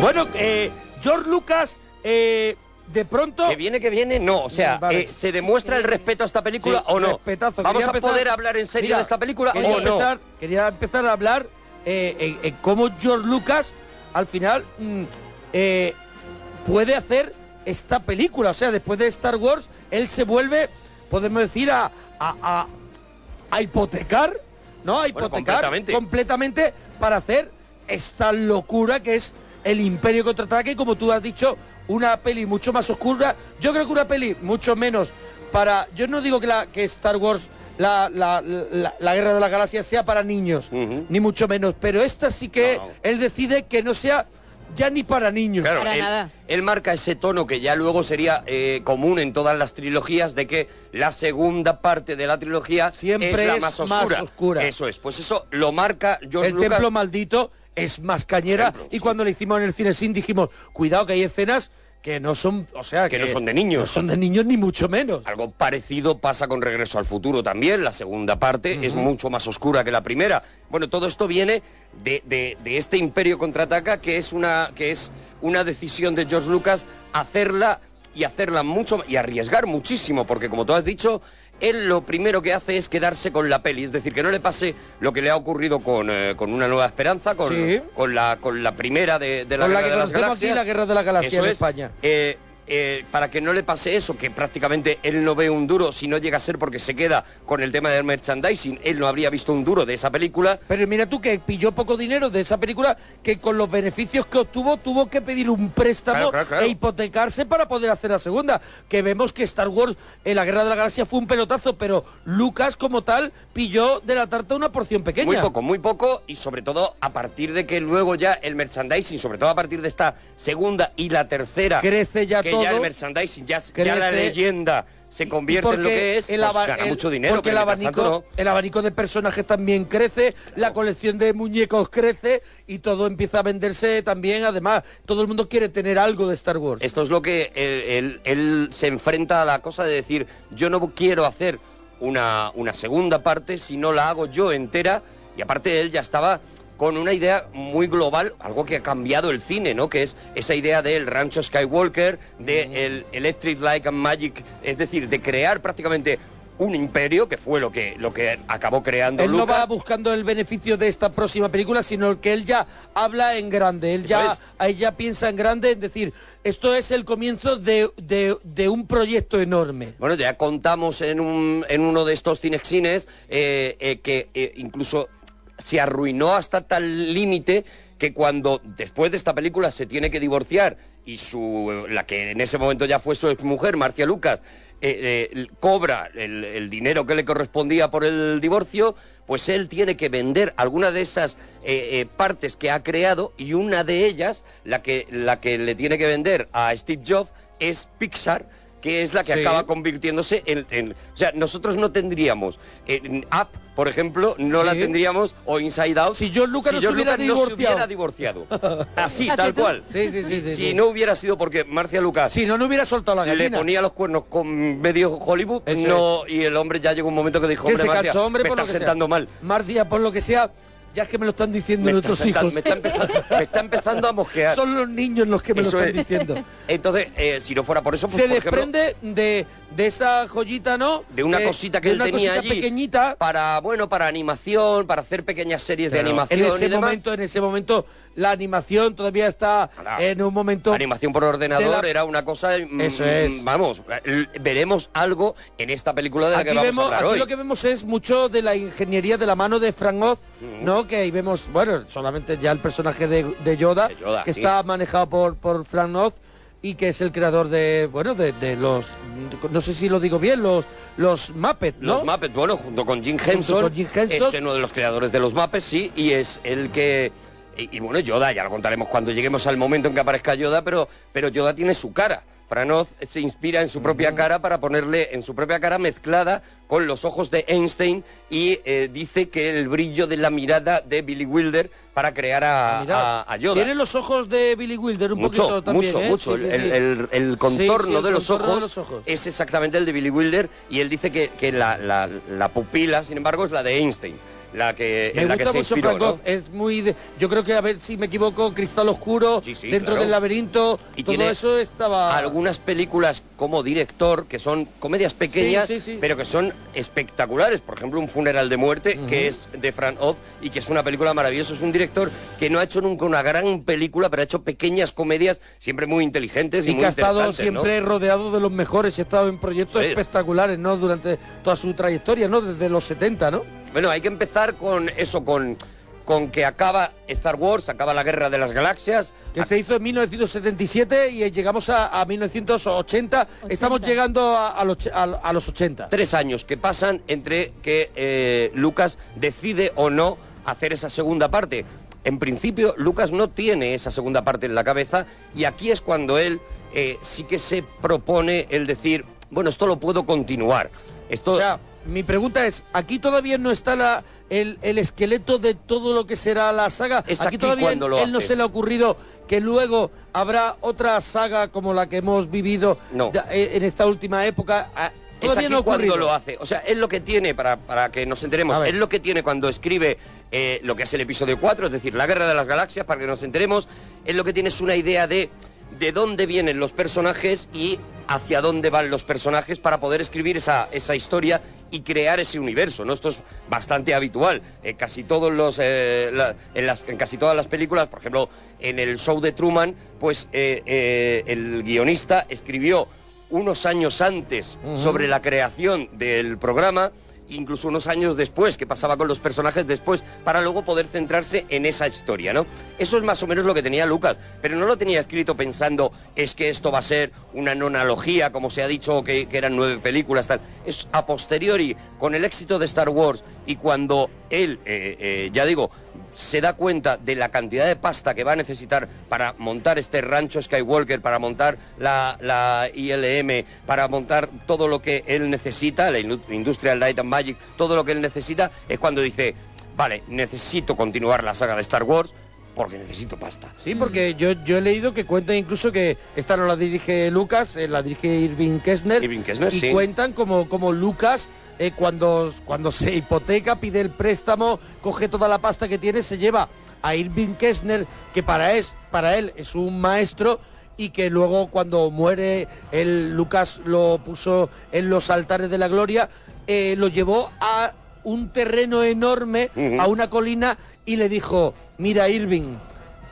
Bueno, eh, George Lucas, eh, de pronto... ¿Que viene, que viene? No, o sea, Vale. eh, ¿se demuestra el respeto a esta película Sí, o no? respetazo. ¿Vamos Quería a empezar- poder hablar en serio Mira, de esta película quería o no? empezar- Quería empezar a hablar eh, en, en cómo George Lucas, al final, mm, eh, puede hacer esta película. O sea, después de Star Wars, él se vuelve, podemos decir, a, a, a- a hipotecar, ¿no? A hipotecar completamente. completamente para hacer esta locura que es el Imperio contraataque, y como tú has dicho, una peli mucho más oscura. Yo creo que una peli mucho menos para. Yo no digo que, la, que Star Wars, la, la- la- la Guerra de la Galaxia, sea para niños, ni mucho menos. Pero esta sí que él decide que no sea ya ni para niños. Claro, él, él marca ese tono que ya luego sería eh, común en todas las trilogías de que la segunda parte de la trilogía Siempre es la es más más oscura. oscura. Eso es, pues eso lo marca George el Lucas. templo maldito es más cañera y cuando lo hicimos en el cine sin dijimos cuidado que hay escenas que no son o sea que no son de niños. no son de niños ni mucho menos Algo parecido pasa con Regreso al Futuro también. La segunda parte es mucho más oscura que la primera. Bueno, todo esto viene de, de- de este Imperio contraataca que es una que es una decisión de George Lucas hacerla y hacerla mucho y arriesgar muchísimo, porque como tú has dicho, él lo primero que hace es quedarse con la peli, es decir, que no le pase lo que le ha ocurrido con, eh, con Una Nueva Esperanza, con, Sí. con, la, con la primera de, de la Con la Guerra que de las conocemos aquí, Galaxias. la Guerra de la Galaxia Eso en es. España. Eh, eh, para que no le pase eso, que prácticamente él no ve un duro, si no llega a ser porque se queda con el tema del merchandising, él no habría visto un duro de esa película. pero mira tú que pilló poco dinero de esa película que con los beneficios que obtuvo tuvo que pedir un préstamo Claro, claro, claro. e hipotecarse para poder hacer la segunda que vemos que Star Wars en la Guerra de la Galaxia fue un pelotazo pero Lucas como tal pilló de la tarta una porción pequeña Muy poco, muy poco, y sobre todo a partir de que luego ya el merchandising, sobre todo a partir de esta segunda y la tercera, Crece ya que todo. ya el merchandising, ya, ya la Crece. leyenda se convierte en lo que es, el pues gana el- mucho dinero. porque el abanico, tanto no. el abanico de personajes también crece, la colección de muñecos crece y todo empieza a venderse también. Además, todo el mundo quiere tener algo de Star Wars. Esto es lo que él, él- él se enfrenta a la cosa de decir, yo no quiero hacer una, una segunda parte si no la hago yo entera. Y aparte él ya estaba con una idea muy global, algo que ha cambiado el cine, ¿no? Que es esa idea del rancho Skywalker, de el Electric Light and Magic, es decir, de crear prácticamente un imperio, que fue lo que, lo que acabó creando Él no va buscando el beneficio de esta próxima película, sino que él ya habla en grande. Él ya, es. él ya piensa en grande, es decir, esto es el comienzo de, de- de un proyecto enorme. Bueno, ya contamos en, un, en uno de estos cinexines eh, eh, que eh, incluso se arruinó hasta tal límite que cuando después de esta película se tiene que divorciar y su la que en ese momento ya fue su mujer Marcia Lucas eh, eh, cobra el, el dinero que le correspondía por el divorcio, pues él tiene que vender alguna de esas eh, partes que ha creado y una de ellas, la que, la que le tiene que vender a Steve Jobs, es Pixar que es la que Sí. acaba convirtiéndose en, en- O sea, nosotros no tendríamos en Up, por ejemplo, no la tendríamos, o Inside Out, Si George Lucas no se hubiera Lucas no se divorciado. hubiera divorciado. Así, tal cual. Sí, sí, sí, sí, si sí. no hubiera sido porque Marcia Lucas Si no, no hubiera soltado la le gallina. ponía los cuernos con medio Hollywood, Eso no, y el hombre ya llegó un momento que dijo, que hombre, se Marcia, cansó, hombre, me por lo estás que sea. sentando mal. Marcia, por lo que sea, ya es que me lo están diciendo nuestros está, hijos. me está empezando, me está empezando a mosquear. Son los niños los que me Eso lo están es. diciendo. Entonces, eh, si no fuera por eso, pues, Se por ejemplo, desprende de, de esa joyita, ¿no? de una cosita que de él una tenía allí pequeñita. para bueno para animación para hacer pequeñas series de animación en ese y demás. momento, en ese momento, la animación todavía está en un momento. animación por ordenador de la- era una cosa mm, Eso es. vamos veremos algo en esta película de la Aquí, que vamos vemos, a hablar aquí hoy lo que vemos es mucho de la ingeniería de la mano de Frank Oz, ¿no? Que ahí vemos, bueno, solamente ya el personaje de, de Yoda, Yoda, que sí. está manejado por, por Frank Oz y que es el creador de, bueno, de, de los, no sé si lo digo bien, los, los Muppets, ¿no? los Muppets bueno junto con Jim Junto Henson, con Jim Henson. es uno de los creadores de los Muppets sí y es el que y, y bueno Yoda ya lo contaremos cuando lleguemos al momento en que aparezca Yoda pero pero Yoda tiene su cara Franoz se inspira en su propia cara para ponerle en su propia cara mezclada con los ojos de Einstein y eh, dice que el brillo de la mirada de Billy Wilder para crear a, Mira, a- a Yoda. Tiene los ojos de Billy Wilder un mucho, poquito también, mucho, ¿eh? mucho. Sí, sí, el, sí. el- el Sí, contorno, el de, los contorno ojos de los ojos. es exactamente el de Billy Wilder y él dice que, que la, la- la pupila, sin embargo, es la de Einstein. La que, Me en la que gusta se mucho inspiró, Frank es muy de- yo creo que a ver si me equivoco, Cristal Oscuro, sí, dentro claro. del laberinto, Y todo tiene eso estaba algunas películas como director que son comedias pequeñas, Sí, pero que son espectaculares. Por ejemplo, Un funeral de muerte, que es de Frank Oz y que es una película maravillosa. Es un director que no ha hecho nunca una gran película, pero ha hecho pequeñas comedias siempre muy inteligentes y, y muy que ha estado siempre rodeado de los mejores y ha estado en proyectos espectaculares, ¿no? Durante toda su trayectoria, ¿no? Desde los 70, ¿no? Bueno, hay que empezar con eso, con, con que acaba Star Wars, acaba la Guerra de las Galaxias. Que se hizo en 1977 y llegamos a, a 1980. Estamos llegando a, a los, a- a los 80. Tres años que pasan entre que eh, Lucas decide o no hacer esa segunda parte. En principio, Lucas no tiene esa segunda parte en la cabeza y aquí es cuando él eh, sí que se propone el decir, bueno, esto lo puedo continuar. Esto... O sea, mi pregunta es, aquí todavía no está la, el, el esqueleto de todo lo que será la saga. Es aquí aquí todavía cuando lo él no se le ha ocurrido que luego habrá otra saga como la que hemos vivido No. eh, en esta última época. Ah, Es Todavía aquí no cuando lo hace. O sea, es lo que tiene, para, para que nos enteremos, es lo que tiene cuando escribe eh, lo que es el episodio 4, es decir, la guerra de las galaxias, para que nos enteremos, es lo que tiene es una idea de de dónde vienen los personajes y hacia dónde van los personajes para poder escribir esa, esa historia y crear ese universo, ¿no? Esto es bastante habitual. En casi todos los eh, la- en, las- en casi todas las películas, por ejemplo, en el show de Truman, pues eh, eh, el guionista escribió unos años antes sobre la creación del programa, incluso unos años después, que pasaba con los personajes después, para luego poder centrarse en esa historia, ¿no? Eso es más o menos lo que tenía Lucas, pero no lo tenía escrito pensando, es que esto va a ser una nonalogía, como se ha dicho, que, que eran nueve películas, tal. Es a posteriori, con el éxito de Star Wars y cuando él, eh, eh, ya digo, se da cuenta de la cantidad de pasta que va a necesitar para montar este rancho Skywalker, para montar la, la ILM, para montar todo lo que él necesita, la Indu- Industrial Light and Magic, todo lo que él necesita, es cuando dice, vale, necesito continuar la saga de Star Wars porque necesito pasta. Sí, porque yo, yo he leído que cuentan incluso que esta no la dirige Lucas, eh, la dirige Irving Kessner. Irving Kessner, y sí. cuentan como, como Lucas, eh, cuando, cuando se hipoteca, pide el préstamo, coge toda la pasta que tiene, se lleva a Irving Kessner, que para, es, para él es un maestro y que luego cuando muere, él, Lucas lo puso en los altares de la gloria, eh, lo llevó a un terreno enorme, a una colina, y le dijo, mira Irving,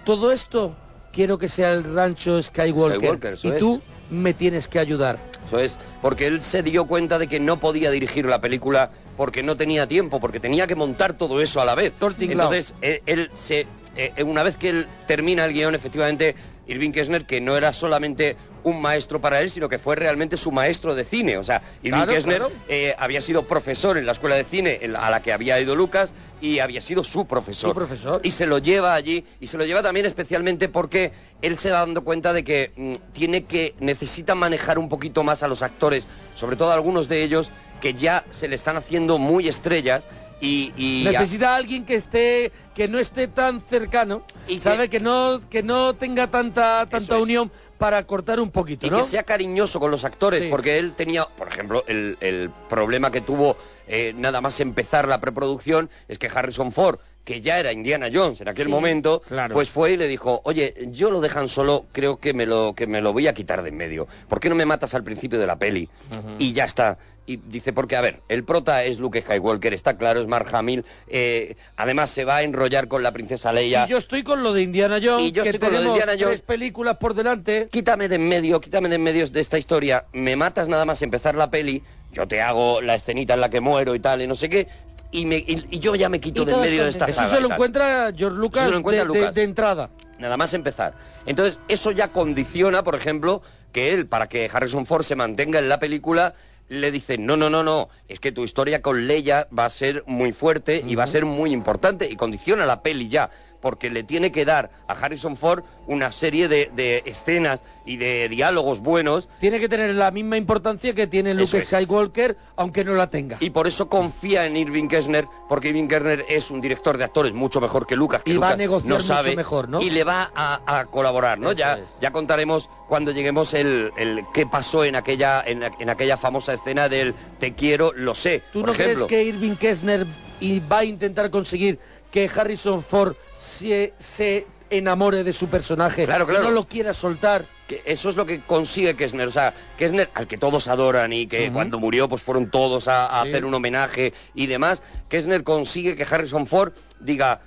todo esto quiero que sea el rancho Skywalker, y es. Me tienes que ayudar. Eso es, porque él se dio cuenta de que no podía dirigir la película porque no tenía tiempo, porque tenía que montar todo eso a la vez. Entonces, él, él se, eh, una vez que él termina el guion, efectivamente, Irving Kessner, que no era solamente un maestro para él, sino que fue realmente su maestro de cine. O sea, Irving Claro, Kessner claro. eh, había sido profesor en la escuela de cine en la- a la que había ido Lucas y había sido su profesor. Su profesor. Y se lo lleva allí y se lo lleva también especialmente porque él se va dando cuenta de que mm, tiene que necesita manejar un poquito más a los actores, sobre todo algunos de ellos que ya se le están haciendo muy estrellas y, y Necesita a alguien que esté, que no esté tan cercano, y sabe que no, que no tenga tanta, tanta unión para cortar un poquito, y ¿no? que sea cariñoso con los actores, Sí. porque él tenía, por ejemplo, el, el problema que tuvo eh, nada más empezar la preproducción es que Harrison Ford, que ya era Indiana Jones en aquel Sí, momento, claro. pues fue y le dijo, oye, yo lo dejan solo, creo que me lo, que me lo voy a quitar de en medio. ¿Por qué no me matas al principio de la peli? Y ya está. Y dice, porque, a ver, el prota es Luke Skywalker, está claro, es Mark Hamill, eh, además se va a enrollar con la princesa Leia. Y yo estoy con lo de Indiana Jones, Y yo que estoy con lo de tenemos Indiana Jones. tres películas por delante. Quítame de en medio, quítame de en medio de esta historia, me matas nada más empezar la peli, yo te hago la escenita en la que muero y tal, y no sé qué, y, me, y, y yo ya me quito de todos medio de esta saga. Eso se lo encuentra George Lucas, lo encuentra de, de- Lucas. de entrada. Nada más empezar. Entonces, eso ya condiciona, por ejemplo, que él, para que Harrison Ford se mantenga en la película, le dice, no, no, no, no, es que tu historia con Leia va a ser muy fuerte y va a ser muy importante y condiciona la peli ya. Porque le tiene que dar a Harrison Ford una serie de, de escenas y de diálogos buenos. Tiene que tener la misma importancia que tiene Luke es. Skywalker, aunque no la tenga. Y por eso confía en Irving Kessner, porque Irving Kessner es un director de actores mucho mejor que Lucas, que Y va a negociar no mucho sabe, mejor, ¿no? Y le va a, a colaborar, ¿no? Eso Ya, es. ya contaremos cuando lleguemos el, el qué pasó en aquella, en, la- en aquella famosa escena del te quiero, lo sé. ¿Tú por no ejemplo. crees que Irving Kessner y va a intentar conseguir que Harrison Ford se, se enamore de su personaje? Claro, claro. No lo quiera soltar. que eso es lo que consigue Kessner, o sea, Kessner al que todos adoran y que cuando murió pues fueron todos a, a Sí. hacer un homenaje y demás, Kessner consigue que Harrison Ford diga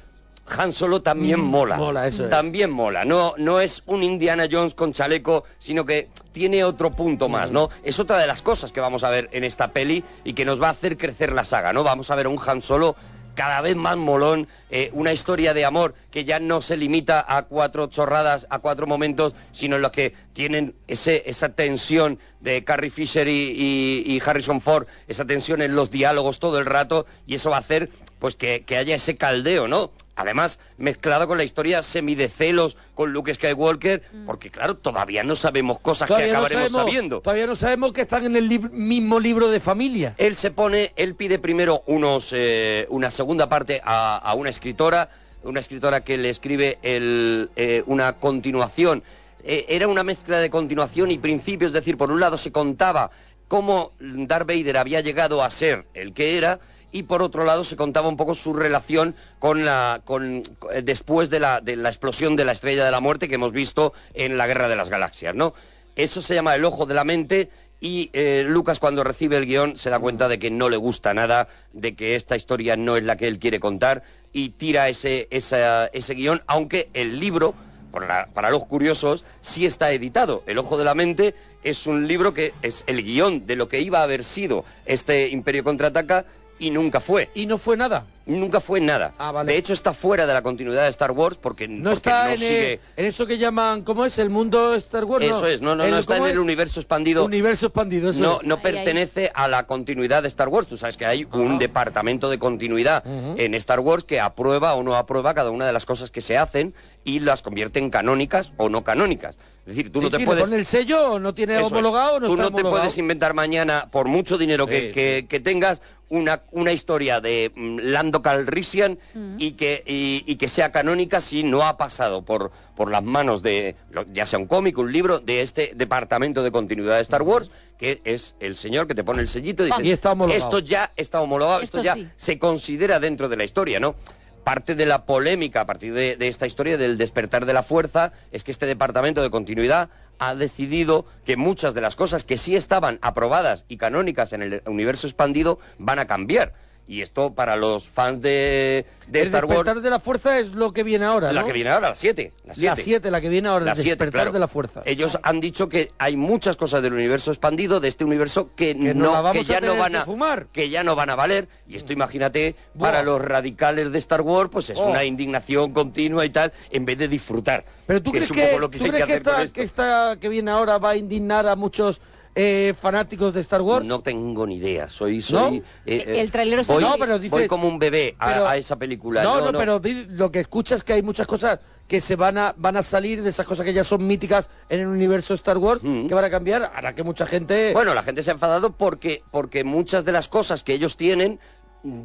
Han Solo también Mm, mola, mola, eso es. también mola, no no es un Indiana Jones con chaleco, sino que tiene otro punto más, ¿no? Es otra de las cosas que vamos a ver en esta peli y que nos va a hacer crecer la saga, ¿no? Vamos a ver a un Han Solo cada vez más molón, eh, una historia de amor que ya no se limita a cuatro chorradas, a cuatro momentos, sino en los que tienen ese, esa tensión de Carrie Fisher y, y- Harrison Ford, esa tensión en los diálogos todo el rato, y eso va a hacer pues que, que haya ese caldeo, ¿no? Además, mezclado con la historia semi de celos con Luke Skywalker, porque claro, todavía no sabemos cosas que no acabaremos sabemos- sabiendo. Todavía no sabemos que están en el lib- mismo libro de familia. Él se pone, él pide primero unos, eh, una segunda parte a, a una escritora, una escritora que le escribe el, eh, una continuación. Eh, era una mezcla de continuación y principio, es decir, por un lado se contaba cómo Darth Vader había llegado a ser el que era y por otro lado se contaba un poco su relación con la con eh, después de la de la explosión de la estrella de la muerte que hemos visto en la Guerra de las Galaxias, ¿no? Eso se llama el ojo de la mente y eh, Lucas cuando recibe el guion se da cuenta de que no le gusta nada, de que esta historia no es la que él quiere contar y tira ese, esa- ese guion, aunque el libro, por la- para los curiosos, sí está editado. El Ojo de la Mente es un libro que es el guion de lo que iba a haber sido este Imperio Contraataca y nunca fue. Y no fue nada. Nunca fue nada. De hecho está fuera de la continuidad de Star Wars porque No porque está no en, sigue... en eso que llaman, ¿cómo es? El mundo Star Wars. Eso es, no, no, no está en ¿cómo el es? universo expandido. Universo expandido, eso no, es. no Ahí, ahí. pertenece a la continuidad de Star Wars. Tú sabes que hay un departamento de continuidad en Star Wars que aprueba o no aprueba cada una de las cosas que se hacen y las convierte en canónicas o no canónicas. Es decir, tú no te sí, puedes... pone el sello no tiene Eso homologado no Tú está no te puedes inventar mañana, por mucho dinero que, Sí, que- que tengas, una, una historia de mm, Lando Calrissian y, que, y, y que sea canónica si no ha pasado por, por las manos de, ya sea un cómic, un libro, de este departamento de continuidad de Star Wars, que es el señor que te pone el sellito y dice, Y está homologado. esto ya está homologado, esto, Esto ya sí. se considera dentro de la historia, ¿no? Parte de la polémica a partir de, de esta historia del despertar de la fuerza es que este departamento de continuidad ha decidido que muchas de las cosas que sí estaban aprobadas y canónicas en el universo expandido van a cambiar. Y esto para los fans de, de el Star despertar Wars, de la fuerza es lo que viene ahora, la que viene ahora, la 7. La 7. La 7, la que viene ahora, el despertar claro. de la fuerza. Ellos han dicho que hay muchas cosas del universo expandido, de este universo, que, no, que ya no van a fumar. que ya no van a valer. Y esto, imagínate, Buah. para los radicales de Star Wars, pues es Oh. una indignación continua y tal, en vez de disfrutar. Pero tú que crees es un que, poco lo que ¿tú crees que, esta, que esta que viene ahora va a indignar a muchos eh, fanáticos de Star Wars? No tengo ni idea. Soy, soy. ¿No? eh, eh, El tráiler está voy, No, pero dices- voy como un bebé a, pero- a esa película. No, no, pero lo que escuchas es que hay muchas cosas que se van a van a salir de esas cosas que ya son míticas en el universo Star Wars que van a cambiar, hará que mucha gente Bueno, la gente se ha enfadado porque, porque muchas de las cosas que ellos tienen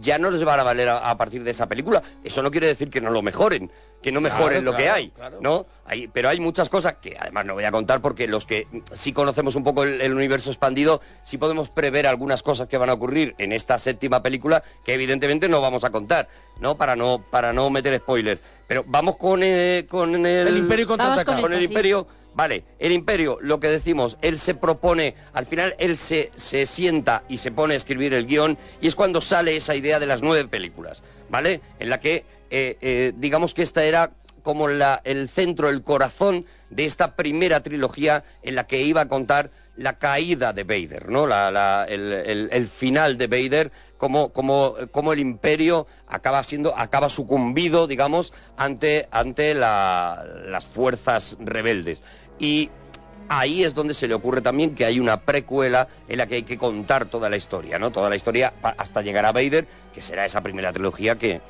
ya no les van a valer a, a partir de esa película. Eso no quiere decir que no lo mejoren, que no Claro, mejoren lo que hay, claro. ¿no? Hay, pero hay muchas cosas que además no voy a contar porque los que sí conocemos un poco el, el universo expandido, sí podemos prever algunas cosas que van a ocurrir en esta séptima película que evidentemente no vamos a contar, ¿no? Para no para no meter spoilers. Pero vamos con, eh, con el, El Imperio contraataca. con, con el sí. Imperio Vale, el imperio, lo que decimos, él se propone, al final él se, se sienta y se pone a escribir el guion y es cuando sale esa idea de las nueve películas, ¿vale? En la que, eh, eh, digamos que esta era como la, el centro, el corazón de esta primera trilogía en la que iba a contar la caída de Vader, ¿no? La- la- el, final de Vader, como, como, como el imperio acaba siendo, acaba sucumbido, digamos, ante, ante la- las fuerzas rebeldes. Y ahí es donde se le ocurre también que hay una precuela en la que hay que contar toda la historia, ¿no? Toda la historia hasta llegar a Vader, que será esa primera trilogía que,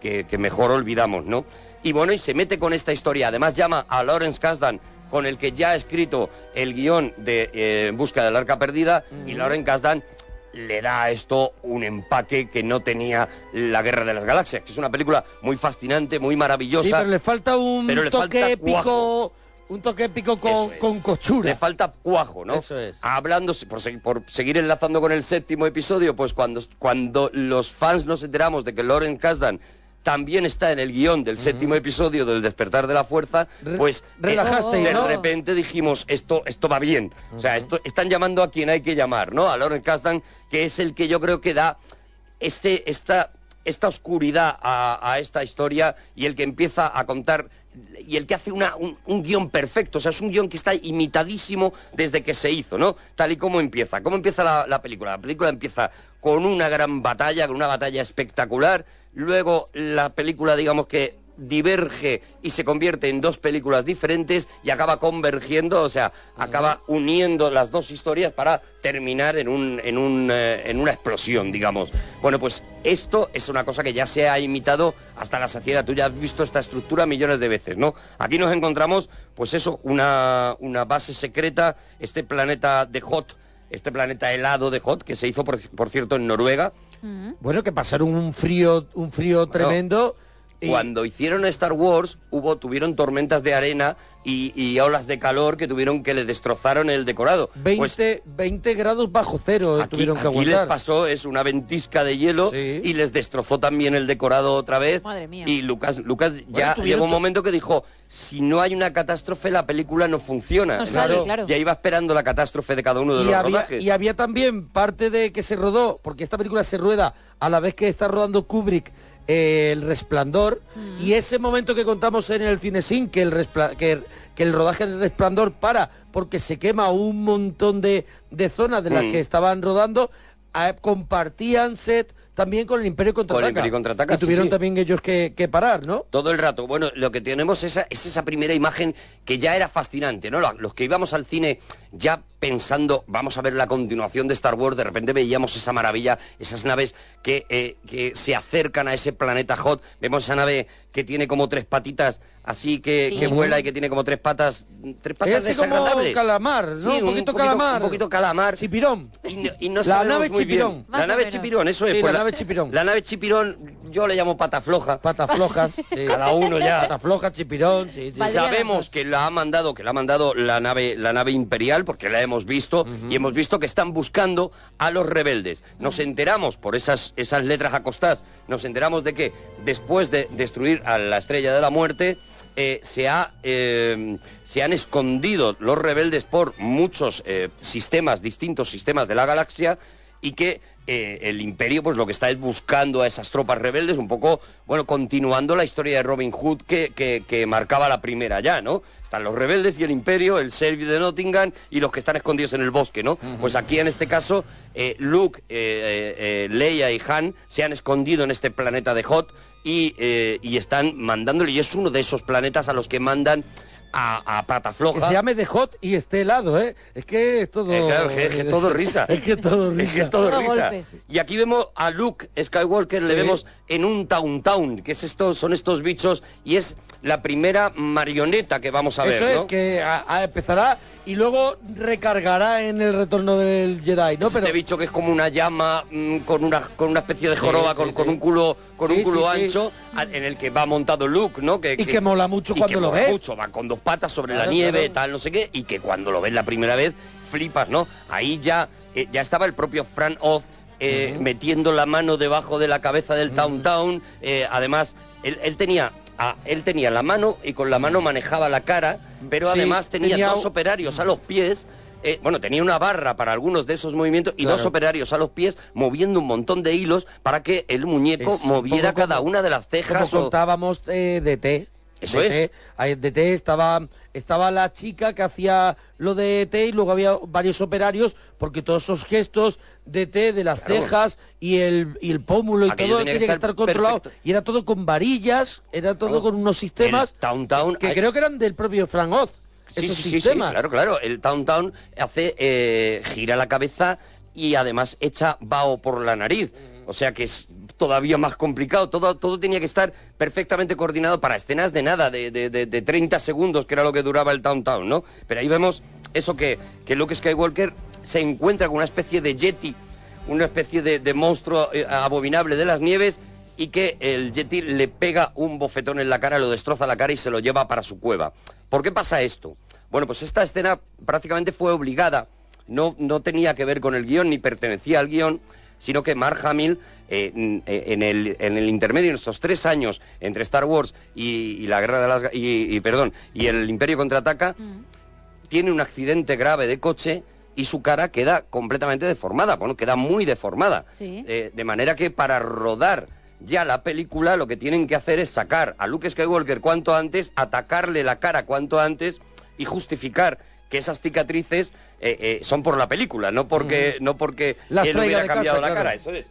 que, que mejor olvidamos, ¿no? Y bueno, y se mete con esta historia. Además llama a Lawrence Kasdan, con el que ya ha escrito el guion de eh, En busca del arca perdida, y Lawrence Kasdan le da a esto un empaque que no tenía La Guerra de las Galaxias, que es una película muy fascinante, muy maravillosa. Sí, pero le falta un pero le toque falta épico, cuajo. Un toque épico con, es. con cochura. Le falta cuajo, ¿no? Eso es. Hablando, por, por seguir enlazando con el séptimo episodio, pues cuando, cuando los fans nos enteramos de que Lauren Kasdan también está en el guion del séptimo episodio del Despertar de la Fuerza, pues relajasteis, de ¿no? repente dijimos, esto, esto va bien. O sea, esto, están llamando a quien hay que llamar, ¿no? A Lauren Kasdan, que es el que yo creo que da este, esta, esta oscuridad a, a esta historia y el que empieza a contar y el que hace una, un, guion perfecto, o sea, es un guion que está imitadísimo desde que se hizo, ¿no? Tal y como empieza. ¿Cómo empieza la película? La película empieza con una gran batalla, con una batalla espectacular, luego la película, digamos que diverge y se convierte en dos películas diferentes y acaba convergiendo, o sea, acaba uniendo las dos historias para terminar en, un, en, un, eh, en una explosión, digamos. Bueno, pues esto es una cosa que ya se ha imitado hasta la saciedad. Tú ya has visto esta estructura millones de veces, ¿no? Aquí nos encontramos, pues eso, una, una base secreta, este planeta de Hot, este planeta helado de Hot, que se hizo, por, por cierto, en Noruega. Bueno, que pasaron un frío, un frío tremendo. Cuando hicieron Star Wars, hubo, tuvieron tormentas de arena y, y olas de calor que tuvieron que le destrozaron el decorado. 20, Pues 20 grados bajo cero eh, aquí, tuvieron que aquí les aguantar. pasó es una ventisca de hielo y les destrozó también el decorado otra vez. Madre mía. Y Lucas, Lucas ya llegó un to- momento que dijo, si no hay una catástrofe, la película no funciona. No sale, claro. Ya iba esperando la catástrofe de cada uno de y los había, rodajes. y había también parte de que se rodó, porque esta película se rueda a la vez que está rodando Kubrick eh, El Resplandor, y ese momento que contamos en el Cinesin, que el, que, que el rodaje del Resplandor para porque se quema un montón de, de zonas de las Mm. que estaban rodando, eh, compartían set también con el Imperio Con el Contraataca. Imperio Contraataca, y tuvieron sí. también ellos que, que parar, ¿no? Todo el rato. Bueno, lo que tenemos es esa, es esa primera imagen que ya era fascinante, ¿no? Lo- Los que íbamos al cine ya pensando, vamos a ver la continuación de Star Wars, de repente veíamos esa maravilla, esas naves que, eh, que se acercan a ese planeta Hot. Vemos esa nave que tiene como tres patitas, así que, Sí. que vuela y que tiene como tres patas, tres patas Es como calamar, ¿no? Sí, un poquito calamar. Un poquito calamar. Chipirón. Y no, y no La nave chipirón. La nave chipirón, eso es. Sí, pues la nave chipirón. La nave chipirón, yo le llamo pata floja. Patas flojas. sí. Cada uno ya. Patas flojas, chipirón, sí, sí. Sabemos que la ha mandado, que la ha mandado la nave, la nave imperial, porque la hemos visto, y hemos visto que están buscando a los rebeldes. Nos enteramos por esas, esas letras acostadas, nos enteramos de que después de destruir a la estrella de la muerte, eh, se, ha, eh, se han escondido los rebeldes por muchos eh, sistemas, distintos sistemas de la galaxia, y que eh, el imperio pues lo que está es buscando a esas tropas rebeldes, un poco, bueno, continuando la historia de Robin Hood que, que- que marcaba la primera ya, ¿no? Están los rebeldes y el imperio, el Servio de Nottingham y los que están escondidos en el bosque, ¿no? Pues aquí en este caso, eh, Luke, eh, Leia y Han se han escondido en este planeta de Hot y, y están mandándole, y es uno de esos planetas a los que mandan a, a pata floja. Que se llame de hot y esté helado, ¿eh? Es que es todo... Eh, claro, es que, es que todo risa. Es que todo risa. Es que todo risa. Y aquí vemos a Luke Skywalker, le vemos en un Town Town, que es esto, son estos bichos, y es la primera marioneta que vamos a ver, Eso ¿no? es, que a- a- empezará y luego recargará en el retorno del Jedi, ¿no? Este bicho que es como una llama mm, con una con una especie de joroba, Sí, con, sí, con sí. un culo con un culo ancho, en el que va montado Luke, ¿no? Que, Y que mola mucho y cuando que lo mola ves. mucho, va con dos patas sobre Claro, la nieve, claro. tal, no sé qué, y que cuando lo ves la primera vez flipas, ¿no? Ahí ya eh, ya estaba el propio Fran Oz eh, metiendo la mano debajo de la cabeza del Town Town. eh, además, él, él tenía. Ah, él tenía la mano y con la mano manejaba la cara, pero Sí, además tenía, tenía dos operarios a los pies. eh, bueno, tenía una barra para algunos de esos movimientos y Claro. dos operarios a los pies moviendo un montón de hilos para que el muñeco Es moviera cada como- una de las cejas. Como o- contábamos eh, de T. Eso de es. T. Ahí De T estaba, estaba la chica que hacía lo de T y luego había varios operarios porque todos esos gestos de T, de las Claro. cejas y el, y el pómulo y Aquello todo tenía que que estar controlado. perfecto. Y era todo con varillas, era todo Claro. con unos sistemas Town Town que hay- creo que eran del propio Frank Oz. Sí, esos sí, sí, sí, sistemas. claro, claro. El Town Town hace, eh, gira la cabeza y además echa vaho por la nariz. O sea que es todavía más complicado. Todo, todo tenía que estar perfectamente coordinado para escenas de nada, de, de, de- de 30 segundos, que era lo que duraba el Downtown, ¿no? Pero ahí vemos eso que, que Luke Skywalker se encuentra con una especie de Yeti, una especie de, de monstruo eh, abominable de las nieves y que el Yeti le pega un bofetón en la cara, lo destroza la cara y se lo lleva para su cueva. ¿Por qué pasa esto? Bueno, pues esta escena prácticamente fue obligada, no, no tenía que ver con el guion ni pertenecía al guion, sino que Mark Hamill, eh, eh, en, el, en el intermedio, en estos tres años entre Star Wars y, y la guerra de las y, y, perdón y el Imperio contraataca, tiene un accidente grave de coche y su cara queda completamente deformada, bueno, queda muy deformada. Sí. Eh, de manera que para rodar ya la película lo que tienen que hacer es sacar a Luke Skywalker cuanto antes, atacarle la cara cuanto antes y justificar que esas cicatrices eh, eh, son por la película, no porque, no porque Las él traiga hubiera de casa, cambiado la claro. cara, eso es.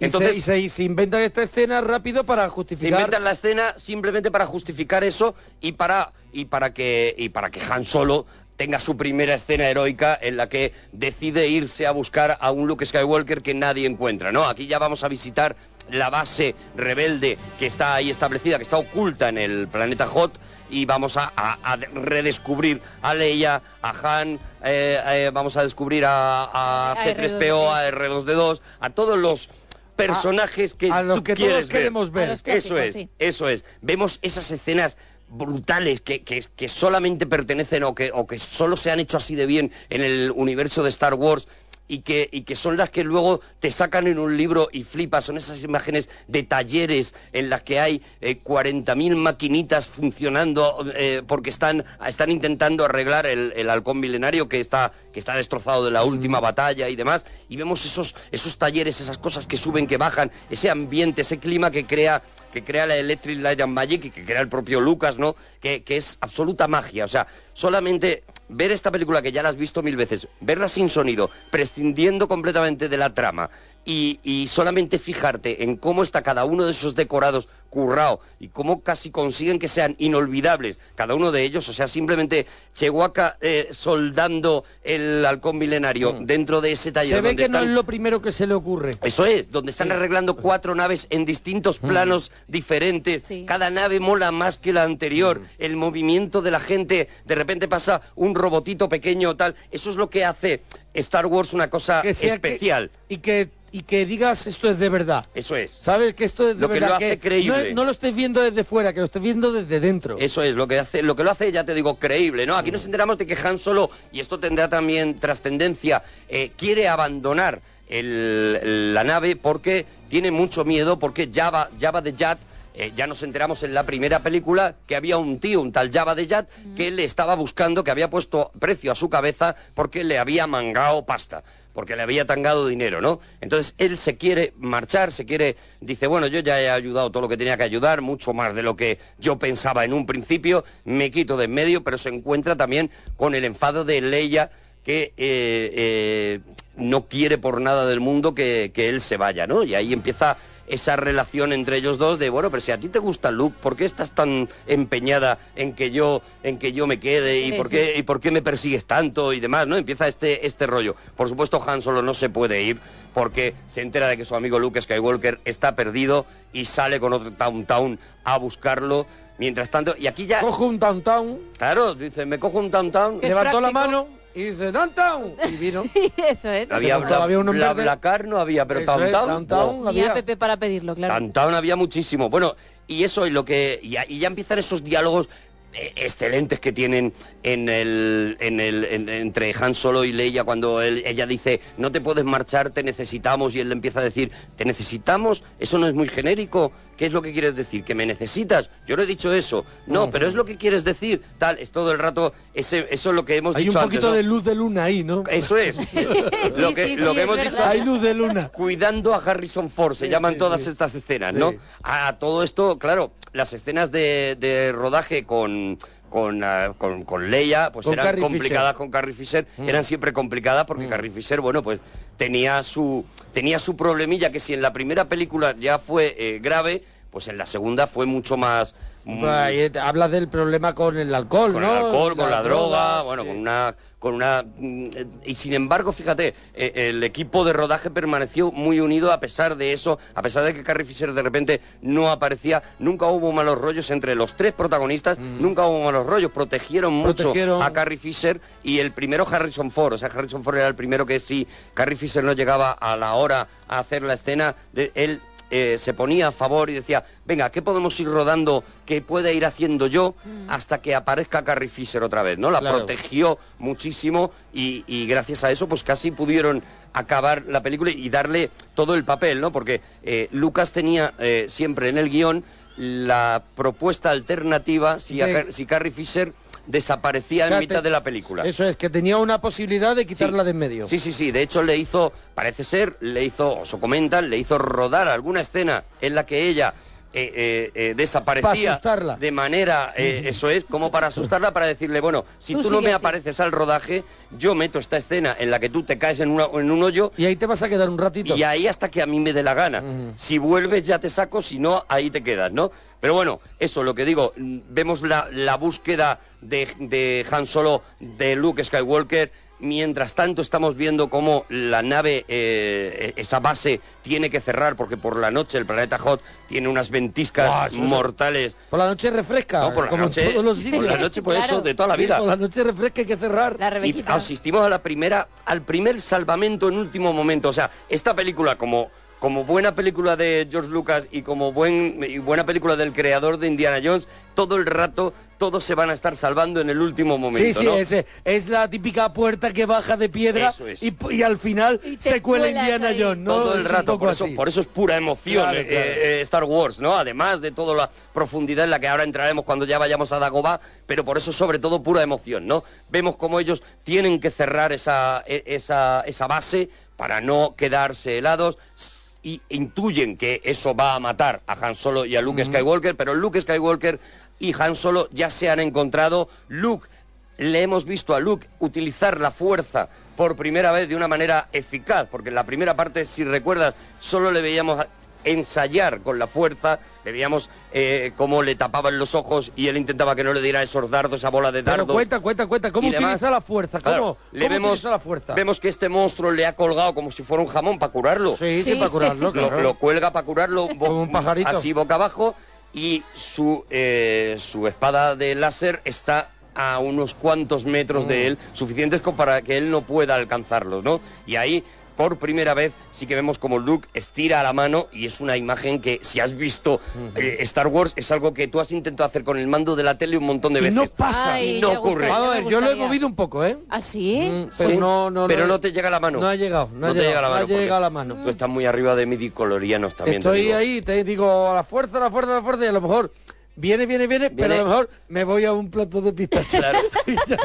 Y Entonces- se, y se- y se inventan esta escena rápido para se justificar... inventan la escena simplemente para justificar eso y para y para que y para que Han Solo tenga su primera escena heroica en la que decide irse a buscar a un Luke Skywalker que nadie encuentra, ¿no? Aquí ya vamos a visitar la base rebelde que está ahí establecida, que está oculta en el planeta Hot y vamos a, a- a redescubrir a Leia, a Han, eh, eh, vamos a descubrir a, a A C3PO, a R2D2, a todos los personajes que a los tú que todos quieres ver. queremos ver. A los Eso es, sí. eso es. Vemos esas escenas brutales que, que, que solamente pertenecen o que, o que solo se han hecho así de bien en el universo de Star Wars y que, y que son las que luego te sacan en un libro y flipas. Son esas imágenes de talleres en las que hay eh, 40.000 maquinitas funcionando eh, porque están, están intentando arreglar el, el halcón milenario que está, que está destrozado de la última batalla y demás. Y vemos esos, esos talleres, esas cosas que suben, que bajan, ese ambiente, ese clima que crea que crea la Electric Light and Magic y que crea el propio Lucas, ¿no? Que, que es absoluta magia. O sea, solamente ver esta película que ya la has visto mil veces, verla sin sonido, prescindiendo completamente de la trama y, y solamente fijarte en cómo está cada uno de esos decorados currao y cómo casi consiguen que sean inolvidables cada uno de ellos, o sea, simplemente Chehuaca eh, soldando el halcón milenario dentro de ese taller Se ve donde que no están- es lo primero que se le ocurre. eso es, donde están arreglando cuatro naves en distintos planos diferentes. Cada nave mola más que la anterior. El movimiento de la gente, de repente pasa un robotito pequeño tal. Eso es lo que hace Star Wars una cosa Que sea que- especial. y que y que digas esto es de verdad. Eso es. ¿Sabes? Que esto es de Lo que verdad. lo hace creíble. No, no lo estés viendo desde fuera, que lo estés viendo desde dentro. Eso es, lo que hace, lo que lo hace, ya te digo, creíble, ¿no? Aquí nos enteramos de que Han Solo, y esto tendrá también trascendencia, eh, quiere abandonar el- la nave porque tiene mucho miedo, porque Java, Java de Jat, eh, ya nos enteramos en la primera película que había un tío, un tal Java de Jat, que le estaba buscando, que había puesto precio a su cabeza porque le había mangado pasta, porque le había tangado dinero, ¿no? Entonces él se quiere marchar, se quiere, dice, bueno, yo ya he ayudado todo lo que tenía que ayudar, mucho más de lo que yo pensaba en un principio, me quito de en medio, pero se encuentra también con el enfado de Leia que eh, eh, no quiere por nada del mundo que, que él se vaya, ¿no? Y ahí empieza esa relación entre ellos dos de, bueno, pero si a ti te gusta Luke, ¿por qué estás tan empeñada en que yo, en que yo me quede y por qué, y por qué me persigues tanto y demás, ¿no? Empieza este, este rollo. Por supuesto, Han Solo no se puede ir porque se entera de que su amigo Luke Skywalker está perdido y sale con otro Town Town a buscarlo. Mientras tanto, y aquí ya... Cojo un Downtown. Claro, dice, me cojo un Town Town. Levantó la mano y dice Downtown. Y vino. Eso es. Había, montaba, había uno Bla-. Blacar no había, pero Eso es, Downtown... Downtown no. Y a Pepe para pedirlo, claro. Downtown había muchísimo. Bueno, y eso y lo que y, ya- y ya empiezan esos diálogos excelentes que tienen en el, en el en- entre Han Solo y Leia cuando él- ella dice no te puedes marchar, te necesitamos y él le empieza a decir te necesitamos, eso no es muy genérico. ¿Qué es lo que quieres decir? ¿Que me necesitas? Yo no he dicho eso. No, pero es lo que quieres decir. Tal, es todo el rato, ese, eso es lo que hemos Hay un dicho poquito antes, ¿no? de luz de luna ahí, ¿no? Eso es. lo que, sí, lo sí, que hemos verdad. dicho Hay luz de luna. Cuidando a Harrison Ford, se llaman todas estas escenas. ¿no? A todo esto, claro, las escenas de, de rodaje con... Con, ah, con, con Leia, pues Con eran Carrie complicadas Fisher. con Carrie Fisher, Mm. eran siempre complicadas porque Carrie Fisher, bueno, pues tenía su, tenía su problemilla que si en la primera película ya fue eh, grave, pues en la segunda fue mucho más, mm, Pues ahí te- hablas del problema con el alcohol, con ¿no? el alcohol, con la droga, bueno, sí. con una con una mm, y sin embargo, fíjate, eh, el equipo de rodaje permaneció muy unido a pesar de eso, a pesar de que Carrie Fisher de repente no aparecía, nunca hubo malos rollos entre los tres protagonistas, nunca hubo malos rollos, protegieron, Mm. Protegieron. mucho a Carrie Fisher y el primero Harrison Ford, o sea, Harrison Ford era el primero que si Carrie Fisher no llegaba a la hora a hacer la escena, de, él eh, se ponía a favor y decía, venga, ¿qué podemos ir rodando que pueda ir haciendo yo hasta que aparezca Carrie Fisher otra vez? ¿no? La Claro. protegió muchísimo y, y gracias a eso pues casi pudieron acabar la película y darle todo el papel, ¿no? Porque eh, Lucas tenía eh, siempre en el guion la propuesta alternativa si, a si Carrie Fisher desaparecía O sea, en mitad te- de la película. Eso es, que tenía una posibilidad de quitarla de en medio. Sí, sí, sí. De hecho, le hizo, parece ser, le hizo, o se comentan, le hizo rodar alguna escena en la que ella eh, eh, eh, desaparecía de manera, eh, eso es, como para asustarla, para decirle, bueno, si Tú tú, no me así. apareces al rodaje, yo meto esta escena en la que tú te caes en, una- en un hoyo. Y ahí te vas a quedar un ratito. Y ahí hasta que a mí me dé la gana. Si vuelves ya te saco, si no, ahí te quedas, ¿no? Pero bueno, eso, lo que digo, mm, vemos la, la búsqueda de, de Han Solo, de Luke Skywalker, mientras tanto estamos viendo cómo la nave, eh, esa base, tiene que cerrar, porque por la noche el planeta Hot tiene unas ventiscas mortales. Por la noche refresca. No, por la como noche- todos los por la noche, por eso, de toda la Sí, vida. por la noche refresca hay que cerrar. Y asistimos a la primera, al primer salvamento en último momento. O sea, esta película como, como buena película de George Lucas y como buen, y buena película del creador de Indiana Jones, todo el rato todos se van a estar salvando en el último momento. Sí, sí, ¿no? ese, es la típica puerta que baja de piedra es. y, y al final se cuela Indiana ahí. Jones, ¿no? todo el rato, por eso, así. por eso es pura emoción Claro, eh, claro. eh, Star Wars, ¿no? Además de toda la profundidad en la que ahora entraremos cuando ya vayamos a Dagobah, pero por eso sobre todo pura emoción, ¿no? Vemos cómo ellos tienen que cerrar esa, e- esa, esa base para no quedarse helados y intuyen que eso va a matar a Han Solo y a Luke Skywalker, pero Luke Skywalker y Han Solo ya se han encontrado. Luke le hemos visto a Luke utilizar la fuerza por primera vez de una manera eficaz, porque en la primera parte, si recuerdas, solo le veíamos a- ensayar con la fuerza, le veíamos eh, cómo le tapaban los ojos y él intentaba que no le diera esos dardos, esa bola de Pero dardos. cuenta, cuenta, cuenta, ¿cómo utiliza la fuerza? ¿Cómo, Claro, le cómo vemos, utiliza la fuerza? Vemos que este monstruo le ha colgado como si fuera un jamón para curarlo. Sí, sí, Sí. para curarlo, Lo- claro. Lo, cuelga para curarlo Como un pajarito. así boca abajo y su, eh, su espada de láser está a unos cuantos metros Mm. de él, suficientes como para que él no pueda alcanzarlos, ¿no? Y ahí, por primera vez, sí que vemos como Luke estira la mano y es una imagen que, si has visto eh, Star Wars, es algo que tú has intentado hacer con el mando de la tele un montón de Y veces. no pasa. Ay, y no ocurre. gustaría, Vamos a ver, yo lo he movido un poco, ¿eh? ¿Ah, sí? Pero Sí, no, no, pero no, no te llega la mano. No ha llegado, no, No ha te llegado, llega la no ha mano llegado la mano. Tú estás muy arriba de midiclorianos también. te Estoy digo. ahí, te digo, a la fuerza, a la fuerza, a la fuerza, y a lo mejor viene, viene, viene, pero a lo mejor me voy a un plato de pistacho. Claro. y, ya,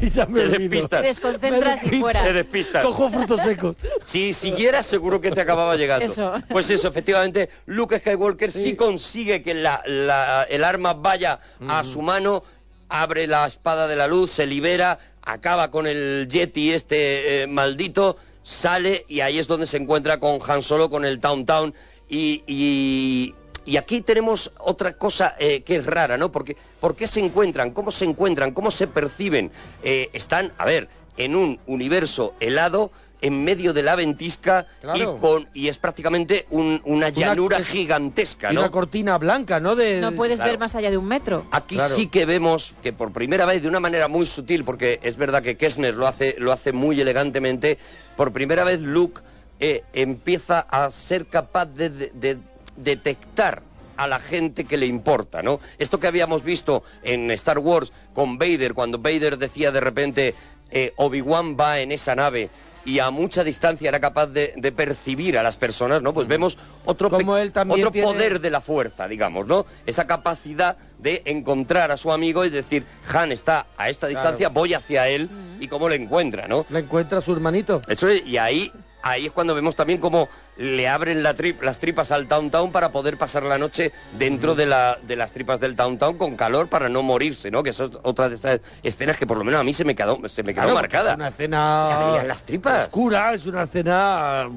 y ya me Te olvido. despistas. Te desconcentras Me y fuera. Te despistas. Cojo frutos secos. Si siguieras, seguro que te acababa llegando. Eso. Pues eso, efectivamente, Luke Skywalker sí, consigue que la- la- el arma vaya a su mano, abre la espada de la luz, se libera, acaba con el Yeti este eh, maldito, sale y ahí es donde se encuentra con Han Solo, con el Town Town y... y y aquí tenemos otra cosa eh, que es rara, ¿no? Porque, ¿Por qué se encuentran? ¿Cómo se encuentran? ¿Cómo se perciben? Eh, están, a ver, en un universo helado, en medio de la ventisca Claro. y, con, y es prácticamente un- una llanura gigantesca, una cortina blanca, ¿no? De, No puedes Claro. ver más allá de un metro. Aquí Claro. sí que vemos que por primera vez, de una manera muy sutil, porque es verdad que Kessner lo hace, lo hace muy elegantemente, por primera vez Luke eh, empieza a ser capaz de, de- de detectar a la gente que le importa, ¿no? Esto que habíamos visto en Star Wars con Vader, cuando Vader decía de repente, eh, Obi-Wan va en esa nave y a mucha distancia era capaz de, de percibir a las personas, ¿no? Pues vemos otro, pe- Como él también otro tiene- poder de la fuerza, digamos, ¿no? Esa capacidad de encontrar a su amigo y decir, Han está a esta distancia, voy hacia él y cómo le encuentra, ¿no? Le encuentra a su hermanito. Eso es, y ahí, ahí es cuando vemos también cómo le abren la tri- las tripas al Downtown para poder pasar la noche dentro de, la, de las tripas del Downtown con calor para no morirse, ¿no? Que es otra de estas escenas que por lo menos a mí se me quedó, se me quedó Claro, marcada. Es una escena las tripas. oscura, es una escena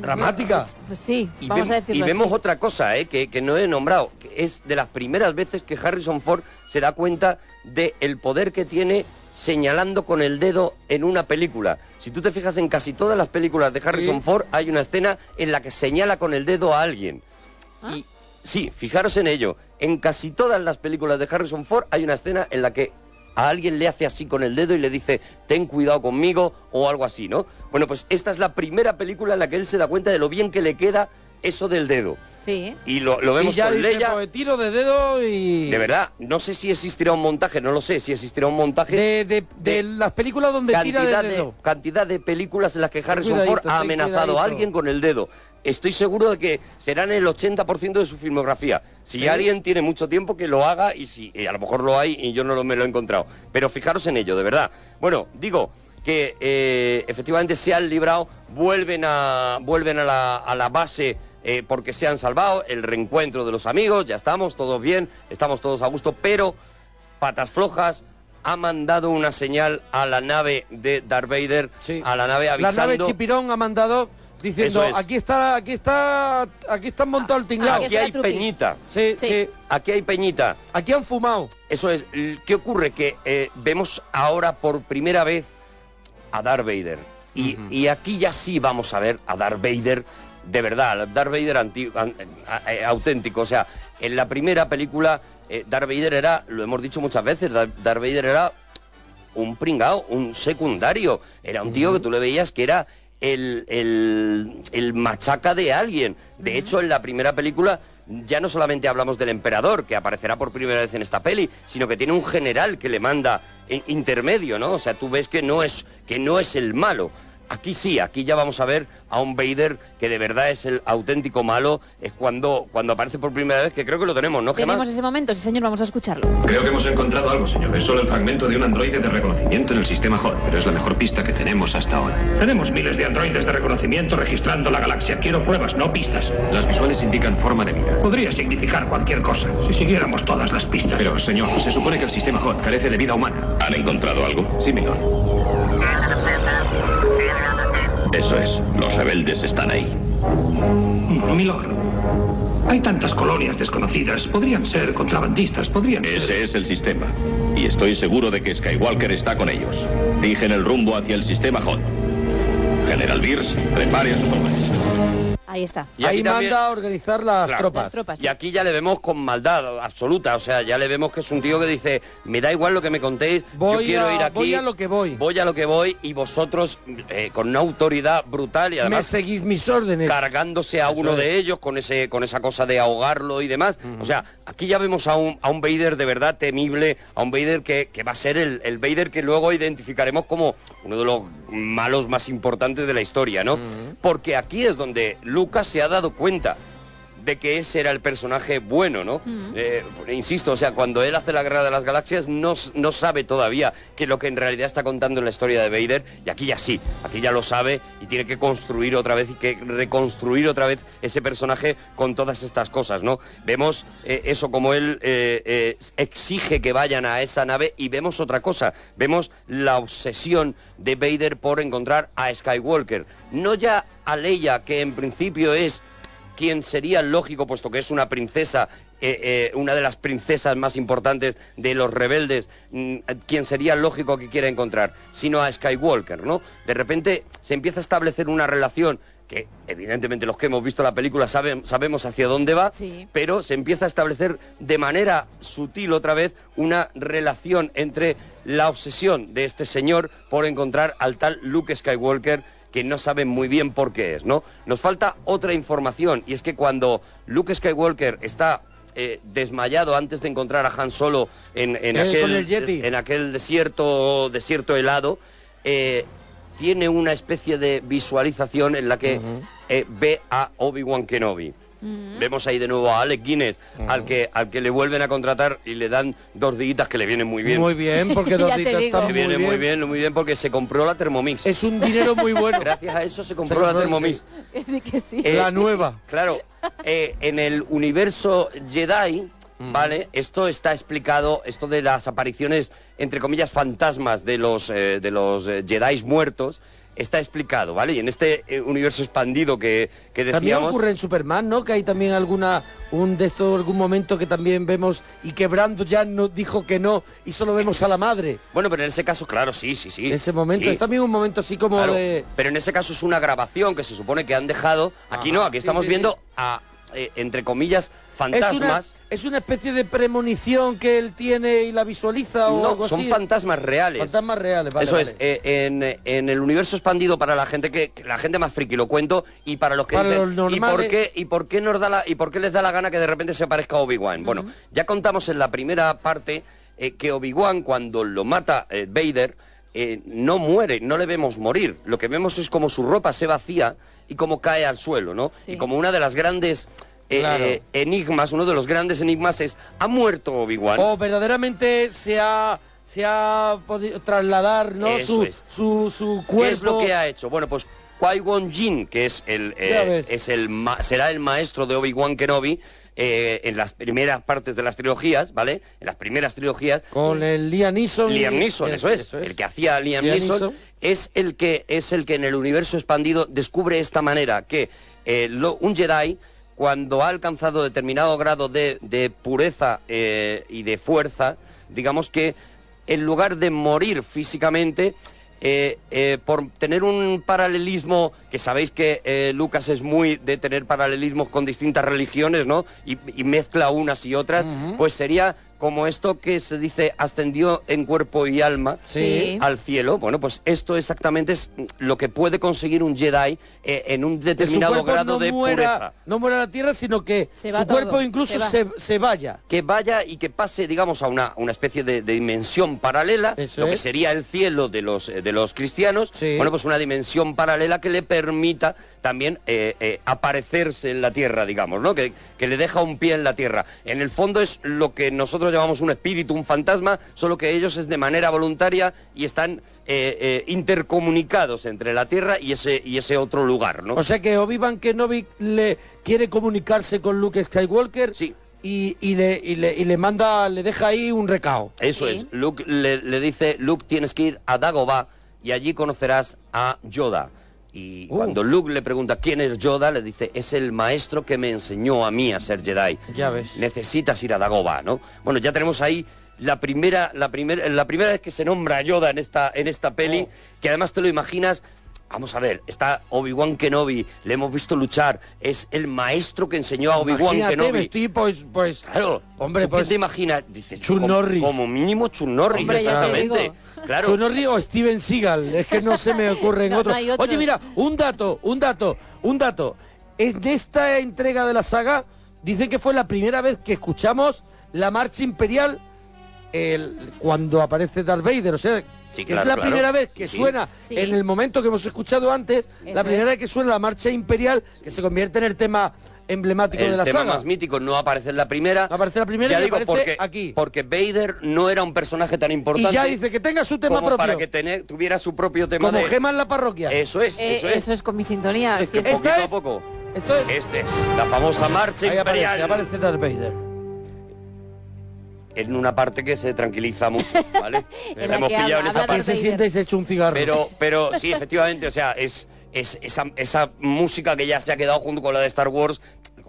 dramática. Pues sí, Y, vamos a decirlo y vemos así. otra cosa eh, que, que no he nombrado, que es de las primeras veces que Harrison Ford se da cuenta de el poder que tiene señalando con el dedo en una película. Si tú te fijas en casi todas las películas de Harrison Sí. Ford, hay una escena en la que señala con el dedo a alguien. Y sí, fijaros en ello. En casi todas las películas de Harrison Ford hay una escena en la que a alguien le hace así con el dedo y le dice, ten cuidado conmigo o algo así, ¿no? Bueno, pues esta es la primera película en la que él se da cuenta de lo bien que le queda eso del dedo. Sí. Y lo, lo vemos y ya con dice, Leia. pues, tiro de dedo y... De verdad, no sé si existirá un montaje, no lo sé, si existirá un montaje. De, de- de las películas donde tira cantidad de dedo. cantidad de películas en las que Harrison cuidadito, Ford ha amenazado a alguien con el dedo. Estoy seguro de que serán el 80% de su filmografía. Si ¿Sí? alguien tiene mucho tiempo, que lo haga y si eh, a lo mejor lo hay y yo no lo, me lo he encontrado. Pero fijaros en ello, de verdad. Bueno, digo que eh, efectivamente se han librado, vuelven a, vuelven a, la, a la base eh, porque se han salvado, el reencuentro de los amigos, ya estamos todos bien, estamos todos a gusto, pero patas flojas ha mandado una señal a la nave de Darth Vader, a la nave La avisando... nave Chipirón ha mandado diciendo, es. aquí está, aquí está, aquí están montados el tinglado. Aquí hay peñita. Sí, sí. Aquí hay peñita. Aquí han fumado. Eso es. ¿Qué ocurre? Que eh, vemos ahora por primera vez a Darth Vader. Y, y aquí ya sí vamos a ver a Darth Vader de verdad, Darth Vader auténtico. O sea, en la primera película, eh, Darth Vader era, lo hemos dicho muchas veces, Dar- Darth Vader era un pringao, un secundario. Era un tío que tú le veías que era el, el, el machaca de alguien. De hecho, en la primera película ya no solamente hablamos del emperador, que aparecerá por primera vez en esta peli, sino que tiene un general que le manda in- intermedio, ¿no? O sea, tú ves que no es, que no es el malo. Aquí sí, aquí ya vamos a ver a un Vader que de verdad es el auténtico malo, es cuando, cuando aparece por primera vez, que creo que lo tenemos, ¿no, Gemma? Tenemos ese momento, sí señor, vamos a escucharlo. Creo que hemos encontrado algo, señor. Es solo el fragmento de un androide de reconocimiento en el sistema HOR, pero es la mejor pista que tenemos hasta ahora. Tenemos miles de androides de reconocimiento registrando la galaxia. Quiero pruebas, no pistas. Las visuales indican forma de vida. Podría significar cualquier cosa si siguiéramos todas las pistas. Pero, señor, se supone que el sistema HOT carece de vida humana. ¿Han encontrado algo? Sí, milord. Eso es. Los rebeldes están ahí. Milord. Hay tantas colonias desconocidas. Podrían ser contrabandistas, podrían Ese es el sistema. Y estoy seguro de que Skywalker está con ellos. Fijen el rumbo hacia el sistema HOT. General Beers, prepare a sus hombres. Ahí está. Y Ahí también- manda a organizar las Claro. tropas. Las tropas, sí. Y aquí ya le vemos con maldad absoluta, o sea, ya le vemos que es un tío que dice, me da igual lo que me contéis, Voy yo quiero a- ir aquí, voy a lo que voy. voy a lo que voy y vosotros eh, con una autoridad brutal y Me además seguís mis órdenes. cargándose a Eso uno es. de ellos con ese con esa cosa de ahogarlo y demás. O sea, aquí ya vemos a un, a un Vader de verdad temible, a un Vader que, que va a ser el, el Vader que luego identificaremos como uno de los malos más importantes de la historia, ¿no? Porque aquí es donde Lucas se ha dado cuenta de que ese era el personaje bueno, ¿no? Eh, insisto, o sea, cuando él hace la Guerra de las Galaxias no, no sabe todavía que lo que en realidad está contando en la historia de Vader, y aquí ya sí, aquí ya lo sabe y tiene que construir otra vez y que reconstruir otra vez ese personaje con todas estas cosas, ¿no? Vemos eh, eso como él eh, exige que vayan a esa nave y vemos otra cosa, vemos la obsesión de Vader por encontrar a Skywalker, no ya a Leia, que en principio es quien sería lógico, puesto que es una princesa, eh, eh, una de las princesas más importantes de los rebeldes, mm, quien sería lógico que quiera encontrar, sino a Skywalker, ¿no? De repente se empieza a establecer una relación que evidentemente los que hemos visto la película sabemos hacia dónde va, pero se empieza a establecer de manera sutil otra vez una relación entre la obsesión de este señor por encontrar al tal Luke Skywalker que no saben muy bien por qué es, ¿no? Nos falta otra información y es que cuando Luke Skywalker está eh, desmayado antes de encontrar a Han Solo en, en Eh, aquel, en aquel desierto, desierto helado, eh, tiene una especie de visualización en la que eh, ve a Obi-Wan Kenobi. Vemos ahí de nuevo a Alec Guinness, al que al que le vuelven a contratar y le dan dos días que le vienen muy bien. Muy bien, porque dos digo. están Le muy viene muy bien, muy bien, porque se compró la Thermomix. Es un dinero muy bueno. Gracias a eso se Se compró la Thermomix. Que sí. Eh, La nueva. Claro, eh, en el universo Jedi, ¿vale? Esto está explicado, esto de las apariciones, entre comillas, fantasmas de los, eh, de los eh, Jedi muertos, está explicado, ¿vale? Y en este eh, universo expandido que, que También ocurre en Superman, ¿no? Que hay también alguna un de estos algún momento que también vemos y que Brando ya nos dijo que no y solo vemos a la madre. Bueno, pero en ese caso, claro, sí, sí, sí. Ese momento Sí. es también un momento así como Claro, de Pero en ese caso es una grabación que se supone que han dejado. Aquí no, aquí sí, estamos sí, viendo a, eh, entre comillas, es una, fantasmas. es una especie de premonición que él tiene y la visualiza o No, algo son así. fantasmas reales. Fantasmas reales, vale, Eso vale. es, eh, en, en el universo expandido para la gente que, la gente más friki lo cuento y para los que Para dicen, los ¿y por normales". qué y por qué nos da la y por qué les da la gana que de repente se parezca a Obi-Wan? Bueno, ya contamos en la primera parte eh, que Obi-Wan cuando lo mata Vader eh, no muere, no le vemos morir. Lo que vemos es como su ropa se vacía y como cae al suelo, ¿no? Y como una de las grandes eh, Claro. enigmas, uno de los grandes enigmas es ¿ha muerto Obi-Wan? O verdaderamente se ha se ha podido trasladar, ¿no? Eso su, es. su su cuerpo. ¿Qué es lo que ha hecho? Bueno, pues Qui-Gon Jinn, que es el, eh, es el ma- será el maestro de Obi-Wan Kenobi eh, en las primeras partes de las trilogías, ¿vale? En las primeras trilogías. Con el Liam Neeson. Liam Neeson, eso, es, el que hacía Liam, Liam Neeson, Neeson. es el que es el que en el universo expandido descubre esta manera que eh, lo- un Jedi cuando ha alcanzado determinado grado de, de pureza eh, y de fuerza, digamos que en lugar de morir físicamente eh, eh, por tener un paralelismo, que sabéis que eh, Lucas es muy de tener paralelismos con distintas religiones, ¿no? Y, y mezcla unas y otras, pues sería como esto que se dice ascendió en cuerpo y alma Sí. al cielo. Bueno, pues esto exactamente es lo que puede conseguir un Jedi eh, en un que su determinado cuerpo grado no de muera, pureza. No muera la tierra, sino que Se su va todo, cuerpo incluso se se, se vaya. que vaya y que pase, digamos, a una, una especie de, de dimensión paralela, Eso lo que sería el cielo de los, eh, de los cristianos, Sí. bueno, pues una dimensión paralela que le permita también eh, eh, aparecerse en la tierra, digamos, ¿no? Que, que le deja un pie en la tierra. En el fondo es lo que nosotros llamamos un espíritu, un fantasma, solo que ellos es de manera voluntaria y están eh, eh, intercomunicados entre la tierra y ese, y ese otro lugar, ¿no? O sea que Obi-Wan Kenobi le quiere comunicarse con Luke Skywalker Sí. y, y le, y, le, y le manda, le deja ahí un recao. Eso es. Luke le, le dice, Luke, tienes que ir a Dagobah y allí conocerás a Yoda. Y Uh. cuando Luke le pregunta quién es Yoda, le dice, es el maestro que me enseñó a mí a ser Jedi. Ya ves. Necesitas ir a Dagobah, ¿no? Bueno, ya tenemos ahí la primera, la primera, la primera vez que se nombra a Yoda en esta, en esta peli, Oh. que además te lo imaginas. Vamos a ver, está Obi-Wan Kenobi, le hemos visto luchar, es el maestro que enseñó a Obi-Wan Kenobi. vestir, pues, pues, Claro, Hombre, ¿tú qué pues, te imaginas? Dices, como, Norris. como mínimo Chuck Norris, Hombre, exactamente. Claro. Chuck Norris o Steven Seagal, es que no se me ocurren No, otros. otros. Oye, mira, un dato, un dato, un dato. En esta entrega de la saga, dicen que fue la primera vez que escuchamos la marcha imperial el- cuando aparece Darth Vader. O sea, Sí, que claro, es la claro. primera vez que Sí. suena Sí. en el momento que hemos escuchado antes, Eso la primera es. vez que suena la marcha imperial, que se convierte en el tema emblemático El de la tema saga. más mítico no aparece en la primera. Aparece la primera ya y digo, aparece porque, aquí. Porque Vader no era un personaje tan importante. Y ya dice que tenga su tema como propio. para que tener- tuviera su propio tema como de... gema en la parroquia. Eso es, Eh, eso es. con mi sintonía. Es que es- poquito ¿Esta a es? poco. Esto es... Este es la famosa marcha Ahí aparece, imperial. aparece Darth Vader. En una parte que se tranquiliza mucho, ¿vale? En La hemos que pillado habla- en esa parte. Se siente y se echa un cigarro. Pero, pero sí, efectivamente, o sea, es, es esa, esa música que ya se ha quedado junto con la de Star Wars,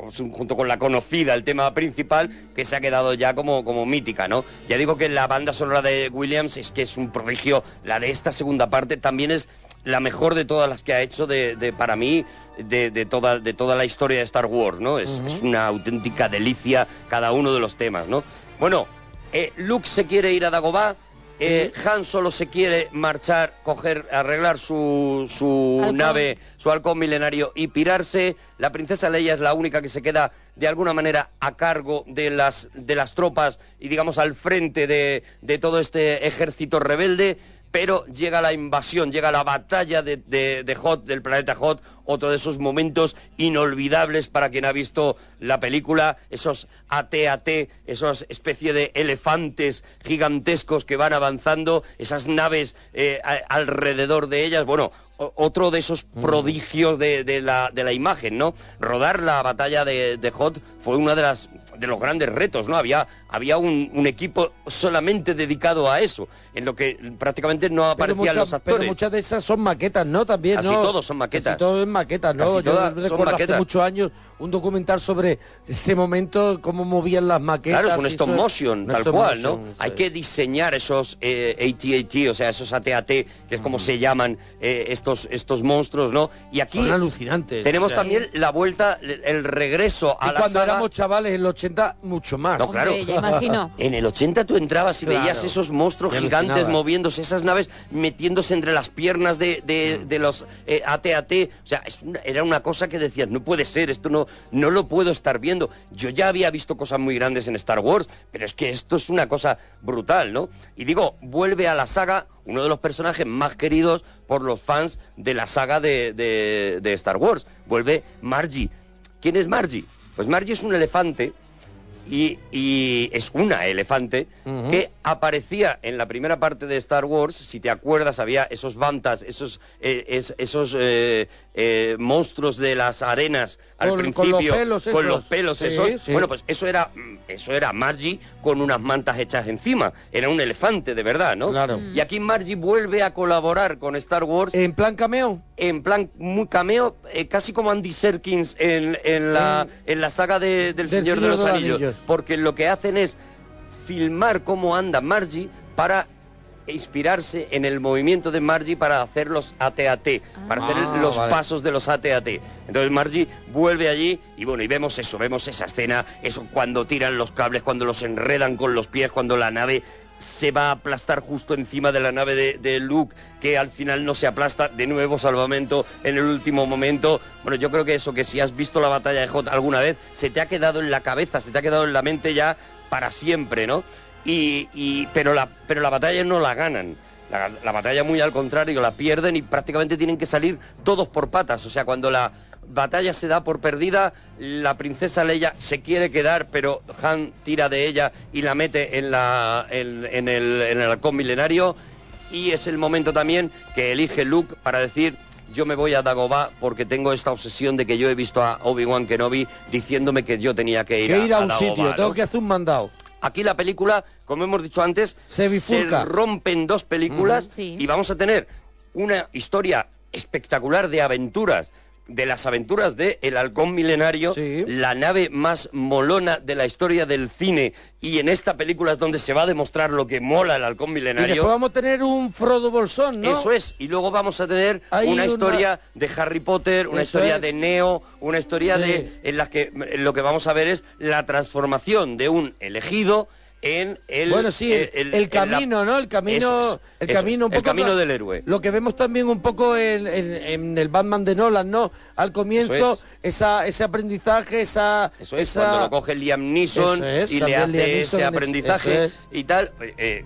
junto con la conocida, el tema principal, que se ha quedado ya como, como mítica, ¿no? Ya digo que la banda sonora de Williams es que es un prodigio, la de esta segunda parte también es la mejor de todas las que ha hecho de, de- para mí de, de toda, de toda la historia de Star Wars, ¿no? Es, es una auténtica delicia cada uno de los temas, ¿no? Bueno, eh, Luke se quiere ir a Dagobah, eh, Han solo se quiere marchar, coger, arreglar su, su Halcón. nave, su halcón milenario y pirarse. La princesa Leia es la única que se queda de alguna manera a cargo de las, de las tropas y digamos al frente de, de todo este ejército rebelde. Pero llega la invasión, llega la batalla de, de, de Hot, del planeta Hot, otro de esos momentos inolvidables para quien ha visto la película, esos AT-AT, esos especie de elefantes gigantescos que van avanzando, esas naves eh, a- alrededor de ellas, bueno, o- otro de esos prodigios de, la, de la imagen, ¿no? Rodar la batalla de, de Hot fue uno de las de los grandes retos, ¿no? Había, había un, un equipo solamente dedicado a eso, en lo que prácticamente no aparecían muchas, los actores. pero muchas de esas son maquetas, ¿no? También, Casi ¿no? todos son maquetas. Casi todo es maquetas, ¿no? Casi Yo son recuerdo hace maquetas. muchos años un documental sobre ese momento, cómo movían las maquetas. Claro, es un stop motion, tal stop cual, ¿no? Hay que diseñar esos eh, AT-AT, o sea, esos AT-AT, que es como se llaman eh, estos, estos monstruos, ¿no? Y aquí Son alucinantes. tenemos O sea, también la vuelta, el el regreso a Y la cuando saga. éramos chavales en los 80, mucho más. No, claro. En el 80 tú entrabas y Claro. veías esos monstruos gigantes moviéndose, esas naves metiéndose entre las piernas de, de- Mm. de los eh, AT-AT. O sea, es una- era una cosa que decías, no puede ser, esto no, no lo puedo estar viendo. Yo ya había visto cosas muy grandes en Star Wars, pero es que esto es una cosa brutal, ¿no? Y digo, vuelve a la saga uno de los personajes más queridos por los fans de la saga de, de- de Star Wars. Vuelve Margie. ¿Quién es Margie? Pues Margie es un elefante y, y es una elefante que aparecía en la primera parte de Star Wars, si te acuerdas, había esos bantas, esos, eh, es- esos eh, eh, monstruos de las arenas al Con- con principio, los pelos con los pelos Sí, esos. sí. Bueno, pues eso era, mm, eso era Margie con unas mantas hechas encima. Era un elefante de verdad, ¿no? Claro. Y aquí Margie vuelve a colaborar con Star Wars. ¿En plan cameo? En plan muy cameo, eh, casi como Andy Serkins en, en la, en la saga de- del, Señor, de los Anillos. Porque lo que hacen es filmar cómo anda Margie para inspirarse en el movimiento de Margie para hacer los AT-AT, para hacer Ah, los vale. pasos de los AT-AT. Entonces Margie vuelve allí y bueno, y vemos eso, vemos esa escena, eso cuando tiran los cables, cuando los enredan con los pies, cuando la nave se va a aplastar justo encima de la nave de, de Luke, que al final no se aplasta, de nuevo salvamento en el último momento. Bueno, yo creo que eso, que si has visto la batalla de Hot alguna vez, se te ha quedado en la cabeza, se te ha quedado en la mente ya para siempre, ¿no? Y, y- pero, la, pero la batalla no la ganan. La, la batalla muy al contrario, la pierden y prácticamente tienen que salir todos por patas. O sea, cuando la batalla se da por perdida, la princesa Leia se quiere quedar, pero Han tira de ella y la mete en, la, en, en el, en el halcón milenario. Y es el momento también que elige Luke para decir yo me voy a Dagobah porque tengo esta obsesión de que yo he visto a Obi-Wan Kenobi diciéndome que yo tenía que ir, Que ir a un Dagobah, sitio, ¿no? tengo que hacer un mandado. Aquí la película, como hemos dicho antes, Se bifurca. rompen dos películas. Sí. y vamos a tener una historia espectacular de aventuras, de las aventuras de El Halcón Milenario, la nave más molona de la historia del cine. Y en esta película es donde se va a demostrar lo que mola el Halcón Y Milenario. después vamos a tener un Frodo Bolsón, ¿no? Eso es, y luego vamos a tener Hay una una- historia de Harry Potter, una Eso historia es. de Neo, una historia Sí. de en la que en lo que vamos a ver es la transformación de un elegido en el bueno, sí, el, el- el en la- camino, ¿no? El camino, Eso el eso camino un es, el poco camino del héroe. Lo que vemos también un poco en, en- en el Batman de Nolan, ¿no? Al comienzo, es. esa, ese aprendizaje, esa, Eso es, esa- cuando lo coge Liam Neeson Eso es, y le hace Liam ese en ese- aprendizaje y tal, eh, eh,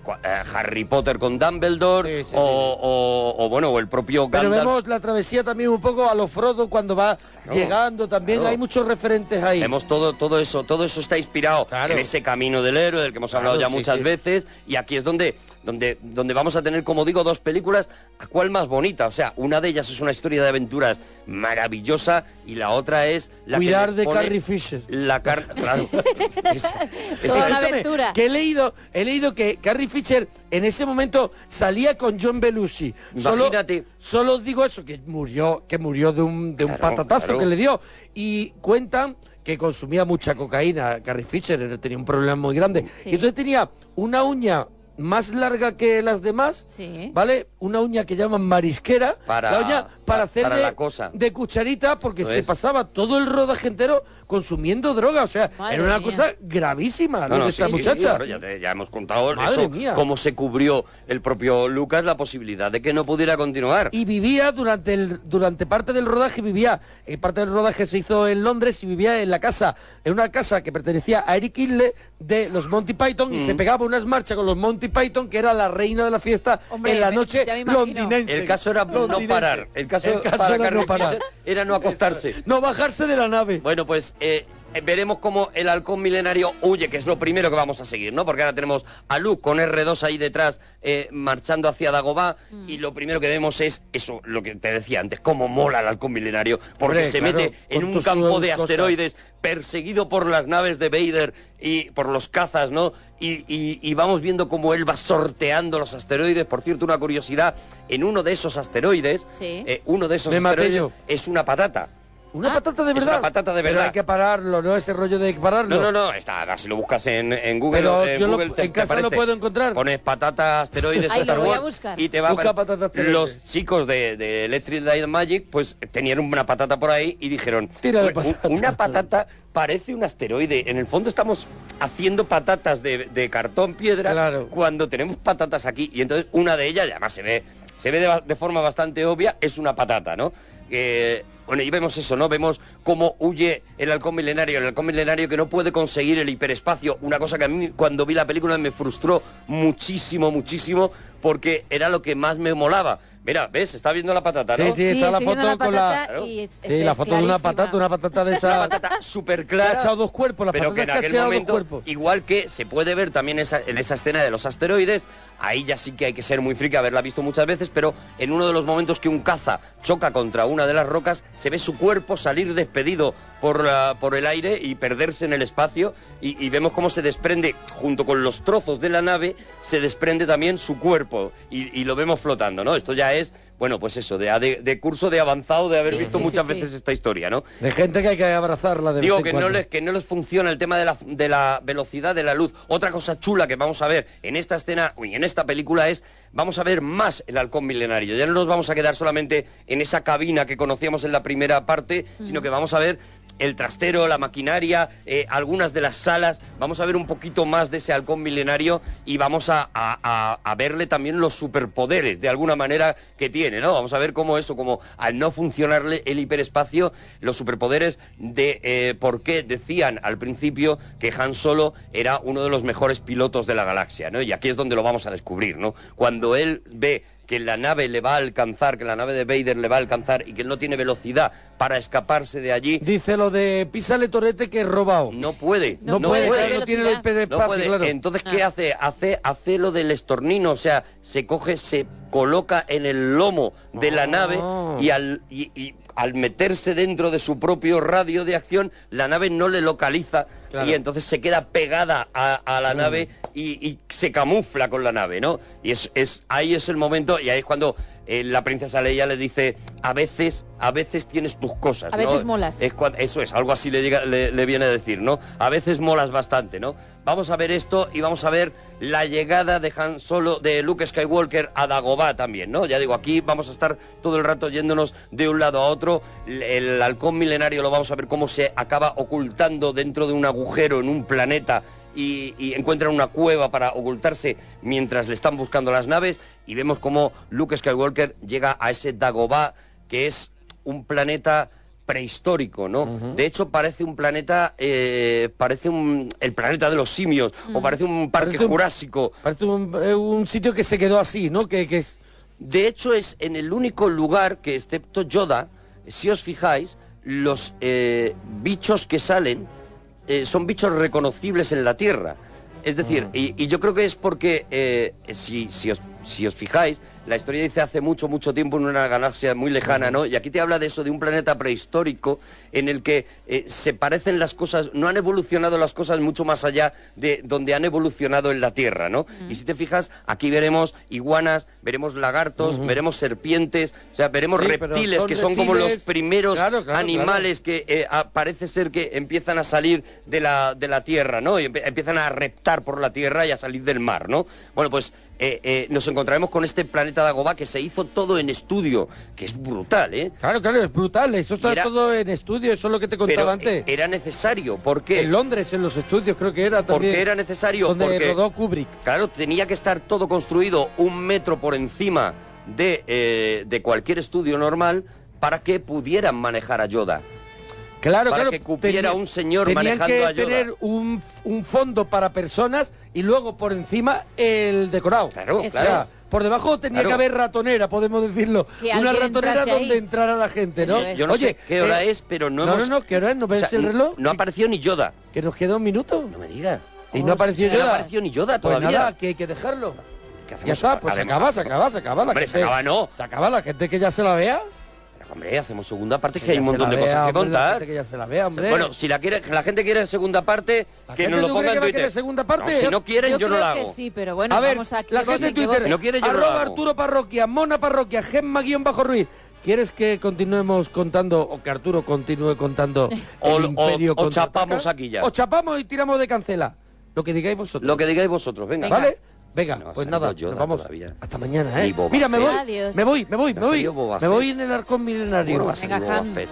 Harry Potter con Dumbledore o, o- o, bueno, o el propio Pero Gandalf. vemos la travesía también un poco a los Frodo cuando va llegando también. claro. Hay muchos referentes ahí. Vemos todo, todo eso, todo eso está inspirado en ese camino del héroe del que hemos hablado Claro, ya sí, muchas sí. veces y aquí es donde, donde, donde vamos a tener, como digo, dos películas, ¿a cuál más bonita? O sea, una de ellas es una historia de aventuras maravillosa y la otra es la Cuidar que de Carrie Fisher. La car claro. Escúchame, Que he leído, he leído que Carrie Fisher en ese momento salía con John Belushi. Solo, Imagínate. Solo os digo eso, que murió, que murió de un, de un Claro, patatazo claro. que le dio. Y cuentan que consumía mucha cocaína, Carrie Fisher, tenía un problema muy grande. Y entonces tenía una uña más larga que las demás, ¿vale? Una uña que llaman marisquera, Para- la uña para hacer para de, la cosa. de cucharita porque Eso se es. pasaba todo el rodaje entero consumiendo droga, o sea, Madre era una mía. cosa gravísima No, no, de sí, esta sí, sí, muchacha. claro, ya, te- ya hemos contado Madre eso, mía. cómo se cubrió el propio Lucas la posibilidad de que no pudiera continuar. Y vivía durante el durante parte del rodaje vivía, eh, parte del rodaje se hizo en Londres y vivía en la casa, en una casa que pertenecía a Eric Idle de los Monty Python y Mm. se pegaba unas marchas con los Monty Python, que era la reina de la fiesta Hombre, en la noche londinense. El caso era no parar. El caso, El caso para era no parar. Era no acostarse. No bajarse de la nave. Bueno, pues eh, veremos cómo el halcón milenario huye, que es lo primero que vamos a seguir, ¿no? Porque ahora tenemos a Luke con R2 ahí detrás eh, marchando hacia Dagobah y lo primero que vemos es eso, lo que te decía antes, cómo mola el halcón milenario, porque Hombre, se claro, mete en un campo de cosas. asteroides perseguido por las naves de Vader y por los cazas, ¿no? Y, y- y vamos viendo cómo él va sorteando los asteroides. Por cierto, una curiosidad, en uno de esos asteroides, Sí. eh, uno de esos asteroides es una patata. Una patata de Es verdad. una patata de Pero verdad. hay que pararlo, ¿no? Ese rollo de pararlo. No, no, no, está, si lo buscas en, en Google, Pero en yo lo- Google te- en te casa lo puedo encontrar. Pones patata asteroides Ay, lo voy a buscar. y te va a Busca apare- patata asteroides. Los chicos de, de Electric Light Magic pues tenían una patata por ahí y dijeron, Tira de "U- patata". una patata parece un asteroide. En el fondo estamos haciendo patatas de, de cartón piedra Claro. cuando tenemos patatas aquí y entonces una de ellas, además se ve se ve de, forma bastante obvia, es una patata, ¿no? Eh, bueno, y vemos eso, ¿no? Vemos cómo huye el halcón milenario, el halcón milenario que no puede conseguir el hiperespacio, una cosa que a mí cuando vi la película me frustró muchísimo, muchísimo, porque era lo que más me molaba. Mira, ¿ves? Está viendo la patata, ¿no? Sí, sí, está la foto con la... es- Sí, es- la foto de una patata, una patata de Una esa... patata súper Que ha clara. echado dos cuerpos, la pero que en patata que ha aquel momento, igual que se puede ver también esa- en esa escena de los asteroides, ahí ya sí que hay que ser muy friki, haberla visto muchas veces, pero en uno de los momentos que un caza choca contra una de las rocas, se ve su cuerpo salir despedido por, la- por el aire y perderse en el espacio, y, y vemos cómo se desprende, junto con los trozos de la nave, se desprende también su cuerpo, y, y lo vemos flotando, ¿no? Esto ya es, bueno, pues eso, de, de- de curso de avanzado de haber Sí, visto sí, muchas sí, sí. veces esta historia, ¿no? De gente que hay que abrazarla de Digo vez en que no, les, que no les funciona el tema de la, de la velocidad de la luz. Otra cosa chula que vamos a ver en esta escena, uy, en esta película es, vamos a ver más el halcón milenario. Ya no nos vamos a quedar solamente en esa cabina que conocíamos en la primera parte, sino que vamos a ver el trastero, la maquinaria, eh, algunas de las salas. Vamos a ver un poquito más de ese halcón milenario y vamos a, a- verle también los superpoderes, de alguna manera, que tiene, ¿no? Vamos a ver cómo eso, como al no funcionarle el hiperespacio, los superpoderes de eh, por qué decían al principio que Han Solo era uno de los mejores pilotos de la galaxia, ¿no? Y aquí es donde lo vamos a descubrir, ¿no? Cuando él ve que la nave le va a alcanzar, que la nave de Vader le va a alcanzar y que él no tiene velocidad para escaparse de allí, Dice lo de písale torete que es robado. no puede. No, puede, puede, no tiene el No puede. claro. Entonces, ¿qué Ah. hace? hace? Hace lo del estornino, o sea, se coge, se coloca en el lomo de la nave y al, y- y al meterse dentro de su propio radio de acción, la nave no le localiza Claro. y entonces se queda pegada a, a la nave y, y se camufla con la nave, ¿no? Y es, es ahí es el momento y ahí es cuando eh, la princesa Leia le dice a veces a veces tienes tus cosas A ¿no? veces molas. Es eso es algo así le, llega- le, le viene a decir no a veces molas bastante no vamos a ver esto y vamos a ver la llegada de Han Solo de Luke Skywalker a Dagobah también no ya digo aquí vamos a estar todo el rato yéndonos de un lado a otro el, el halcón milenario lo vamos a ver cómo se acaba ocultando dentro de un agujero en un planeta y, y encuentran una cueva para ocultarse mientras le están buscando las naves y vemos cómo Luke Skywalker llega a ese Dagobah que es un planeta prehistórico, ¿no? De hecho parece un planeta, eh, parece un, el planeta de los simios o parece un parque Parece un- jurásico. Parece un, eh, un sitio que se quedó así, ¿no? Que, que es... De hecho es en el único lugar que excepto Yoda, si os fijáis, los eh, bichos que salen eh, son bichos reconocibles en la Tierra. Es decir, y, y yo creo que es porque, eh, si, si, os, si os fijáis, la historia dice hace mucho, mucho tiempo en una galaxia muy lejana, ¿no? Y aquí te habla de eso, de un planeta prehistórico en el que eh, se parecen las cosas, no han evolucionado las cosas mucho más allá de donde han evolucionado en la Tierra, ¿no? Y si te fijas, aquí veremos iguanas, veremos lagartos, veremos serpientes, o sea, veremos Sí, reptiles son que son como los primeros Claro, claro, animales que eh, a- parece ser que empiezan a salir de la, de la tierra, ¿no? Y empiezan a reptar por la tierra y a salir del mar, ¿no? Bueno, pues eh, eh, nos encontraremos con este planeta Dagobah que se hizo todo en estudio, que es brutal, ¿eh? Claro, claro, es brutal. Eso está era- todo en estudio, eso es lo que te contaba Pero antes. eh, era necesario, ¿por qué? En Londres, en los estudios, creo que era también. Porque era necesario, Donde porque, rodó Kubrick. Claro, tenía que estar todo construido un metro por encima de, eh, de cualquier estudio normal para que pudieran manejar a Yoda. Claro, para claro. que cupiera tenía- un señor tenían manejando que a Yoda. tener un, un fondo para personas y luego por encima el decorado. Claro, O claro. sea, por debajo tenía Claro. que haber ratonera, podemos decirlo. Una ratonera entrase ahí. donde entrara la gente, ¿no? Eso es. Yo no Oye, sé qué hora eh, es, pero no, no, hemos... no, no, ¿qué hora es? ¿No ves O sea, el reloj? No ha aparecido ni Yoda. Que nos queda un minuto. No me digas. Y no apareció No ha Yoda. aparecido ni Yoda Pues todavía. nada, que hay que dejarlo. ¿Qué hacemos? Ya está, pues se acaba, se acaba, se acaba. La Hombre, se gente, acaba no. Se acaba la gente que ya se la vea. Hombre, hacemos segunda parte, es Que que hay un montón de vea, cosas que hombre, contar. gente que ya se la vea, hombre. Bueno, si la, quiere, la gente quiere segunda parte, ¿La que gente nos lo tú ponga crees en que va a Twitter. querer segunda parte? No, si no quieren, yo, yo no la creo hago. que sí, pero bueno, a ver, vamos a que la gente en Twitter, voten. No quiere, yo no arroba la hago. Arturo Parroquia, Mona Parroquia, Gemma guion bajo Ruiz. ¿Quieres que continuemos contando o que Arturo continúe contando O- el o- imperio o contraataca? chapamos aquí ya. O chapamos y tiramos de cancela. Lo que digáis vosotros. Lo que digáis vosotros, venga. ¿Vale? Venga, No pues nada, nos vamos. todavía. Hasta mañana, ¿eh? Mira, me voy, Adiós. me voy, me voy, me voy. Me voy en el arcón milenario. Bueno, Venga.